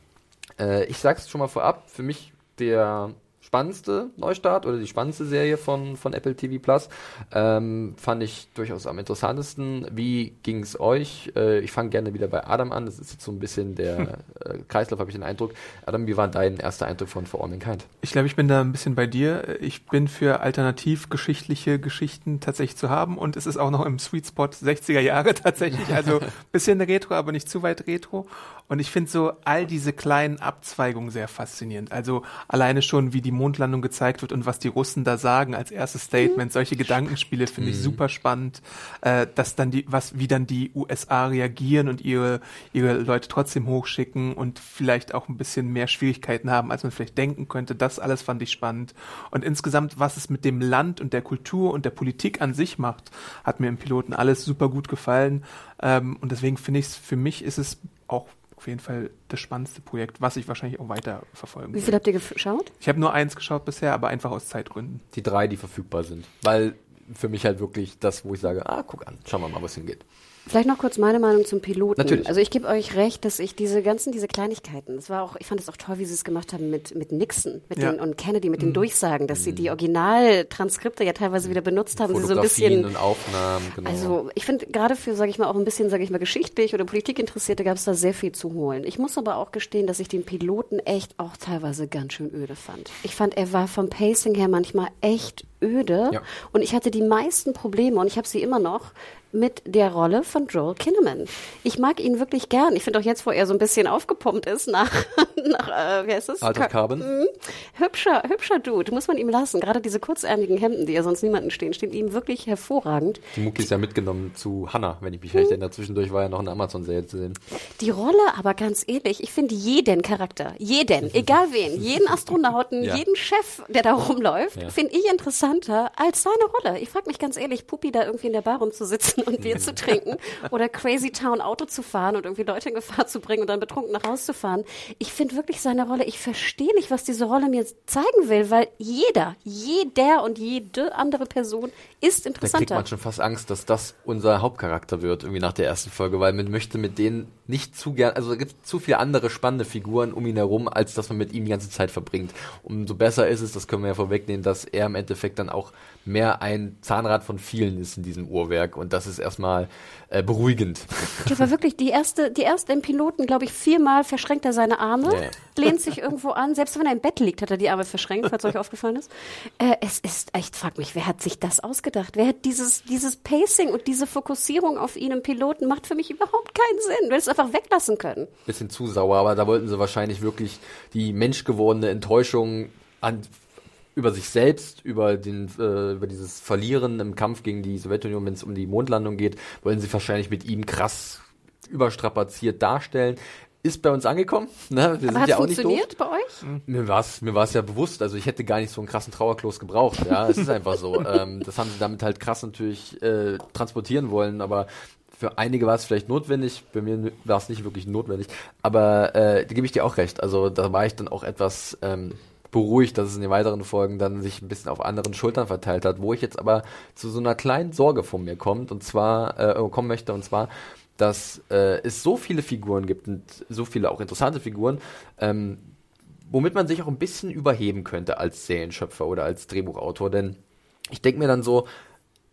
Äh, ich sag's schon mal vorab, für mich der spannendste Neustart oder die spannendste Serie von, von Apple TV Plus. Ähm, fand ich durchaus am interessantesten. Wie ging es euch? Äh, ich fange gerne wieder bei Adam an. Das ist jetzt so ein bisschen der äh, Kreislauf, habe ich den Eindruck. Adam, wie war dein erster Eindruck von For All Mankind? Ich glaube, ich bin da ein bisschen bei dir. Ich bin für alternativgeschichtliche Geschichten tatsächlich zu haben und es ist auch noch im Sweet Spot 60er Jahre tatsächlich. Also bisschen retro, aber nicht zu weit retro. Und ich finde so all diese kleinen Abzweigungen sehr faszinierend. Also alleine schon, wie die Mondlandung gezeigt wird und was die Russen da sagen als erstes Statement. Mhm. Solche Gedankenspiele finde ich mhm. super spannend. Äh, dass dann die, was, wie dann die USA reagieren und ihre, ihre Leute trotzdem hochschicken und vielleicht auch ein bisschen mehr Schwierigkeiten haben, als man vielleicht denken könnte. Das alles fand ich spannend. Und insgesamt, was es mit dem Land und der Kultur und der Politik an sich macht, hat mir im Piloten alles super gut gefallen. Ähm, und deswegen finde ich es, für mich ist es auch auf jeden Fall das spannendste Projekt, was ich wahrscheinlich auch weiter verfolgen Wie viel habt ihr geschaut? Ich habe nur eins geschaut bisher, aber einfach aus Zeitgründen. Die drei, die verfügbar sind. Weil für mich halt wirklich das, wo ich sage, ah, guck an, schauen wir mal, was hingeht. Vielleicht noch kurz meine Meinung zum Piloten. Natürlich. Also ich gebe euch recht, dass ich diese ganzen, diese Kleinigkeiten, das war auch, ich fand es auch toll, wie sie es gemacht haben mit, mit Nixon mit ja. den, und Kennedy, mit mhm. den Durchsagen, dass mhm. sie die Originaltranskripte ja teilweise wieder benutzt haben. Sie so ein bisschen, und Aufnahmen, genau. Also ich finde gerade für, sage ich mal, auch ein bisschen, sage ich mal, geschichtlich oder Politikinteressierte gab es da sehr viel zu holen. Ich muss aber auch gestehen, dass ich den Piloten echt auch teilweise ganz schön öde fand. Ich fand, er war vom Pacing her manchmal echt öde ja. und ich hatte die meisten Probleme und ich habe sie immer noch mit der Rolle von Joel Kinnaman. Ich mag ihn wirklich gern. Ich finde auch jetzt, wo er so ein bisschen aufgepumpt ist nach, nach äh, wie heißt es? Alter Carbon. Mhm. Hübscher, hübscher Dude. Muss man ihm lassen. Gerade diese kurzärmigen Hemden, die ja sonst niemanden stehen, stehen ihm wirklich hervorragend. Die Mucki ist ja mitgenommen zu Hannah, wenn ich mich recht erinnere. Zwischendurch war ja noch eine Amazon-Serie zu sehen. Die Rolle, aber ganz ehrlich, ich finde jeden Charakter, jeden, egal wen, jeden Astronauten, ja. jeden Chef, der da rumläuft, ja. finde ich interessanter als seine Rolle. Ich frage mich ganz ehrlich, Puppi da irgendwie in der Bar rumzusitzen sitzen und Bier zu trinken oder Crazy Town Auto zu fahren und irgendwie Leute in Gefahr zu bringen und dann betrunken nach Hause zu fahren. Ich finde wirklich seine Rolle, ich verstehe nicht, was diese Rolle mir zeigen will, weil jeder, jeder und jede andere Person ist interessanter. Da kriegt man schon fast Angst, dass das unser Hauptcharakter wird, irgendwie nach der ersten Folge, weil man möchte mit den nicht zu gern, also es gibt zu viele andere spannende Figuren um ihn herum, als dass man mit ihm die ganze Zeit verbringt. Umso besser ist es, das können wir ja vorwegnehmen, dass er im Endeffekt dann auch mehr ein Zahnrad von vielen ist in diesem Uhrwerk und das ist erstmal äh, beruhigend. Das war wirklich die erste, die erste im Piloten, glaube ich, viermal verschränkt er seine Arme, Nee. Lehnt sich irgendwo an, selbst wenn er im Bett liegt, hat er die Arme verschränkt, falls euch aufgefallen ist. Äh, es ist echt, frag mich, wer hat sich das ausgedacht? Wer hat dieses, dieses Pacing und diese Fokussierung auf ihn im Piloten macht für mich überhaupt keinen Sinn. Du hättest es einfach weglassen können. bisschen zu sauer, aber da wollten sie wahrscheinlich wirklich die menschgewordene Enttäuschung an, über sich selbst, über den, äh, über dieses Verlieren im Kampf gegen die Sowjetunion, wenn es um die Mondlandung geht, wollen sie wahrscheinlich mit ihm krass überstrapaziert darstellen. Ist bei uns angekommen. Ne? Wir Aber hat ja auch nicht doof. funktioniert bei euch? Mir war es mir war's ja bewusst, also ich hätte gar nicht so einen krassen Trauerklos gebraucht, ja, es ist einfach so. ähm, das haben sie damit halt krass natürlich äh, transportieren wollen, aber für einige war es vielleicht notwendig, bei mir war es nicht wirklich notwendig, aber äh, da gebe ich dir auch recht, also da war ich dann auch etwas ähm, beruhigt, dass es in den weiteren Folgen dann sich ein bisschen auf anderen Schultern verteilt hat, wo ich jetzt aber zu so einer kleinen Sorge von mir kommt und zwar äh, kommen möchte und zwar dass äh, es so viele Figuren gibt und so viele auch interessante Figuren, ähm, womit man sich auch ein bisschen überheben könnte als Serienschöpfer oder als Drehbuchautor. Denn ich denke mir dann so,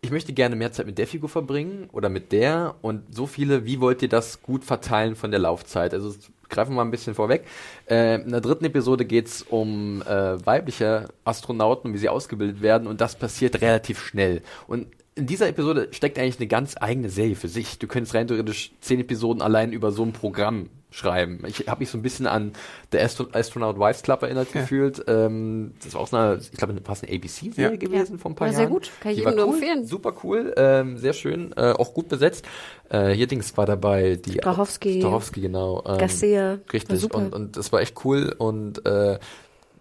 ich möchte gerne mehr Zeit mit der Figur verbringen oder mit der und so viele, wie wollt ihr das gut verteilen von der Laufzeit? Also greifen wir mal ein bisschen vorweg. Äh, in der dritten Episode geht's um äh, weibliche Astronauten, wie sie ausgebildet werden und das passiert relativ schnell. Und in dieser Episode steckt eigentlich eine ganz eigene Serie für sich. Du könntest rein theoretisch zehn Episoden allein über so ein Programm schreiben. Ich habe mich so ein bisschen an The Astro Astronaut Wives Club erinnert Ja. gefühlt. Ähm, das war auch so eine, ich glaube, eine ABC-Serie Ja. gewesen Ja. vor ein paar War Jahren. sehr gut. Kann ich jedem nur cool, empfehlen. Super cool, ähm, sehr schön, äh, auch gut besetzt. Äh, hier Dings war dabei, die Strachowski. Strachowski, genau. Ähm, Garcia. War Richtig, super. und, und das war echt cool und äh,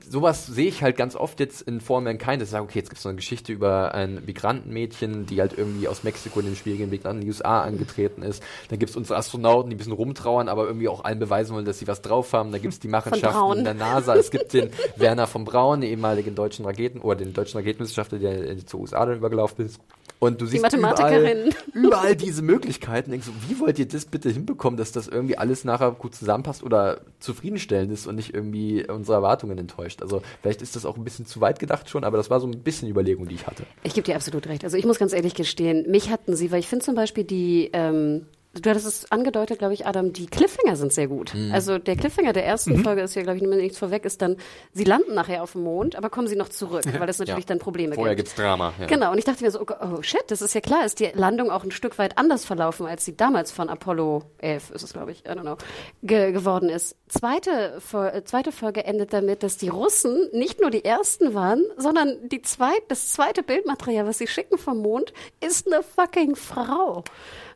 sowas sehe ich halt ganz oft jetzt in For Mankind, dass ich sage, okay, jetzt gibt es so eine Geschichte über ein Migrantenmädchen, die halt irgendwie aus Mexiko in den schwierigen Weg an die USA angetreten ist. Dann gibt es unsere Astronauten, die ein bisschen rumtrauern, aber irgendwie auch allen beweisen wollen, dass sie was drauf haben. Dann gibt es die Machenschaften in der NASA. Es gibt den Werner von Braun, den ehemaligen deutschen Raketen, oder den deutschen Raketenwissenschaftler, der äh, zur USA dann übergelaufen ist. Und du siehst Mathematikerin. Überall, überall diese Möglichkeiten. Denkst du, wie wollt ihr das bitte hinbekommen, dass das irgendwie alles nachher gut zusammenpasst oder zufriedenstellend ist und nicht irgendwie unsere Erwartungen enttäuscht? Also vielleicht ist das auch ein bisschen zu weit gedacht schon, aber das war so ein bisschen Überlegung, die ich hatte. Ich gebe dir absolut recht. Also ich muss ganz ehrlich gestehen, mich hatten sie, weil ich finde zum Beispiel die, ähm, du hattest es angedeutet, glaube ich, Adam, die Cliffhanger sind sehr gut. Mhm. Also der Cliffhanger der ersten Folge ist ja, glaube ich, nichts vorweg, ist dann, sie landen nachher auf dem Mond, aber kommen sie noch zurück, weil es natürlich Ja. dann Probleme Vorher gibt. gibt's Drama. Ja. Genau, und ich dachte mir so, oh, oh shit, das ist ja klar, ist die Landung auch ein Stück weit anders verlaufen, als sie damals von Apollo 11, ist es glaube ich, I don't know, ge geworden ist. Zweite, Fol- äh, zweite Folge endet damit, dass die Russen nicht nur die ersten waren, sondern die zweit, das zweite Bildmaterial, was sie schicken vom Mond, ist eine fucking Frau.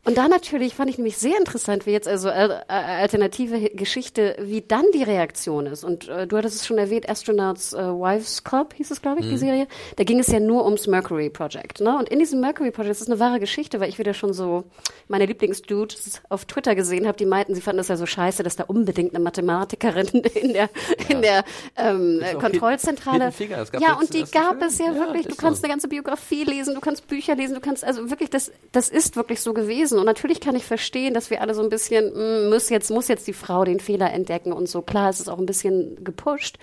Und da natürlich fand ich nämlich sehr interessant, wie jetzt also äh, äh, alternative Hi- Geschichte, wie dann die Reaktion ist. Und äh, du hattest es schon erwähnt, Astronauts äh, Wives Club hieß es, glaube ich, die Serie. Da ging es ja nur ums Mercury Project. Ne? Und in diesem Mercury Project, das ist eine wahre Geschichte, weil ich wieder schon so meine Lieblingsdudes auf Twitter gesehen habe, die meinten, sie fanden das ja so scheiße, dass da unbedingt eine Mathematikerin in der, in der ähm, Kontrollzentrale. Es ja, und die gab es ja, Ja, wirklich. Du kannst so. eine ganze Biografie lesen, du kannst Bücher lesen, du kannst, also wirklich, das, das ist wirklich so gewesen. Und natürlich kann ich verstehen, dass wir alle so ein bisschen, mm, muss jetzt, muss jetzt die Frau den Fehler entdecken und so. Klar, es ist auch ein bisschen gepusht.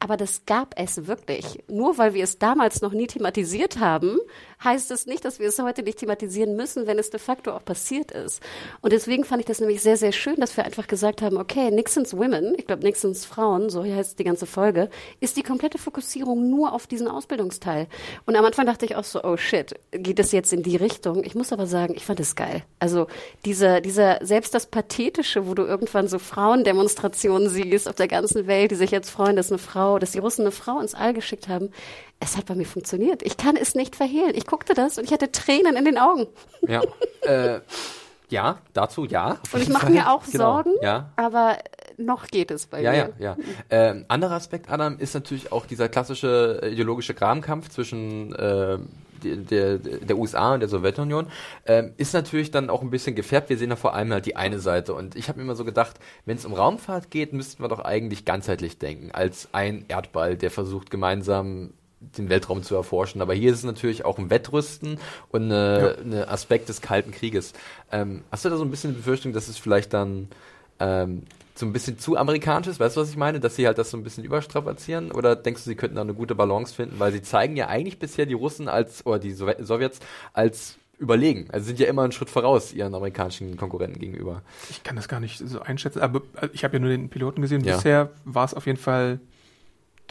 Aber das gab es wirklich. Nur weil wir es damals noch nie thematisiert haben, heißt es nicht, dass wir es heute nicht thematisieren müssen, wenn es de facto auch passiert ist. Und deswegen fand ich das nämlich sehr, sehr schön, dass wir einfach gesagt haben, okay, Nixons Women, ich glaube Nixons Frauen, so heißt die ganze Folge, ist die komplette Fokussierung nur auf diesen Ausbildungsteil. Und am Anfang dachte ich auch so, oh shit, geht es jetzt in die Richtung? Ich muss aber sagen, ich fand es geil. Also dieser, dieser, selbst das Pathetische, wo du irgendwann so Frauendemonstrationen siehst auf der ganzen Welt, die sich jetzt freuen, dass eine Frau, dass die Russen eine Frau ins All geschickt haben, es hat bei mir funktioniert. Ich kann es nicht verhehlen. Ich guckte das und ich hatte Tränen in den Augen. Ja, äh, ja, dazu ja. Und ich mache mir auch Genau, Sorgen, Ja, aber noch geht es bei Ja, mir. ja, ja. Ähm, anderer Aspekt, Adam, ist natürlich auch dieser klassische äh, ideologische Grabenkampf zwischen äh, die- der, der USA und der Sowjetunion. Ähm, ist natürlich dann auch ein bisschen gefärbt. Wir sehen da vor allem halt die eine Seite. Und ich habe mir immer so gedacht, wenn es um Raumfahrt geht, müssten wir doch eigentlich ganzheitlich denken, als ein Erdball, der versucht gemeinsam den Weltraum zu erforschen. Aber hier ist es natürlich auch ein Wettrüsten und ein eine Aspekt des Kalten Krieges. Ähm, hast du da so ein bisschen die Befürchtung, dass es vielleicht dann ähm, so ein bisschen zu amerikanisch ist, weißt du, was ich meine? Dass sie halt das so ein bisschen überstrapazieren? Oder denkst du, sie könnten da eine gute Balance finden? Weil sie zeigen ja eigentlich bisher die Russen als, oder die Sowjets als überlegen. Also sind ja immer einen Schritt voraus ihren amerikanischen Konkurrenten gegenüber. Ich kann das gar nicht so einschätzen, aber äh, ich habe ja nur den Piloten gesehen. Ja. Bisher war es auf jeden Fall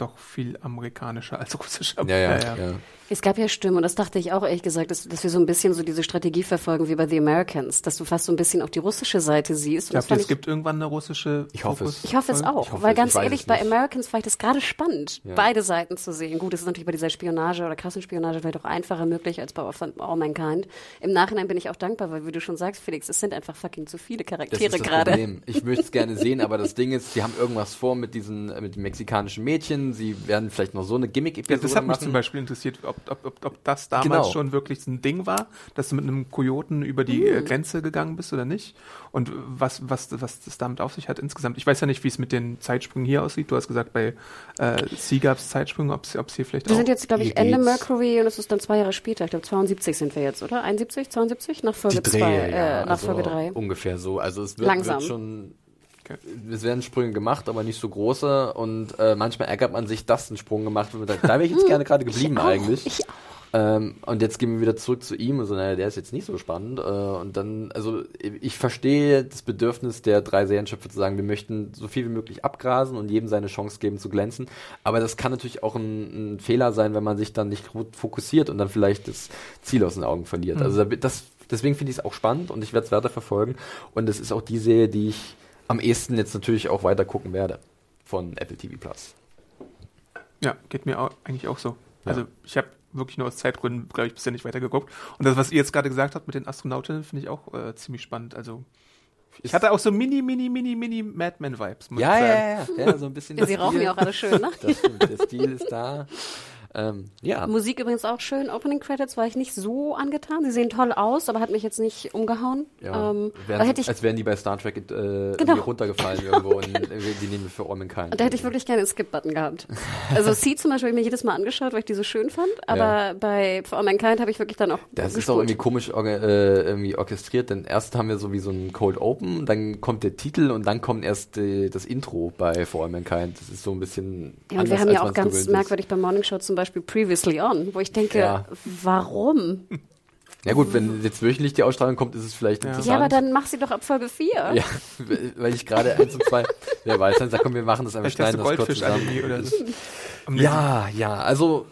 doch viel amerikanischer als russischer. Ja, ja, ja. ja. Es gab ja Stimmen, und das dachte ich auch ehrlich gesagt, dass, dass wir so ein bisschen so diese Strategie verfolgen wie bei The Americans, dass du fast so ein bisschen auch die russische Seite siehst. Glaubt ihr, es gibt irgendwann eine russische Ich hoffe es. Ich hoffe es auch, hoffe weil ganz ehrlich, bei Americans war ich das gerade spannend, ja. beide Seiten zu sehen. Gut, es ist natürlich bei dieser Spionage oder Kassenspionage vielleicht auch einfacher möglich als bei All Mankind. Im Nachhinein bin ich auch dankbar, weil wie du schon sagst, Felix, es sind einfach fucking zu viele Charaktere gerade. Ich möchte es gerne sehen, aber das Ding ist, sie haben irgendwas vor mit diesen, mit den mexikanischen Mädchen. Sie werden vielleicht noch so eine Gimmick-Episode ja, Das hat mich machen. zum Beispiel interessiert, ob, ob, ob, ob das das damals genau. schon wirklich ein Ding war, dass du mit einem Kojoten über die mhm. Grenze gegangen bist oder nicht? Und was, was, was das damit auf sich hat insgesamt. Ich weiß ja nicht, wie es mit den Zeitsprüngen hier aussieht. Du hast gesagt, bei äh, Sie gab es Zeitsprünge, ob es hier vielleicht wir auch... Wir sind jetzt, glaube ich, Ende Mercury und es ist dann zwei Jahre später. Ich glaube, 72 sind wir jetzt, oder? 71, 72? Nach Folge 2, äh, nach also Folge 3. Ungefähr so. Also es wird, Langsam. wird schon es werden Sprünge gemacht, aber nicht so große und äh, manchmal ärgert man sich, dass ein Sprung gemacht wird. Da wäre ich jetzt gerne gerade geblieben ich eigentlich. Ich auch. Ähm, und jetzt gehen wir wieder zurück zu ihm und so, naja, der ist jetzt nicht so spannend. Äh, und dann, also ich verstehe das Bedürfnis der drei Serienschöpfer zu sagen, wir möchten so viel wie möglich abgrasen und jedem seine Chance geben zu glänzen. Aber das kann natürlich auch ein, ein Fehler sein, wenn man sich dann nicht gut fokussiert und dann vielleicht das Ziel aus den Augen verliert. Mhm. Also das, deswegen finde ich es auch spannend und ich werde es weiter verfolgen. Und es ist auch die Serie, die ich am ehesten jetzt natürlich auch weiter gucken werde von Apple TV Plus. Ja, geht mir auch, eigentlich auch so. Ja. Also ich habe wirklich nur aus Zeitgründen, glaube ich, bisher nicht weitergeguckt. Und das, was ihr jetzt gerade gesagt habt mit den Astronautinnen, finde ich auch äh, ziemlich spannend. Also ich hatte auch so mini, mini, mini, mini Madman-Vibes. Ja, ja, ja, ja, so ein bisschen. ja, sie rauchen ja auch alle schön, ne? Das stimmt, der Stil ist da. Ähm, ja. Musik übrigens auch schön. Opening Credits war ich nicht so angetan. Sie sehen toll aus, aber hat mich jetzt nicht umgehauen. Ja, ähm, wären, hätte ich, als wären die bei Star Trek äh, genau. runtergefallen irgendwo und die nehmen wir für All Mankind. Da hätte ich wirklich gerne einen Skip-Button gehabt. Also C zum Beispiel habe ich mir jedes Mal angeschaut, weil ich die so schön fand, aber ja. bei For All Mankind habe ich wirklich dann auch Das gespult. ist auch irgendwie komisch äh, irgendwie orchestriert, denn erst haben wir so wie so ein Cold Open, dann kommt der Titel und dann kommt erst äh, das Intro bei For All Mankind. Das ist so ein bisschen Ja, und wir haben ja auch ganz merkwürdig beim Morning Show zum Beispiel Previously On, wo ich denke, ja. warum? Ja gut, wenn jetzt wöchentlich die Ausstrahlung kommt, ist es vielleicht ja. interessant. Ja, aber dann mach sie doch ab Folge 4. Ja, weil ich gerade eins und zwei, wer weiß, dann sag komm, wir machen das einfach, schneiden das kurz zusammen. Oder so. Ja, ja, also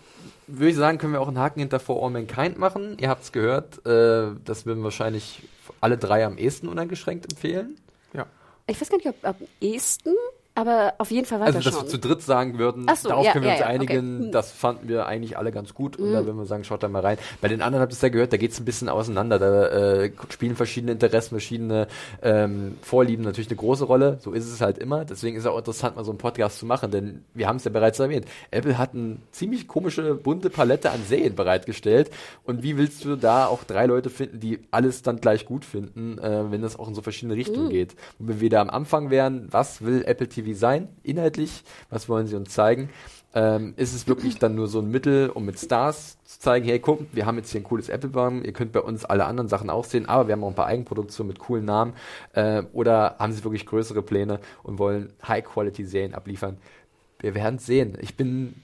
würde ich sagen, können wir auch einen Haken hinter For All Mankind machen. Ihr habt es gehört, äh, das würden wahrscheinlich alle drei am ehesten uneingeschränkt empfehlen. Ja. Ich weiß gar nicht, ob am ehesten aber auf jeden Fall weiter Also, dass wir zu dritt sagen würden, so, darauf ja, können wir ja, uns ja, einigen, okay. das fanden wir eigentlich alle ganz gut. Und mhm. da würden wir sagen, schaut da mal rein. Bei den anderen habt ihr es ja gehört, da geht es ein bisschen auseinander. Da äh, spielen verschiedene Interessen, verschiedene ähm, Vorlieben natürlich eine große Rolle. So ist es halt immer. Deswegen ist es auch interessant, mal so einen Podcast zu machen, denn wir haben es ja bereits erwähnt. Apple hat eine ziemlich komische, bunte Palette an Serien bereitgestellt. Und wie willst du da auch drei Leute finden, die alles dann gleich gut finden, äh, wenn das auch in so verschiedene Richtungen mhm. geht? Und wenn wir da am Anfang wären, was will Apple TV TV sein, inhaltlich? Was wollen sie uns zeigen? Ähm, ist es wirklich dann nur so ein Mittel, um mit Stars zu zeigen, hey, guck, wir haben jetzt hier ein cooles Apple-Baum, ihr könnt bei uns alle anderen Sachen auch sehen, aber wir haben auch ein paar Eigenproduktionen mit coolen Namen. Äh, oder haben sie wirklich größere Pläne und wollen High-Quality-Serien abliefern? Wir werden es sehen. Ich bin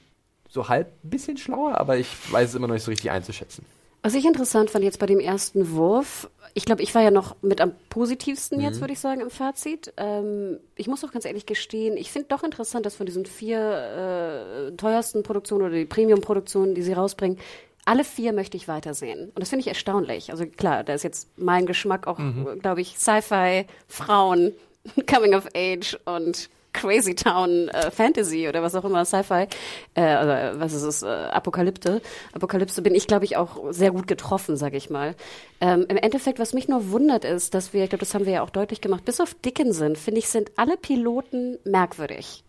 so halb ein bisschen schlauer, aber ich weiß es immer noch nicht so richtig einzuschätzen. Was ich interessant fand jetzt bei dem ersten Wurf, ich glaube, ich war ja noch mit am positivsten jetzt, mhm. würde ich sagen, im Fazit. Ähm, ich muss auch ganz ehrlich gestehen, ich finde doch interessant, dass von diesen vier äh, teuersten Produktionen oder die Premium-Produktionen, die sie rausbringen, alle vier möchte ich weitersehen. Und das finde ich erstaunlich. Also klar, da ist jetzt mein Geschmack auch, mhm. glaube ich, Sci-Fi, Frauen, Coming of Age und Crazy Town äh, Fantasy oder was auch immer, Sci-Fi, äh, also, was ist es, äh, Apokalypse. Apokalypse bin ich, glaube ich, auch sehr gut getroffen, sage ich mal. Ähm, Im Endeffekt, was mich nur wundert, ist, dass wir, ich glaube, das haben wir ja auch deutlich gemacht, bis auf Dickinson, finde ich, sind alle Piloten merkwürdig.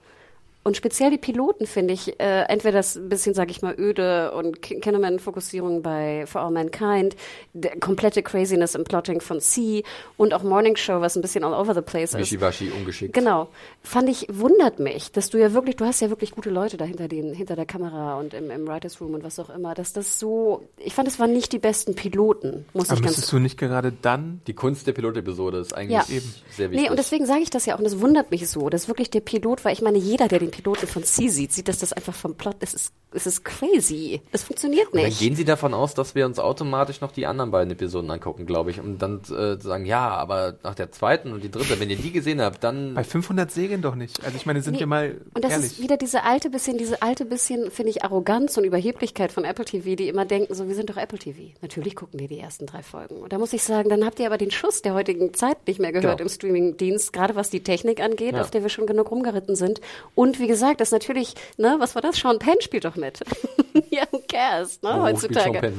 Und speziell die Piloten finde ich, äh, entweder das ein bisschen, sag ich mal, öde und Kinnaman-Fokussierung bei For All Mankind, der komplette Craziness im Plotting von C und auch Morning Show, was ein bisschen all over the place ist. Wischiwaschi, ungeschickt. Genau. Fand ich, wundert mich, dass du ja wirklich, du hast ja wirklich gute Leute da hinter, den, hinter der Kamera und im, im Writers Room und was auch immer, dass das so, ich fand, es waren nicht die besten Piloten, muss Aber ich ganz müsstest du nicht gerade dann Die Kunst der Pilotepisode ist eigentlich Ja. eben sehr wichtig. Nee, und deswegen sage ich das ja auch, und das wundert mich so, dass wirklich der Pilot, weil ich meine, jeder, der den Piloten von C sieht, sieht, dass das einfach vom Plot, das ist, es ist crazy. Das funktioniert Dann nicht. gehen sie davon aus, dass wir uns automatisch noch die anderen beiden Episoden angucken, glaube ich, um dann äh, zu sagen, ja, aber nach der zweiten und die dritte, wenn ihr die gesehen habt, dann bei 500 Serien doch nicht. Also ich meine, sind Nee, wir mal und das ehrlich. ist wieder diese alte bisschen, diese alte bisschen, finde ich, Arroganz und Überheblichkeit von Apple TV, die immer denken, so, wir sind doch Apple TV. Natürlich gucken die die ersten drei Folgen. Und da muss ich sagen, dann habt ihr aber den Schuss der heutigen Zeit nicht mehr gehört Genau. im Streamingdienst, gerade was die Technik angeht, Ja. auf der wir schon genug rumgeritten sind. Und wie gesagt, das natürlich, ne, was war das? Sean Penn spielt doch mit. ja, who cares, ne, Sean heutzutage.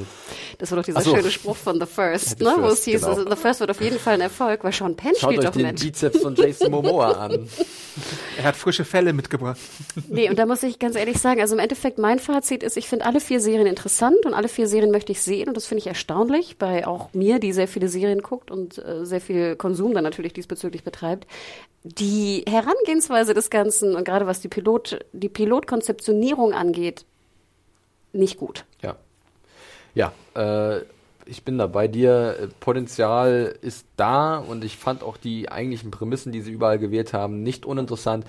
Das war doch dieser so. schöne Spruch von The First, Ja, The ne, wo es First, hieß, genau. also, The First wird auf jeden Fall ein Erfolg, weil Sean Penn Schaut spielt euch doch den mit. Bizeps von Jason Momoa an. er hat frische Fälle mitgebracht. Nee, und da muss ich ganz ehrlich sagen, also im Endeffekt mein Fazit ist, ich finde alle vier Serien interessant und alle vier Serien möchte ich sehen und das finde ich erstaunlich bei auch mir, die sehr viele Serien guckt und äh, sehr viel Konsum dann natürlich diesbezüglich betreibt. Die Herangehensweise des Ganzen und gerade was die Pilot, die Pilotkonzeptionierung angeht, nicht gut. Ja. Ja, äh, ich bin da bei dir. Äh, Potenzial ist da und ich fand auch die eigentlichen Prämissen, die sie überall gewählt haben, nicht uninteressant.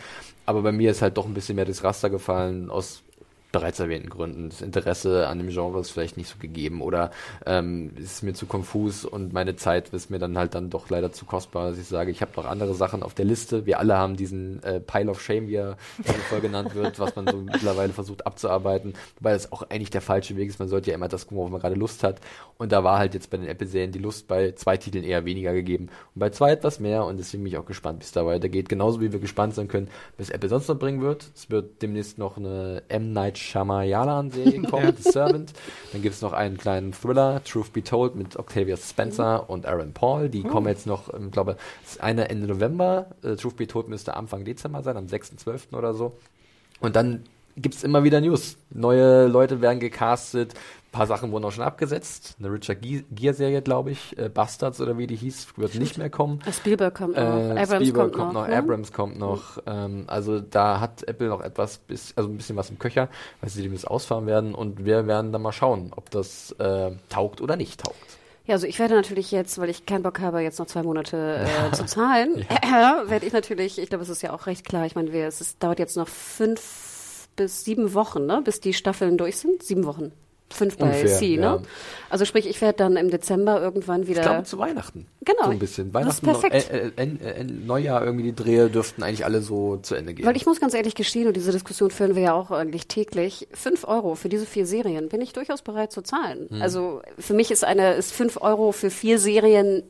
Aber bei mir ist halt doch ein bisschen mehr das Raster gefallen aus bereits erwähnten Gründen. Das Interesse an dem Genre ist vielleicht nicht so gegeben oder ähm, ist mir zu konfus und meine Zeit ist mir dann halt dann doch leider zu kostbar, dass ich sage, ich habe noch andere Sachen auf der Liste. Wir alle haben diesen äh, Pile of Shame, wie er voll genannt wird, was man so mittlerweile versucht abzuarbeiten, wobei das auch eigentlich der falsche Weg ist. Man sollte ja immer das gucken, worauf man gerade Lust hat. Und da war halt jetzt bei den Apple-Serien die Lust bei zwei Titeln eher weniger gegeben und bei zwei etwas mehr und deswegen bin ich auch gespannt, wie es da weitergeht. Genauso wie wir gespannt sein können, was Apple sonst noch bringen wird. Es wird demnächst noch eine M. Night Shyamalan-Serie kommen, The Servant. Dann gibt es noch einen kleinen Thriller, Truth Be Told, mit Octavia Spencer und Aaron Paul. Die kommen jetzt noch, ich glaube, es ist eine Ende November. Äh, Truth Be Told müsste Anfang Dezember sein, am 6.12. oder so. Und dann gibt's immer wieder News. Neue Leute werden gecastet. Ein paar Sachen wurden auch schon abgesetzt. Eine Richard Ge- Gere-Serie, glaube ich. Äh, Bastards oder wie die hieß, wird nicht mehr kommen. Spielberg kommt noch, Äh, Abrams Spielberg kommt, noch. ne? Abrams kommt noch. Ähm, also da hat Apple noch etwas, bis, also ein bisschen was im Köcher, weil sie dem das ausfahren werden. Und wir werden dann mal schauen, ob das äh, taugt oder nicht taugt. Ja, also ich werde natürlich jetzt, weil ich keinen Bock habe, jetzt noch zwei Monate äh, zu zahlen, werde ich natürlich, ich glaube, es ist ja auch recht klar, ich meine, wir, es ist, dauert jetzt noch fünf bis sieben Wochen, ne, bis die Staffeln durch sind. Sieben Wochen. Fünf bei Ungefähr, C, ja. ne? Also sprich, ich werde dann im Dezember irgendwann wieder. Ich glaube zu Weihnachten. Genau. So ein bisschen. Das ist Weihnachten, perfekt. Äh, äh, äh, äh, Neujahr irgendwie die Drehe dürften eigentlich alle so zu Ende gehen. Weil ich muss ganz ehrlich gestehen, und diese Diskussion führen wir ja auch eigentlich täglich, fünf Euro für diese vier Serien bin ich durchaus bereit zu zahlen. Hm. Also für mich ist eine, ist fünf Euro für vier Serien,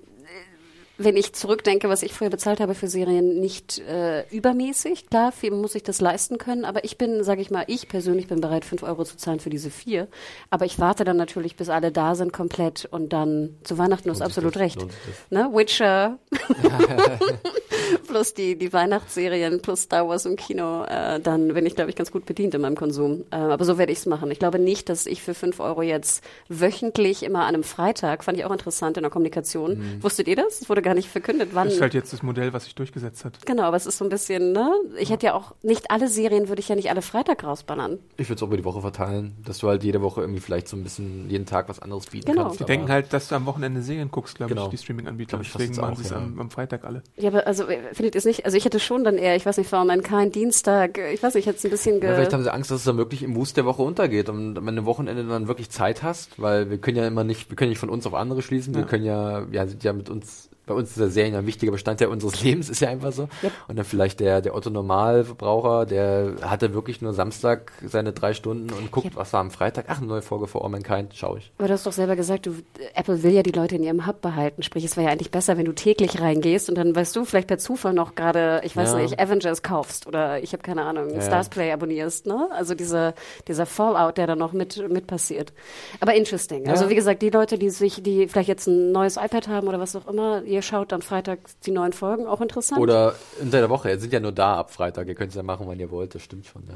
wenn ich zurückdenke, was ich früher bezahlt habe für Serien, nicht äh, übermäßig. Klar, viel muss ich das leisten können, aber ich bin, sage ich mal, ich persönlich bin bereit, fünf Euro zu zahlen für diese vier. Aber ich warte dann natürlich, bis alle da sind komplett und dann zu Weihnachten, sich absolut das, recht. Ne? Witcher, plus die, die Weihnachtsserien, plus Star Wars im Kino, äh, dann bin ich, glaube ich, ganz gut bedient in meinem Konsum. Äh, aber so werde ich es machen. Ich glaube nicht, dass ich für fünf Euro jetzt wöchentlich immer an einem Freitag, fand ich auch interessant in der Kommunikation. Mhm. Wusstet ihr das? Es wurde gar nicht verkündet, wann. Das ist halt jetzt das Modell, was sich durchgesetzt hat. Genau, aber es ist so ein bisschen, ne? Ich hätte ja auch, nicht alle Serien würde ich ja nicht alle Freitag rausballern. Ich würde es auch über die Woche verteilen, dass du halt jede Woche irgendwie vielleicht so ein bisschen jeden Tag was anderes bieten Genau. kannst. Die aber- denken halt, dass du am Wochenende Serien guckst, glaube Genau. ich, die Streaming-Anbieter. Deswegen machen auch, sie es ja. am, am Freitag alle. Ja, aber also findet ihr es nicht? Also ich hätte schon dann eher, ich weiß nicht, allem kein Dienstag, ich weiß nicht, ich hätte es ein bisschen ge Ja, vielleicht haben sie Angst, dass es dann wirklich im Wust der Woche untergeht und wenn du am Wochenende dann wirklich Zeit hast, weil wir können ja immer nicht, wir können nicht von uns auf andere schließen, wir Ja. können ja, ja, sind ja mit uns, bei uns ist der Serien ein wichtiger Bestandteil unseres Lebens, ist ja einfach so. Yep. Und dann vielleicht der, der Otto Normalverbraucher, der hatte wirklich nur Samstag seine drei Stunden und guckt, Yep. was war am Freitag, ach, eine neue Folge vor All Mankind, schau ich. Aber du hast doch selber gesagt, du, Apple will ja die Leute in ihrem Hub behalten. Sprich, es wäre ja eigentlich besser, wenn du täglich reingehst und dann, weißt du, vielleicht per Zufall noch gerade, ich weiß Ja. nicht, Avengers kaufst oder ich habe keine Ahnung, Ja, ja. Stars Play abonnierst, ne? Also dieser, dieser Fallout, der da noch mit, mit passiert. Aber interesting. Also Ja. wie gesagt, die Leute, die sich, die vielleicht jetzt ein neues iPad haben oder was auch immer, ihr schaut dann freitags die neuen Folgen, auch interessant. Oder unter der Woche. Ihr sind ja nur da ab Freitag. Ihr könnt es ja machen, wann ihr wollt. Das stimmt schon, ja.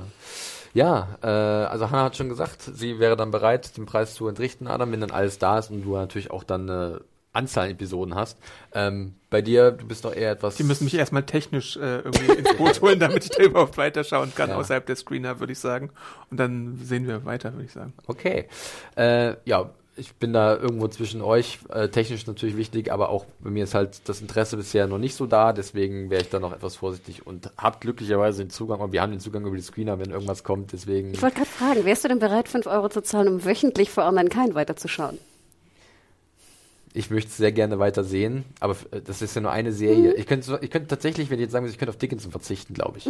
Ja, äh, also Hannah hat schon gesagt, sie wäre dann bereit, den Preis zu entrichten, Adam, wenn dann alles da ist und du natürlich auch dann eine Anzahl an Episoden hast. Ähm, bei dir, du bist doch eher etwas. Die müssen mich erstmal technisch äh, irgendwie ins Boot holen, damit ich da überhaupt weiterschauen kann, Ja. außerhalb der Screener, würde ich sagen. Und dann sehen wir weiter, würde ich sagen. Okay. Äh, ja, ich bin da irgendwo zwischen euch. Äh, technisch natürlich wichtig, aber auch bei mir ist halt das Interesse bisher noch nicht so da. Deswegen wäre ich da noch etwas vorsichtig und habt glücklicherweise den Zugang. Und wir haben den Zugang über die Screener, wenn irgendwas kommt. Deswegen. ich wollte gerade fragen, wärst du denn bereit, 5 Euro zu zahlen, um wöchentlich vor Online kein weiterzuschauen? Ich möchte es sehr gerne weiter sehen, aber äh, das ist ja nur eine Serie. Ich könnte, ich könnte tatsächlich, wenn ich jetzt sagen würde, ich könnte auf Dickinson verzichten, glaube ich.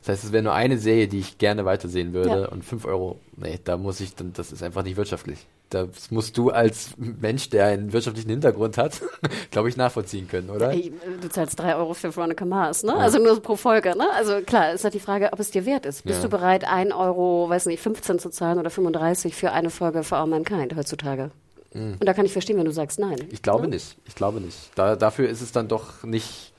Das heißt, es wäre nur eine Serie, die ich gerne weitersehen würde Ja. und 5 Euro, nee, da muss ich dann, das ist einfach nicht wirtschaftlich. Das musst du als Mensch, der einen wirtschaftlichen Hintergrund hat, glaube ich, nachvollziehen können, oder? Ey, du zahlst 3 Euro für Veronica Mars, ne? Also nur pro Folge, ne? Also klar, ist halt die Frage, ob es dir wert ist. Bist Ja. du bereit, 1 Euro, weiß nicht, 15 zu zahlen oder 35 für eine Folge For All Mankind heutzutage? Und da kann ich verstehen, wenn du sagst nein. Ich glaube nicht. Ich glaube nicht. Da, dafür ist es dann doch nicht.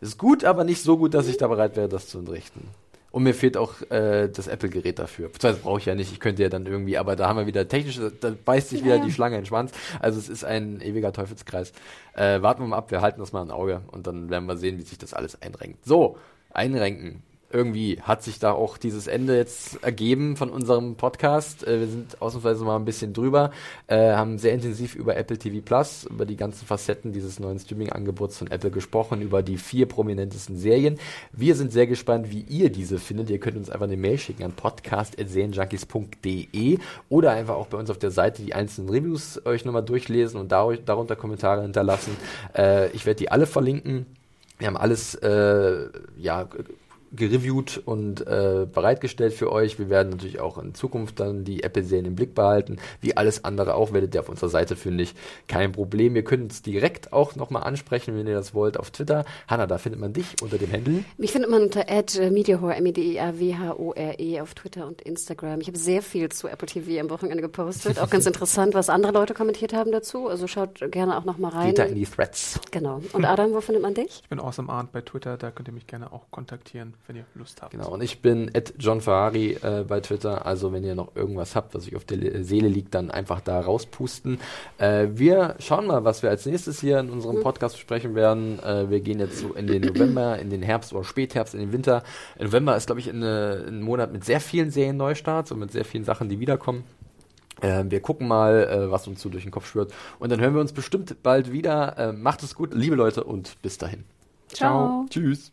Ist gut, aber nicht so gut, dass ich da bereit wäre, das zu entrichten. Und mir fehlt auch äh, das Apple-Gerät dafür. Beziehungsweise brauche ich ja nicht. Ich könnte ja dann irgendwie, aber da haben wir wieder technisch, da beißt sich wieder die Schlange in den Schwanz. Also es ist ein ewiger Teufelskreis. Äh, warten wir mal ab, wir halten das mal im Auge und dann werden wir sehen, wie sich das alles einrenkt. So, einrenken. Irgendwie hat sich da auch dieses Ende jetzt ergeben von unserem Podcast. Äh, wir sind ausnahmsweise mal ein bisschen drüber, äh, haben sehr intensiv über Apple TV Plus, über die ganzen Facetten dieses neuen Streaming-Angebots von Apple gesprochen, über die vier prominentesten Serien. Wir sind sehr gespannt, wie ihr diese findet. Ihr könnt uns einfach eine Mail schicken an podcast.serienjunkies.de oder einfach auch bei uns auf der Seite die einzelnen Reviews euch nochmal durchlesen und dar darunter Kommentare hinterlassen. Äh, ich werde die alle verlinken. Wir haben alles, ja, gereviewt und äh, bereitgestellt für euch. Wir werden natürlich auch in Zukunft dann die Apple-Serien im Blick behalten. Wie alles andere auch werdet ihr auf unserer Seite fündig. Kein Problem. Ihr könnt uns direkt auch nochmal ansprechen, wenn ihr das wollt, auf Twitter. Hanna, da findet man dich unter dem Handle. Mich findet man unter @mediahore m e d a w h o r auf Twitter und Instagram. Ich habe sehr viel zu Apple TV am Wochenende gepostet. Auch ganz interessant, was andere Leute kommentiert haben dazu. Also schaut gerne auch noch mal rein. Geht da in die Threads. Genau. Und Adam, wo findet man dich? Ich bin Awesome Arndt bei Twitter, da könnt ihr mich gerne auch kontaktieren, wenn ihr Lust habt. Genau, und ich bin at John Ferrari äh, bei Twitter. Also wenn ihr noch irgendwas habt, was euch auf der Le- Seele liegt, dann einfach da rauspusten. Äh, wir schauen mal, was wir als nächstes hier in unserem Podcast besprechen werden. Äh, wir gehen jetzt so in den November, in den Herbst oder Spätherbst, in den Winter. Im November ist, glaube ich, eine, ein Monat mit sehr vielen Serien-Neustarts und mit sehr vielen Sachen, die wiederkommen. Äh, wir gucken mal, äh, was uns so durch den Kopf schwirrt. Und dann hören wir uns bestimmt bald wieder. Äh, macht es gut, liebe Leute, und bis dahin. Ciao. Tschüss.